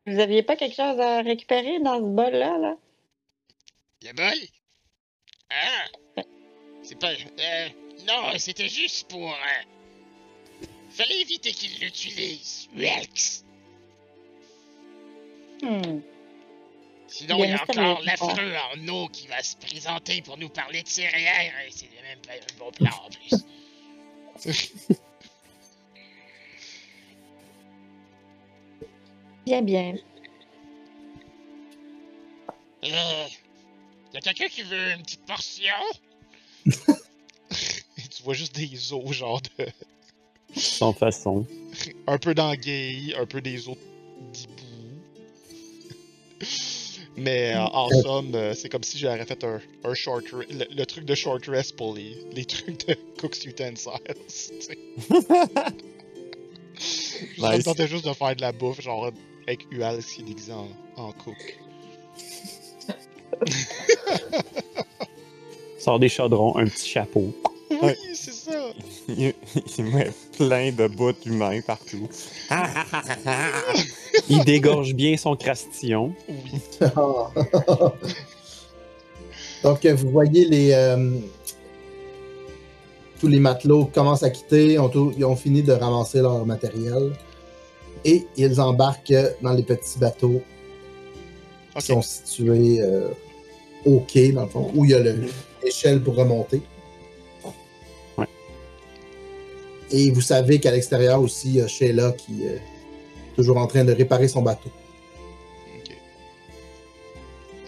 Vous aviez pas quelque chose à récupérer dans ce bol-là, là? Le bol? Ah! C'est pas. Euh, non, c'était juste pour. euh, Fallait éviter qu'il l'utilise, Rex. Hmm. Sinon, Il y il y a encore l'affreux en eau qui va se présenter pour nous parler de céréales. et C'est même pas un bon plan en plus. Bien, bien. Euh, y a quelqu'un qui veut une petite portion? Tu vois juste des os, genre de. Sans façon. Un peu d'anguille, un peu des d'hibou. Mais euh, en somme, euh, c'est comme si j'aurais fait un, un short le, le truc de short rest pour les, les trucs de Cook's Utensils. tu sais. Ça me Nice. tentait juste de faire de la bouffe, genre avec Ual qui est déguisé en, en cook. Sort des chaudrons, un petit chapeau. Oui, ça! Il, il met plein de bouts humains partout. Il dégorge bien son crastillon. Oui. Donc, euh, vous voyez les. euh, tous les matelots commencent à quitter, ont tout- ils ont fini de ramasser leur matériel. Et ils embarquent dans les petits bateaux qui sont situés euh, au quai, dans le fond, où il y a le- l'échelle pour remonter. Et vous savez qu'à l'extérieur aussi, il y a Sheila qui est toujours en train de réparer son bateau. Ok.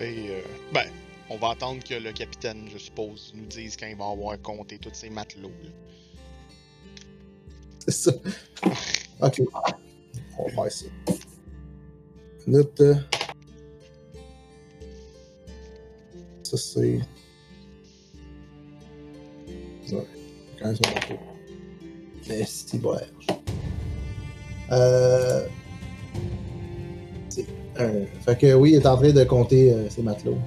Et, euh, ben, on va attendre que le capitaine, je suppose, nous dise quand il va avoir compté tous ces matelots. C'est ça. Ok. On va faire ça. Euh, Ça, c'est. Ouais. Quand même son bateau. C'est bon. Euh. Un. Fait que oui, il est en train de compter euh, ses matelots.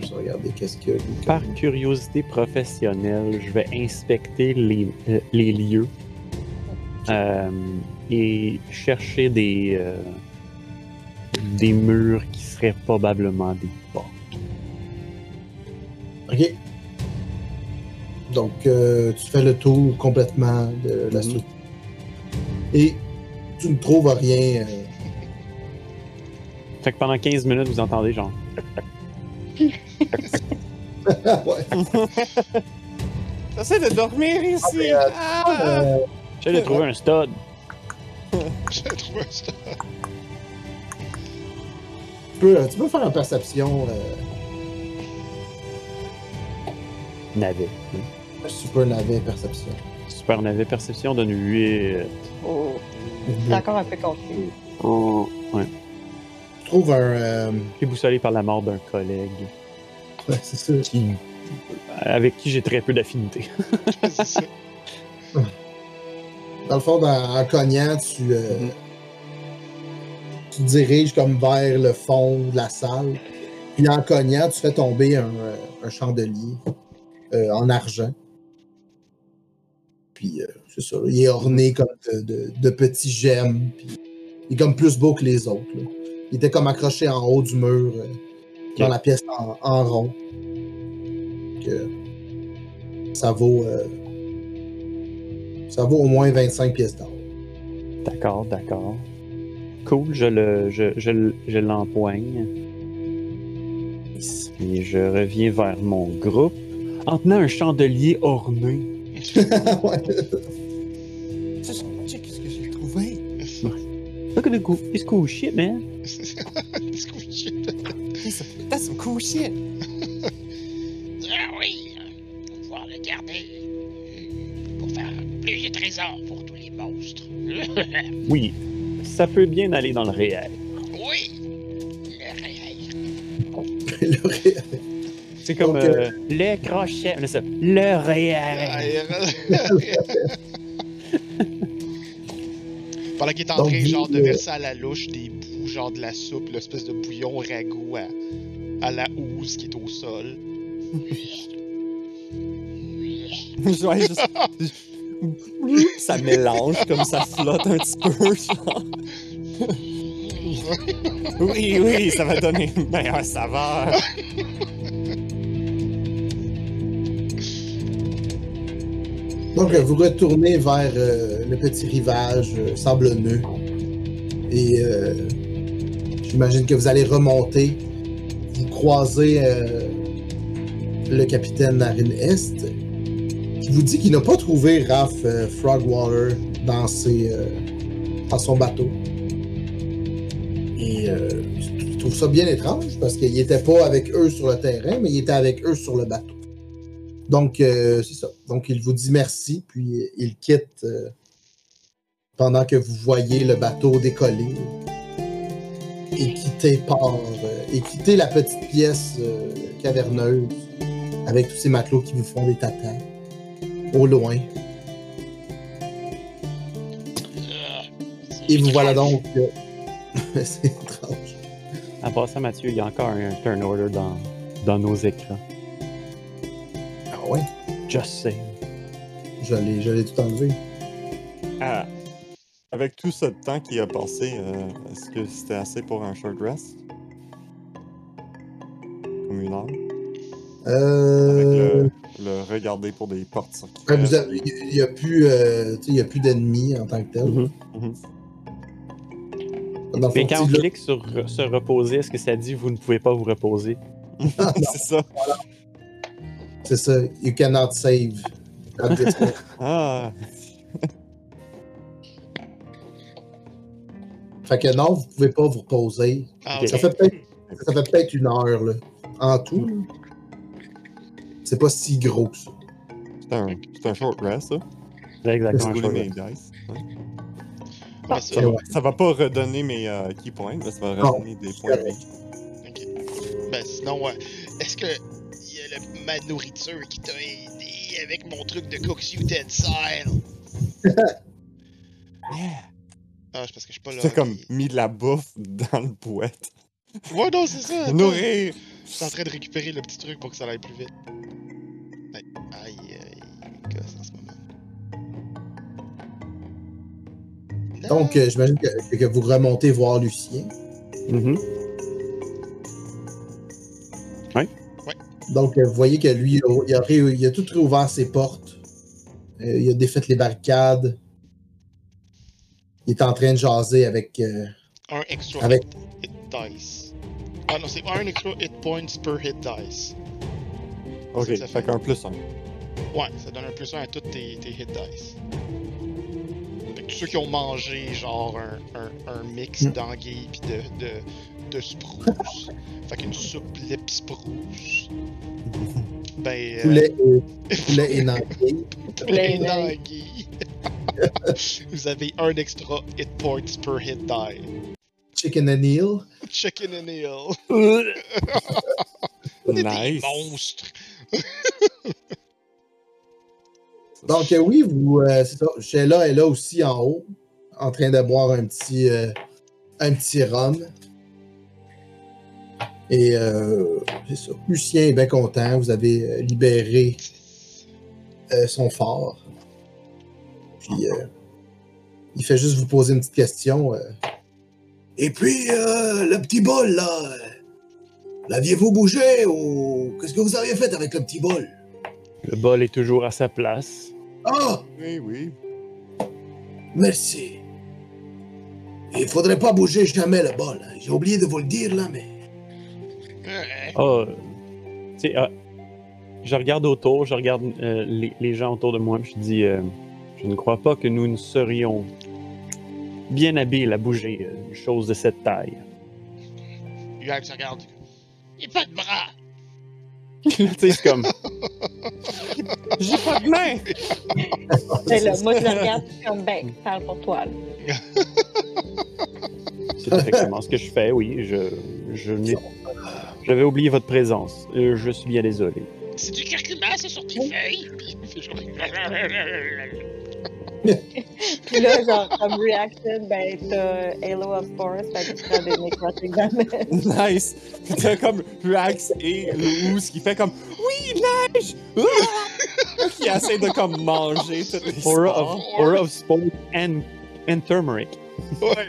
Je vais regarder qu'est-ce qu'il y a. Par curiosité professionnelle, je vais inspecter les, euh, les lieux euh, et chercher des, euh, des murs qui seraient probablement des portes. Ok. Donc, euh, tu fais le tour complètement de la Mhm. structure. Et tu ne trouves rien. euh, Fait que pendant 15 minutes, vous entendez genre. ouais. J'essaie de dormir ici. mais, euh, Ah! Euh, J'essaie de trouver un stud. J'ai trouvé un stuff. tu, peux, tu peux faire une perception euh, Navet. Super navet perception. Super navet perception donne 8. Oh, c'est encore un peu confus. Oh, ouais. Tu trouves un. euh, Déboussolé par la mort d'un collègue ouais, c'est ça. qui, avec qui j'ai très peu d'affinité. c'est ça. Dans le fond, dans- en cognant, tu, euh, tu te diriges comme vers le fond de la salle. Puis en cognant, tu fais tomber un, euh, un chandelier euh, en argent. Puis euh, c'est ça, il est orné comme de, de- de petits gemmes. Puis il est comme plus beau que les autres. là. Il était comme accroché en haut du mur, euh, dans la pièce en, en rond. Que ça vaut. euh, ça vaut au moins 25 pièces d'or. D'accord, d'accord. Cool, je le, je, je, je l'empoigne. Et je reviens vers mon groupe en tenant un chandelier orné. Ouais. Check ce que j'ai trouvé. Look at the cool, it's cool shit, man. It's cool shit. That's, that's some cool shit. Ah oui, on va pouvoir le garder pour faire plus de trésors pour tous les monstres. Oui, ça peut bien aller dans le réel. Oui! Le réel. Le ré- C'est comme Donc, euh, le crochet. Le réel. Pendant qu'il est en Donc, train, genre, de euh, verser à la louche des bouts, genre de la soupe, l'espèce de bouillon ragoût à, à la housse qui est au sol. Ouais, juste- ça mélange comme ça flotte un petit peu, genre. Oui, oui, ça va donner une meilleure saveur. Donc, vous retournez vers euh, le petit rivage euh, sablonneux. Et euh, j'imagine que vous allez remonter. Vous croisez le capitaine Narin Est, qui vous dit qu'il n'a pas trouvé Raph Frogwater dans, ses, dans son bateau. Et je trouve ça bien étrange parce qu'il n'était pas avec eux sur le terrain, mais il était avec eux sur le bateau. Donc, euh, c'est ça. Donc, il vous dit merci, puis il quitte euh, pendant que vous voyez le bateau décoller et quitter port, euh, et quitter la petite pièce caverneuse avec tous ces matelots qui vous font des tatas au loin. Et vous voilà donc. c'est étrange. En passant, Mathieu, il y a encore un turn order dans, dans nos écrans. Ah Just l'ai, je l'ai tout enlevé. Ah, avec tout ce temps qui a passé, euh, est-ce que c'était assez pour un short rest? Comme une heure? Avec Euh, le, le regarder pour des portes avez- il n'y a plus, euh, tu sais, il y a plus d'ennemis en tant que tel. Le Mais fond, quand on clique sur se reposer, est-ce que ça dit vous ne pouvez pas vous reposer? c'est ça. C'est ça. You cannot save. at this point. Ah, fait que non, vous pouvez pas vous reposer. Ah. Ça fait peut-être ça fait peut-être une heure là, en tout. là. C'est pas si gros que ça. c'est un, c'est un short rest, ça? C'est exactement ça. dice. Ouais, Ça, va- ça va pas redonner mes euh, key points, mais ça va Non. redonner des points de vie. Ok. Ben sinon, ouais. Est-ce que le- ma nourriture qui t'a aidé avec mon truc de cook's utensil? Ah, c'est parce que je suis pas là. T'as comme mis de la bouffe dans le boîte. Ouais, non, c'est ça. Nourrir! Je suis en train de récupérer le petit truc pour que ça aille plus vite. Aïe, aïe, aïe, gosse en ce moment. Non. Donc, euh, j'imagine que, que vous remontez voir Lucien. Mhm. Donc, euh, vous voyez que lui, il a, ré- il a tout réouvert ses portes. Euh, il a défait les barricades. Il est en train de jaser avec. euh, un extra avec- hit, dice. Ah non, c'est un extra hit points per hit dice. Ok, ça fait fait. qu'un plus un. Ouais, ça donne un plus 1 à tous tes, tes hit dice. Fait que tous ceux qui ont mangé genre un, un, un mix Mm. d'anguilles pis de, de, de spruce. fait qu'une soupe lip spruce. Ben. euh, poulet, et, poulet et poulet Poulet d'anguille. Vous avez un extra hit points per hit die. Chicken and eel. Chicken and des Nice! monstres. Donc, euh, oui, vous, euh, c'est ça. Sheila est là aussi en haut, en train de boire un petit, euh, un petit rhum. Et euh, c'est ça. Lucien est bien content. Vous avez euh, libéré euh, son fort. Puis, euh, il fait juste vous poser une petite question. euh. Et puis, euh, le petit bol, là, l'aviez-vous bougé ou qu'est-ce que vous aviez fait avec le petit bol? Le bol est toujours à sa place. Ah! Oui, oui. Merci. Il faudrait pas bouger jamais le bol. hein. J'ai oublié de vous le dire là, mais. Ah, tu sais, ah, je regarde autour, je regarde euh, les, les gens autour de moi, puis je dis, euh, je ne crois pas que nous ne serions bien habiles à bouger euh, une chose de cette taille. Yuag se regarde. Il a pas de bras. tu sais, c'est comme, j'ai pas de main. Et là, moi, je le regarde je suis comme, ben, parle pour toi. C'est effectivement ce que je fais, oui. Je, je n'ai- J'avais oublié votre présence. Euh, Je suis bien désolé. C'est du curcuma, c'est sur tes feuilles. Puis là, genre, comme reaction, ben, t'as Halo of Force, fait que tu prends des necrotic damage. Nice! Puis t'as comme Rax et Luz qui fait comme Oui, neige! Ah! qui essaie de comme manger toutes les Aura of, aura of Sport and, and Turmeric. Ouais.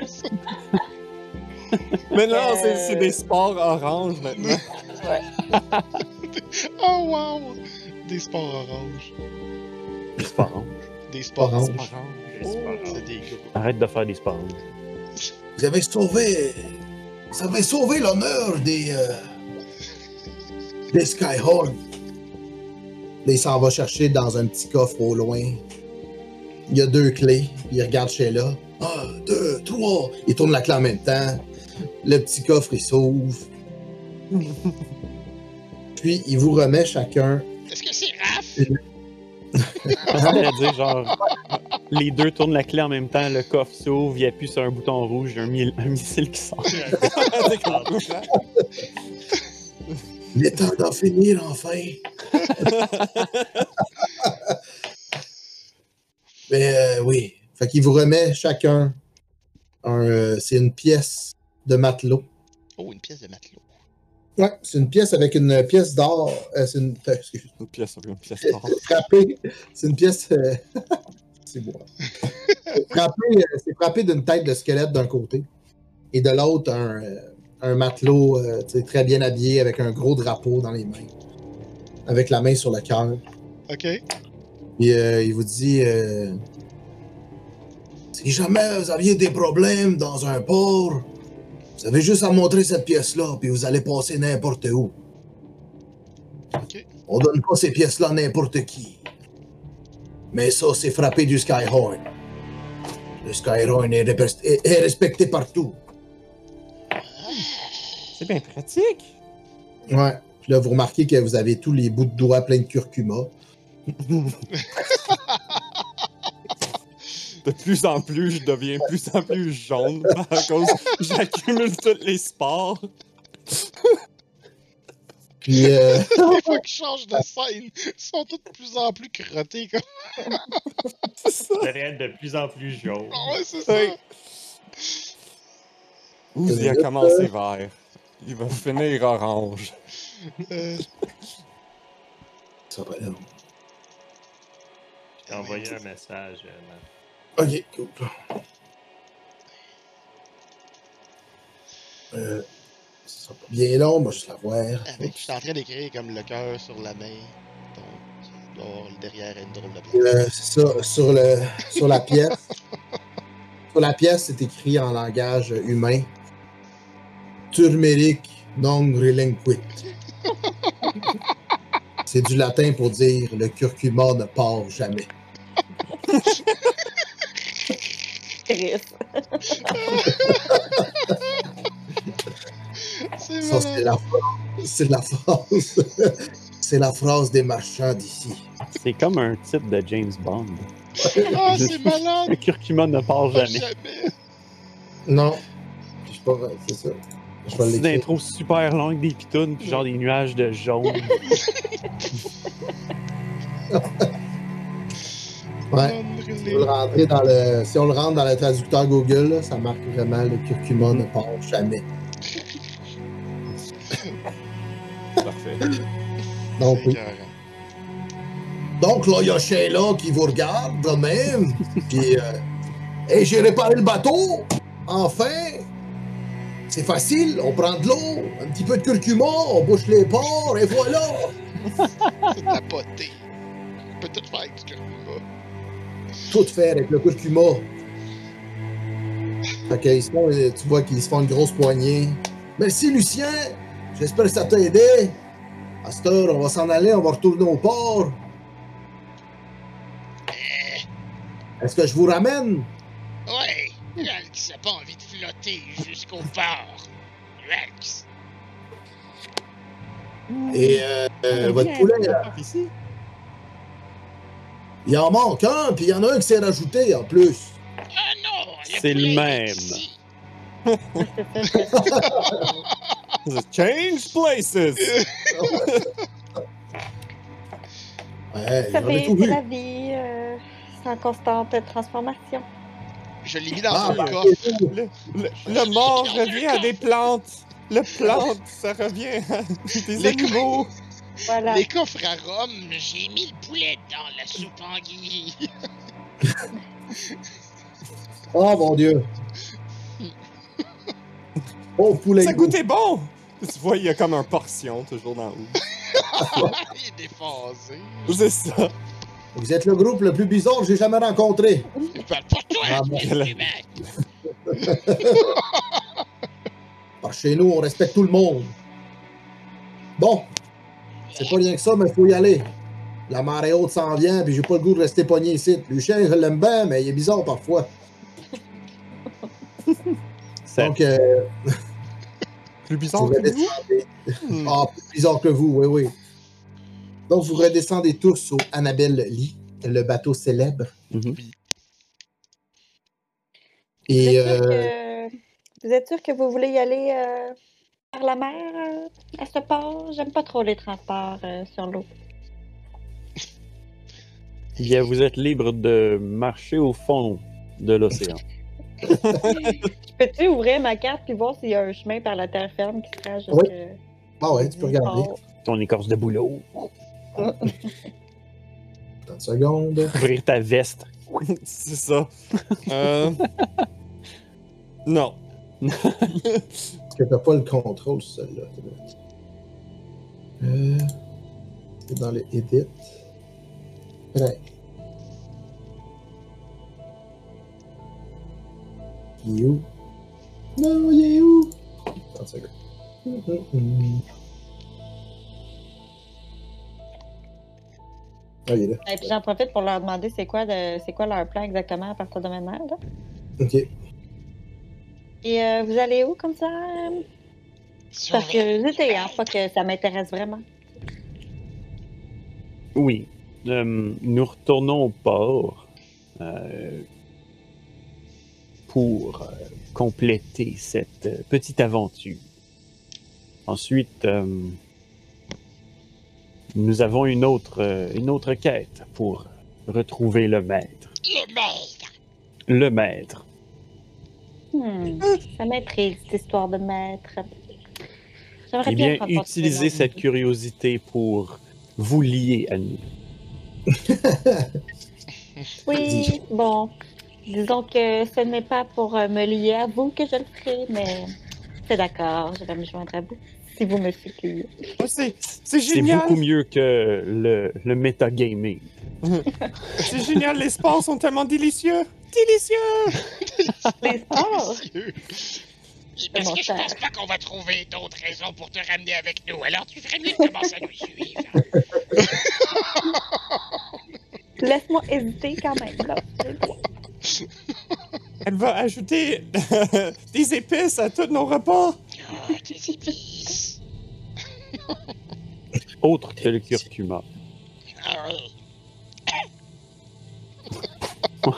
Mais non, c'est Euh. c'est des spores oranges maintenant. Oh wow! Des sports oranges. Sport. Des sports Orange. des gros. Arrête de faire des sports. Vous avez sauvé. Vous avez sauvé l'honneur des. euh, des Skyhorn. Là, il s'en va chercher dans un petit coffre au loin. Il y a deux clés. Il regarde Sheila. Un, deux, trois. Il tourne la clé en même temps. Le petit coffre, il s'ouvre. Puis, il vous remet chacun. Est-ce que c'est Raph? J'allais dire, genre, les deux tournent la clé en même temps, le coffre s'ouvre, il appuie sur un bouton rouge, il y a un, mi- un missile qui sort. Il est temps d'en finir enfin. Mais euh, oui. Fait qu'il vous remet chacun un. euh, c'est une pièce de matelot. Oh, une pièce de matelot. Ouais, c'est une pièce avec une pièce d'or. euh, c'est une. euh, pièce, une pièce d'or. frappé. C'est une pièce. euh, c'est moi. frappé, euh, c'est frappé d'une tête de squelette d'un côté. Et de l'autre, un, euh, un matelot euh, très bien habillé avec un gros drapeau dans les mains. Avec la main sur le cœur. Ok. Puis euh, il vous dit euh, Si jamais vous aviez des problèmes dans un port, vous avez juste à montrer cette pièce-là, puis vous allez passer n'importe où. Ok. On donne pas ces pièces-là à n'importe qui. Mais ça, c'est frappé du Skyhorn. Le Skyhorn est- est respecté partout. C'est bien pratique. Ouais. Puis là, vous remarquez que vous avez tous les bouts de doigts pleins de curcuma. De plus en plus, je deviens plus en plus jaune à cause j'accumule tous les spores. Puis, euh, Des fois qu'ils changent de scène, ils sont tous de plus en plus crottés. Comme... C'est ça. De plus en plus jaune. Ah ouais, c'est ça. Ouais. Ouh, il a commencé vert. Il va finir orange. Euh, ça va là. J'ai envoyé un message. euh. Ok, cool. Euh, ça sera pas bien long, moi je la voir. avec, je suis en train d'écrire comme le cœur sur la main. Donc, avoir derrière une drôle de place. Euh, ça, sur, le, sur la pièce. sur la pièce, c'est écrit en langage humain. Turmeric non relinquit. C'est du latin pour dire le curcuma ne part jamais. Ça, c'est la phrase. C'est la phrase. c'est la phrase des marchands d'ici. C'est comme un titre de James Bond. Ah, c'est malade. Le curcuma ne part Pas jamais. jamais. Non. Je sais pas, c'est ça. Je vais C'est une intro super longue des pitounes, puis genre des nuages de jaune. Ouais. Si, on le rentrer dans le, si on le rentre dans le traducteur Google, là, ça marque vraiment le curcuma ne part jamais. Parfait. Donc, oui. Donc là, il y a Sheila qui vous regarde de même. Puis, euh, hey, j'ai réparé le bateau. Enfin. C'est facile. On prend de l'eau, un petit peu de curcuma, on bouche les ports et voilà. C'est. On peut tout faire avec du curcuma. Tout faire avec le curcuma. Fait qu'ils se font, euh, tu vois qu'ils se font une grosse poignée. Merci Lucien. J'espère que ça t'a aidé. À cette heure, on va s'en aller, on va retourner au port. Est-ce que je vous ramène? Ouais, Lux n'a pas envie de flotter jusqu'au port. Lux. Et euh, euh, votre poulet, là, Ici? Il en manque un, puis il y en a un qui s'est rajouté en plus. Ah non, C'est le même. Change places! Ouais, Vous savez, c'est la vie. euh, c'est en constante transformation. Je l'ai mis dans Ah, un ben, coffre. Le, le- le mort revient à des plantes. Le plante, ça revient à des Les animaux. Voilà. Les coffres à rhum, J'ai mis le poulet dans la soupe anguille. Oh mon dieu. Oh, poulet. Ça goût. goûtait bon! Tu vois, il y a comme un portion toujours dans le haut. il est déphasé. C'est ça. Vous êtes le groupe le plus bizarre que j'ai jamais rencontré. Je parle pour toi, Ah. Par chez nous, on respecte tout le monde. Bon. C'est pas rien que ça, mais il faut y aller. La marée haute s'en vient, puis j'ai pas le goût de rester pogné ici. Lucien, je l'aime bien, mais il est bizarre parfois. Donc, euh, Plus vous bizarre que redescendez. Hmm. Ah, plus bizarre que vous, oui, oui. Donc, vous redescendez tous au Annabelle Lee, le bateau célèbre. Mhm. Vous Et êtes, sûr euh, que... vous êtes sûr que vous voulez y aller euh, par la mer euh, à ce port? J'aime pas trop les transports euh, sur l'eau. Bien, vous êtes libre de marcher au fond de l'océan. Peux-tu ouvrir ma carte puis voir s'il y a un chemin par la terre ferme qui sera jusque... Oui. ah ouais, tu peux regarder. port? Ton écorce de boulot. 30 secondes. Ouvrir ta veste. C'est ça. Euh... Non. Parce que t'as pas le contrôle sur celle-là. Euh, c'est dans le edit. Prêt. Il est où? Non, il est où? 30 secondes. Hum, hum, hum. Ah, il est là. Et puis j'en profite pour leur demander c'est quoi, de- c'est quoi leur plan exactement à partir de maintenant. Là. Ok. Et euh, vous allez où comme ça? euh, Par curiosité, hein, pas que ça m'intéresse vraiment. Oui. Euh, nous retournons au port euh, pour compléter cette petite aventure. Ensuite, euh, nous avons une autre, une autre quête pour retrouver le maître. Le maître. Le maître. Hmm, ça m'intrigue, cette histoire de maître. J'aimerais Eh bien, utilisez dans- cette curiosité pour vous lier à nous. Oui, bon. Disons que ce n'est pas pour euh, me lier à vous que je le ferai, mais c'est d'accord, je vais me joindre à vous si vous me suppliez. Oh, C'est c'est C'est génial. beaucoup mieux que le, le metagaming. C'est génial. Les sports sont tellement délicieux. Délicieux. Délicieux. Parce que je pense pas qu'on va trouver d'autres raisons pour te ramener avec nous. Alors tu ferais mieux de commencer à nous suivre. Laisse-moi hésiter quand même. Là. Elle va ajouter des épices à tous nos repas. Oh, des épices. Autre que le curcuma. Ah oui.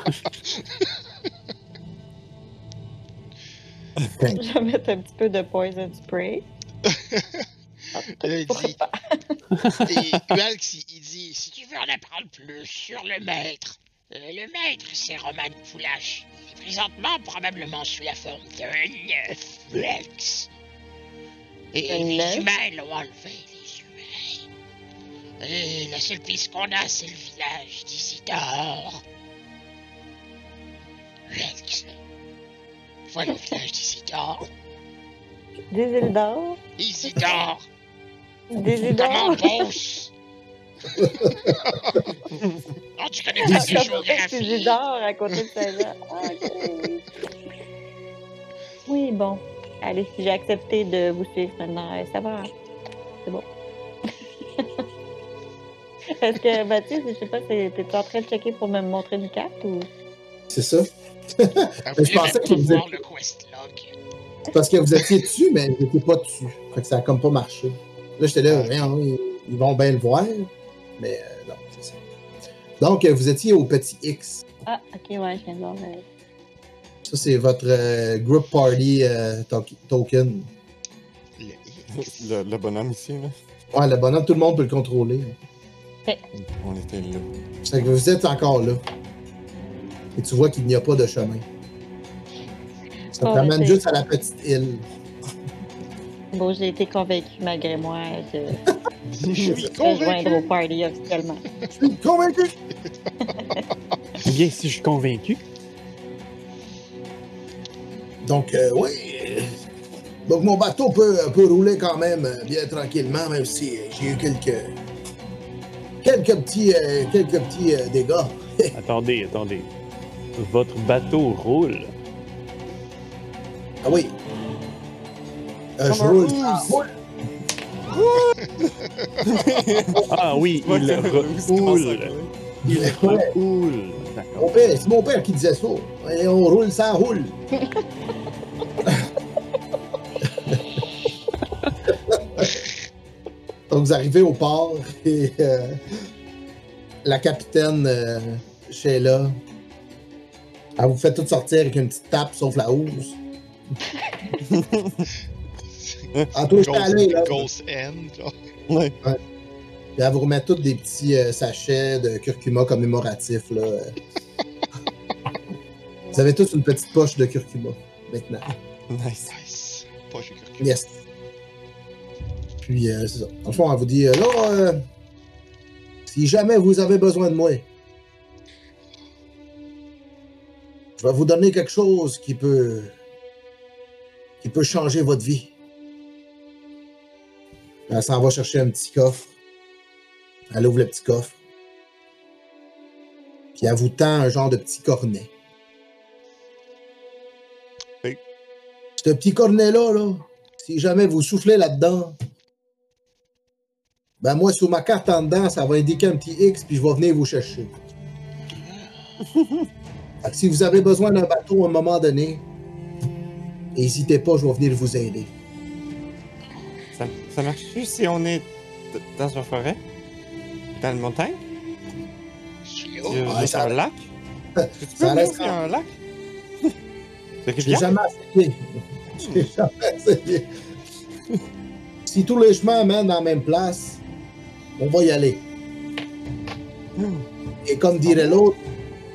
Je vais mettre un petit peu de poison spray. Là, il dit. Et Ualx, il- il dit Si tu veux en apprendre plus sur le maître, euh, le maître, c'est Roman Poulache. qui présentement probablement sous la forme d'un flex. Et Un les humains l'ont enlevé, les humains. Et la seule piste qu'on a, c'est le village d'Isidore. Flex. Voilà le village d'Isidore. D'or. Isidore. Des îles Comment? Non, tu connais pas ces Des géographies. d'or à côté de Saint-Jean. Ah, ok. Oui, bon. Allez, j'ai accepté de vous suivre maintenant. Euh, Ça va. C'est bon. Est-ce que, Mathieu, je sais pas, t'es en train de checker pour me montrer une carte ou? C'est ça. Ah, Je pensais que vous le. C'est parce que vous étiez dessus, mais vous n'étiez pas dessus. Fait que ça a comme pas marché. Là, j'étais là, Voyons, ils, ils vont bien le voir. Mais euh, non, c'est ça. Donc, euh, vous étiez au petit X. Ah, ok, ouais, je viens de voir. Ça, c'est votre euh, group party euh, to- token. Le Le, le bonhomme ici, là. Ouais, le bonhomme, tout le monde peut le contrôler. On était là. C'est que vous êtes encore là. Et tu vois qu'il n'y a pas de chemin. Ça te Oh, ramène c'est- juste à la petite île. Bon, j'ai été convaincue malgré moi de Je suis rejoindre convaincu. au party officiellement. Je suis convaincu. Ou bien si je suis convaincu. Donc, euh, oui. Donc, mon bateau peut, peut rouler quand même euh, bien tranquillement, même si euh, j'ai eu quelques. Quelques petits, euh, quelques petits euh, dégâts. Attendez, attendez. Votre bateau roule. Ah oui. Euh, je roule. Ah, roule? Ah oui, il le- le- le- roule. Il roule. Mon père, c'est mon père qui disait ça. Et on roule, ça roule. Donc, vous arrivez au port et euh, la capitaine euh, Sheila, elle vous fait tout sortir avec une petite tape sauf la housse. En tout cas, allez, là. Ghost End, genre. Ouais. Puis elle vous remet tous des petits euh, sachets de curcuma commémoratifs. Là. vous avez tous une petite poche de curcuma maintenant. Nice. Nice. Pas j'ai cru. Yes. Puis, euh, c'est ça. Dans le fond, elle vous dit, euh, là, euh, si jamais vous avez besoin de moi, je vais vous donner quelque chose qui peut, qui peut changer votre vie. Elle s'en va chercher un petit coffre. Elle ouvre le petit coffre. Puis elle vous tend un genre de petit cornet. Oui. Ce petit cornet-là, là, si jamais vous soufflez là-dedans, ben moi, sur ma carte en dedans, ça va indiquer un petit X, puis je vais venir vous chercher. Si vous avez besoin d'un bateau à un moment donné, n'hésitez pas, je vais venir vous aider. Ça, ça marche juste si on est dans une forêt? Dans une montagne? Ça- un lac? Tu ça peux reste sur un lac? Rivière? jamais essayé. Je l'ai jamais essayé. si tous les chemins mènent dans la même place, on va y aller. Et comme dirait l'autre,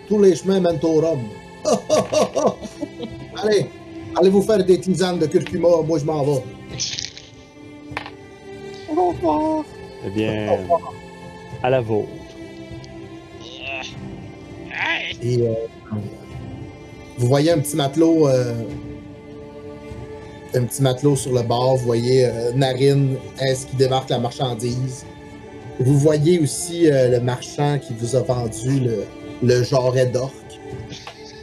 tous les chemins mènent au rhum. allez, allez vous faire des tisanes de curcuma, moi je m'en vais. Au revoir. Eh bien, à la vôtre. Et euh, vous voyez un petit matelot, euh, un petit matelot sur le bord. Vous voyez euh, Narine, est-ce qui débarque la marchandise. Vous voyez aussi euh, le marchand qui vous a vendu le, le jarret d'orque,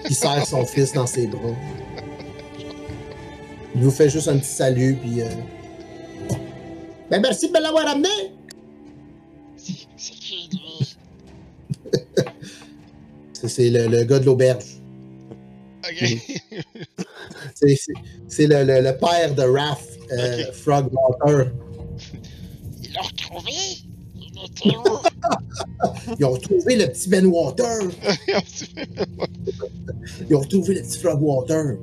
qui serre son fils dans ses bras. Il vous fait juste un petit salut, puis. euh, Ben merci de me l'avoir amené! c'est c'est qui, lui? C'est- C'est le, le gars de l'auberge. Ok. C'est- le, le- le père de Raph, euh, Ok. Frogwater. Ils l'ont retrouvé? Il était où? Ils ont retrouvé le petit Ben Water. Ils ont retrouvé le petit Frogwater.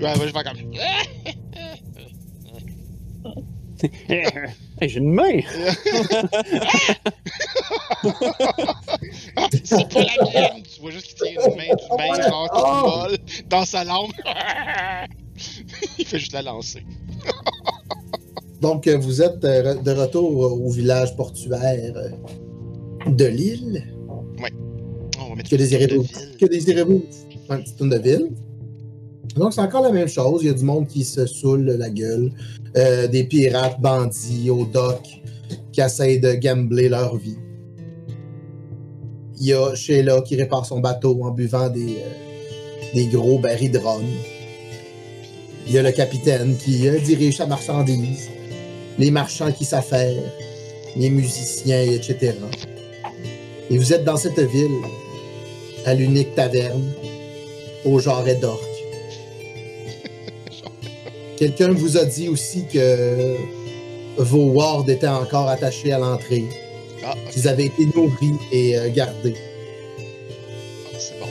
Ouais, moi, je vais comme. Hey, j'ai une main! C'est pas la mienne! Tu vois juste qu'il tire une main du main, genre, toute Oh! molle, dans sa langue. Il fait juste la lancer. Donc, euh, vous êtes euh, de retour au village portuaire euh, de l'île. On va mettre Que désirez-vous? Que désirez-vous? Un petit tour de ville. Donc, c'est encore la même chose. Il y a du monde qui se saoule la gueule. Euh, des pirates, bandits au dock qui essayent de gambler leur vie. Il y a Sheila qui répare son bateau en buvant des, euh, des gros barils de rhum. Il y a le capitaine qui euh, dirige sa marchandise. Les marchands qui s'affairent. Les musiciens, etc. Et vous êtes dans cette ville à l'unique taverne, au jarret d'orque. Quelqu'un vous a dit aussi que vos wards étaient encore attachés à l'entrée, Ah, qu'ils avaient été nourris et euh, gardés. Ah, c'est bon.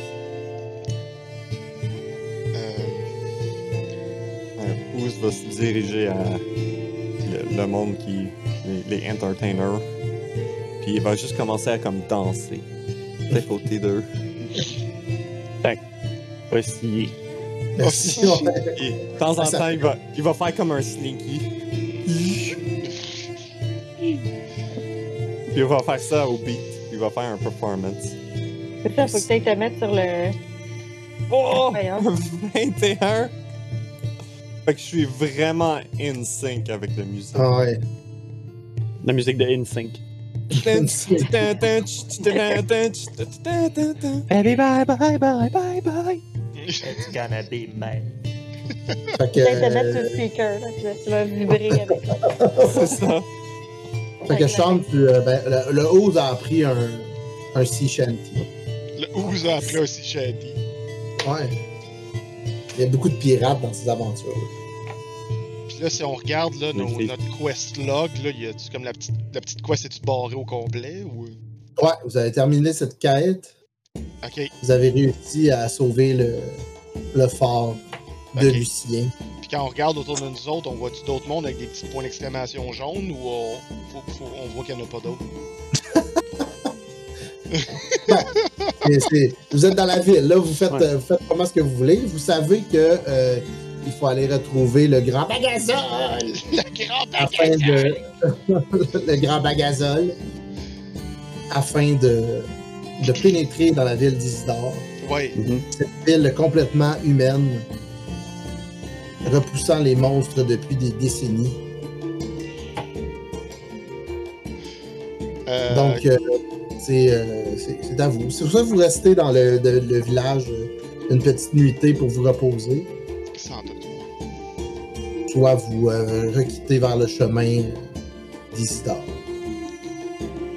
Ouz va se diriger à le, monde qui. Les, les entertainers. Puis il va juste commencer à comme danser. À côté d'eux. Voici. Merci. Et de temps en Ça temps, il va, il va faire comme un slinky. Puis il va faire ça au beat. Il va faire un performance. C'est ça, faut que tu te mettre sur le. Oh! Voyons. 21! Fait que je suis vraiment in sync avec la musique. Ah ouais. La musique de InSync. Baby, bye, bye, bye, bye, bye. It's gonna be mine. Fait que, Peut-être te mettre sur le speaker, là, tu vas- tu vas vibrer avec. C'est ça. fait que Sean, tu, euh, ben, le, le a appris un, un sea shanty. Le Ouz a appelé aussi Shady. Ouais. Il y a beaucoup de pirates dans ces aventures. Puis là, si on regarde là, nos- notre quest log, là, y a-tu comme la petite, la petite quest, est-tu barrée au complet ou? Ouais, vous avez terminé cette quête. Ok. Vous avez réussi à sauver le, le fort de. Lucien. Puis quand on regarde autour de nous autres, on voit-tu d'autres mondes avec des petits points d'exclamation jaunes ou on, faut- faut- on voit qu'il n'y en a pas d'autres? C'est- vous êtes dans la ville, là, vous faites, Ouais. euh, vous faites comment ce que vous voulez. Vous savez que euh, il faut aller retrouver le grand bagazole Le grand afin bagage! de le grand bagazole afin de, de pénétrer dans la ville d'Isidore. Ouais. Mhm. Cette ville complètement humaine, repoussant les monstres depuis des décennies. Euh, Donc, euh, c'est euh, c'est- c'est à vous. C'est pour ça que vous restez dans le, de- le village euh, une petite nuitée pour vous reposer. sans doute. Soit vous euh, requittez vers le chemin d'Isidore.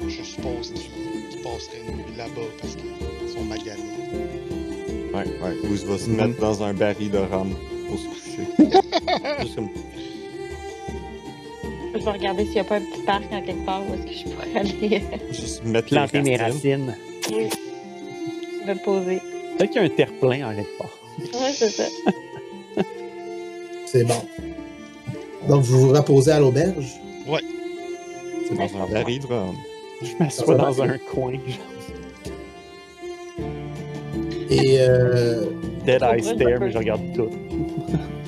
Je suppose qu'ils qu'ils passeraient une nuit là-bas parce qu'ils sont maganés. Ouais, ouais. Ouz va se Mhm. mettre dans un baril de rhum pour se coucher. Juste comme. Je vais regarder s'il n'y a pas un petit parc en quelque part où est-ce que je pourrais aller Juste mettre Planter mes racines. racines. me poser. Peut-être qu'il y a un terre-plein en quelque part. Ouais, c'est ça. C'est bon. Donc, vous vous reposez à l'auberge? C'est dans un baril de rhum. Je m'assois dans un coin. Et euh, Dead Eye je Stare, mais je regarde tout.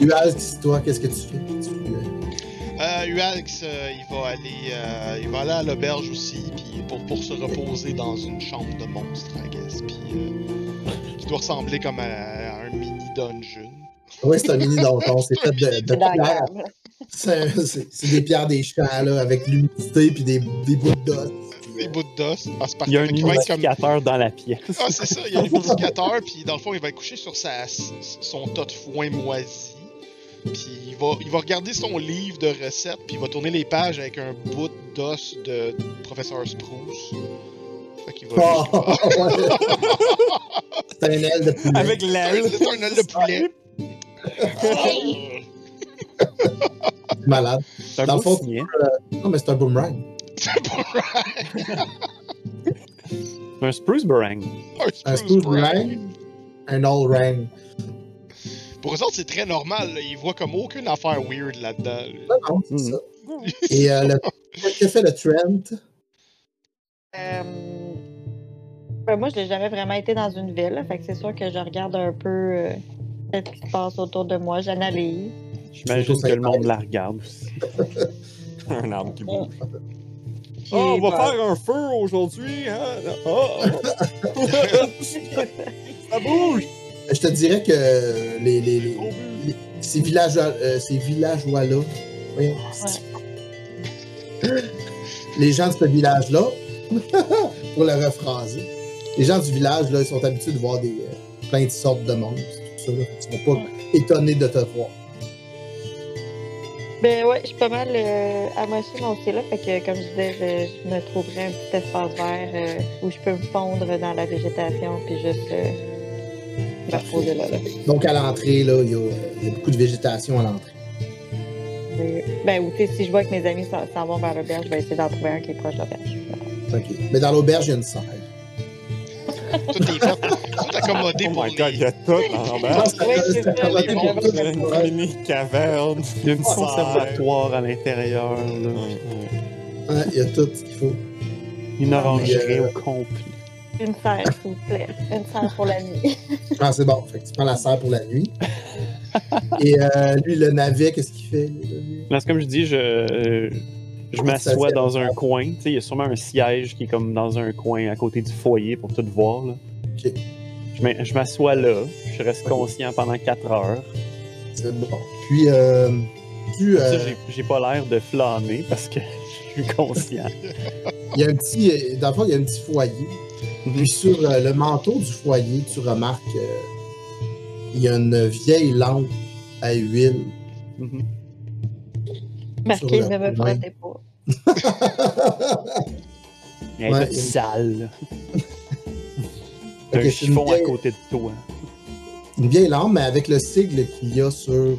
Ual, toi, qu'est-ce que tu fais? Euh, Ualx, euh, il va aller, euh, il va aller à l'auberge aussi, puis pour, pour se reposer dans une chambre de monstre, I guess, puis euh, qui doit ressembler comme à, à un mini dungeon. Oui, c'est un mini donjon. C'est fait de, de C'est dans la pierre. gamme. C'est c'est- c'est des pierres des champs, là, avec l'humidité puis des, des bouts d'os. Des bouts d'os. Ah, c'est Il y a un comme- humidificateur dans la pièce. Ah, c'est ça, il y a un humidificateur, puis dans le fond, il va être couché sur sa, son tas de foin moisi. Puis il va, il va regarder son livre de recettes, puis il va tourner les pages avec un bout d'os de Professeur Spruce. Fait qu'il va Oh, ouais. C'est un aile de poulet. Avec l'aile. C'est un œil de poulet. Malade. C'est un Dans fond, signet. Non, mais c'est un boomerang. C'est right. C'est un spruce boomerang. Un spruce boomerang. Un all rang. Pour eux autres, c'est très normal. là. Ils voient comme aucune affaire weird là-dedans. là. Non, non, c'est ça. Et euh, le... qu'est-ce que fait le Trent? Euh, ben, moi, je n'ai jamais vraiment été dans une ville, fait que c'est sûr que je regarde un peu euh, ce qui se passe autour de moi, j'analyse. J'imagine que le monde la regarde aussi. Un arbre qui bouge. Oh, on va faire un feu aujourd'hui, hein? Oh! Ça bouge! Je te dirais que les, les, les- les- ces euh, ces villageois-là, voyons, les gens de ce village-là, pour le rephraser, les gens du village, là, ils sont habitués de voir des, euh, plein de sortes de monstres, tout ça. là. Ils sont pas étonnés de te voir. Ben ouais, je suis pas mal euh, amochée mon aussi là, fait que comme je disais, je, je me trouverais un petit espace vert euh, où je peux me fondre dans la végétation puis juste euh, Donc, à l'entrée, là, il y, a, il y a beaucoup de végétation à l'entrée. Euh, Ben ou si je vois que mes amis s'en vont vers l'auberge, je vais essayer d'en trouver un qui est proche de l'auberge. OK. Mais dans l'auberge, il y a une serre. Tout est fait. Tout accommodé Oh pour les... god, il y a tout en c'est Il y a une mini caverne. Il y a une conservatoire à l'intérieur. Il y a tout ce qu'il faut. Une orangerie euh, au complet. Une serre, s'il vous plaît. Une serre pour la nuit. Ah, c'est bon. Fait que tu prends la serre pour la nuit. Et euh, lui, le navet, qu'est-ce qu'il fait? Là, c'est comme je dis, je, euh, je m'assois dans un coin. Tu sais, il y a sûrement un siège qui est comme dans un coin à côté du foyer pour tout voir. Là. Ok. Je m'a- Je m'assois là, je reste conscient pendant 4 heures. C'est bon. Puis, euh, tu, euh, j'ai- j'ai pas l'air de flâner parce que je suis conscient. il y a un petit, dans le fond, il y a un petit foyer. Mhm. Puis sur euh, le manteau du foyer, tu remarques euh, il y a une vieille lampe à huile. Marqué, Sur ne me frottez pas. Elle est Ouais, toute il y a- sale. Un chiffon à vieille- côté de toi. Une vieille lampe, mais avec le sigle qu'il y a sur euh,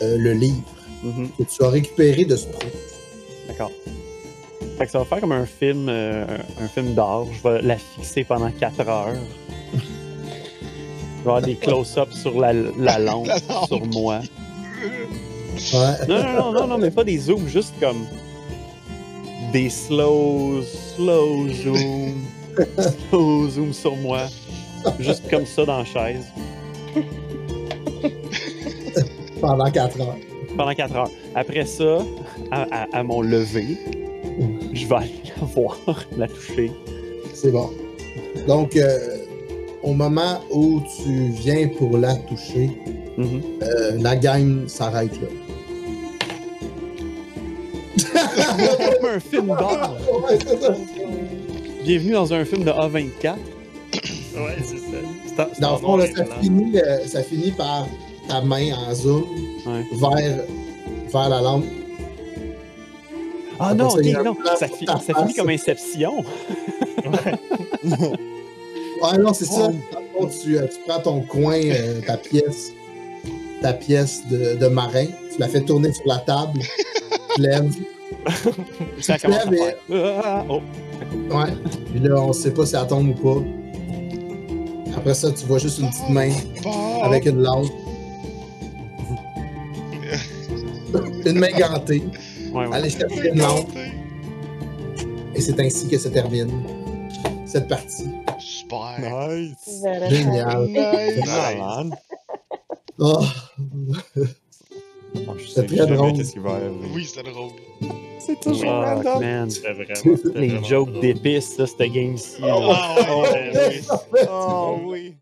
le livre Mhm. que tu as récupéré de ce. D'accord. Fait que ça va faire comme un film, euh, un film d'art. Je vais la fixer pendant 4 heures. Je vais avoir des close-ups sur la, la lampe, La lampe. sur moi. Ouais. Non, non, non, non, non, mais pas des zooms, juste comme des slow, slow zoom, slow zoom sur moi. Juste comme ça dans la chaise. Pendant 4 heures. Pendant 4 heures. Après ça, à, à- à mon lever, vais aller la voir, la toucher. C'est bon. Donc, euh, au moment où tu viens pour la toucher, Mhm. euh, la game s'arrête là. comme un film. Ouais, ça. Bienvenue dans un film de A24. Ouais, c'est ça. Dans le fond, là, ça, finit, euh, ça finit par ta main en zoom Ouais. vers, vers la lampe. Ah non, ok, non. Ça, fi- face. finit comme Inception. Ouais, non, c'est ça. Tu, euh, tu prends ton coin, euh, ta pièce, ta pièce de, de marin, tu la fais tourner sur la table, tu lèves. Ça à lèves faire. Ah, oh. Ouais. Puis là, on sait pas si elle tombe ou pas. Après ça, tu vois juste une petite main avec une lampe. une main gantée. Ouais, ouais. Allez chercher une lampe. Et c'est ainsi que se termine cette partie. Super. Nice. Génial. Nice. Malade. Oh, Oh, je C'est sais très drôle. qu'est-ce qui va arriver. Oui, c'est drôle. C'est toujours Fuck, random. man. C'était vraiment. Les vraiment jokes drôle. d'épices, ça, cette game-ci. Ah ouais. Ouais, oui. Oh oui.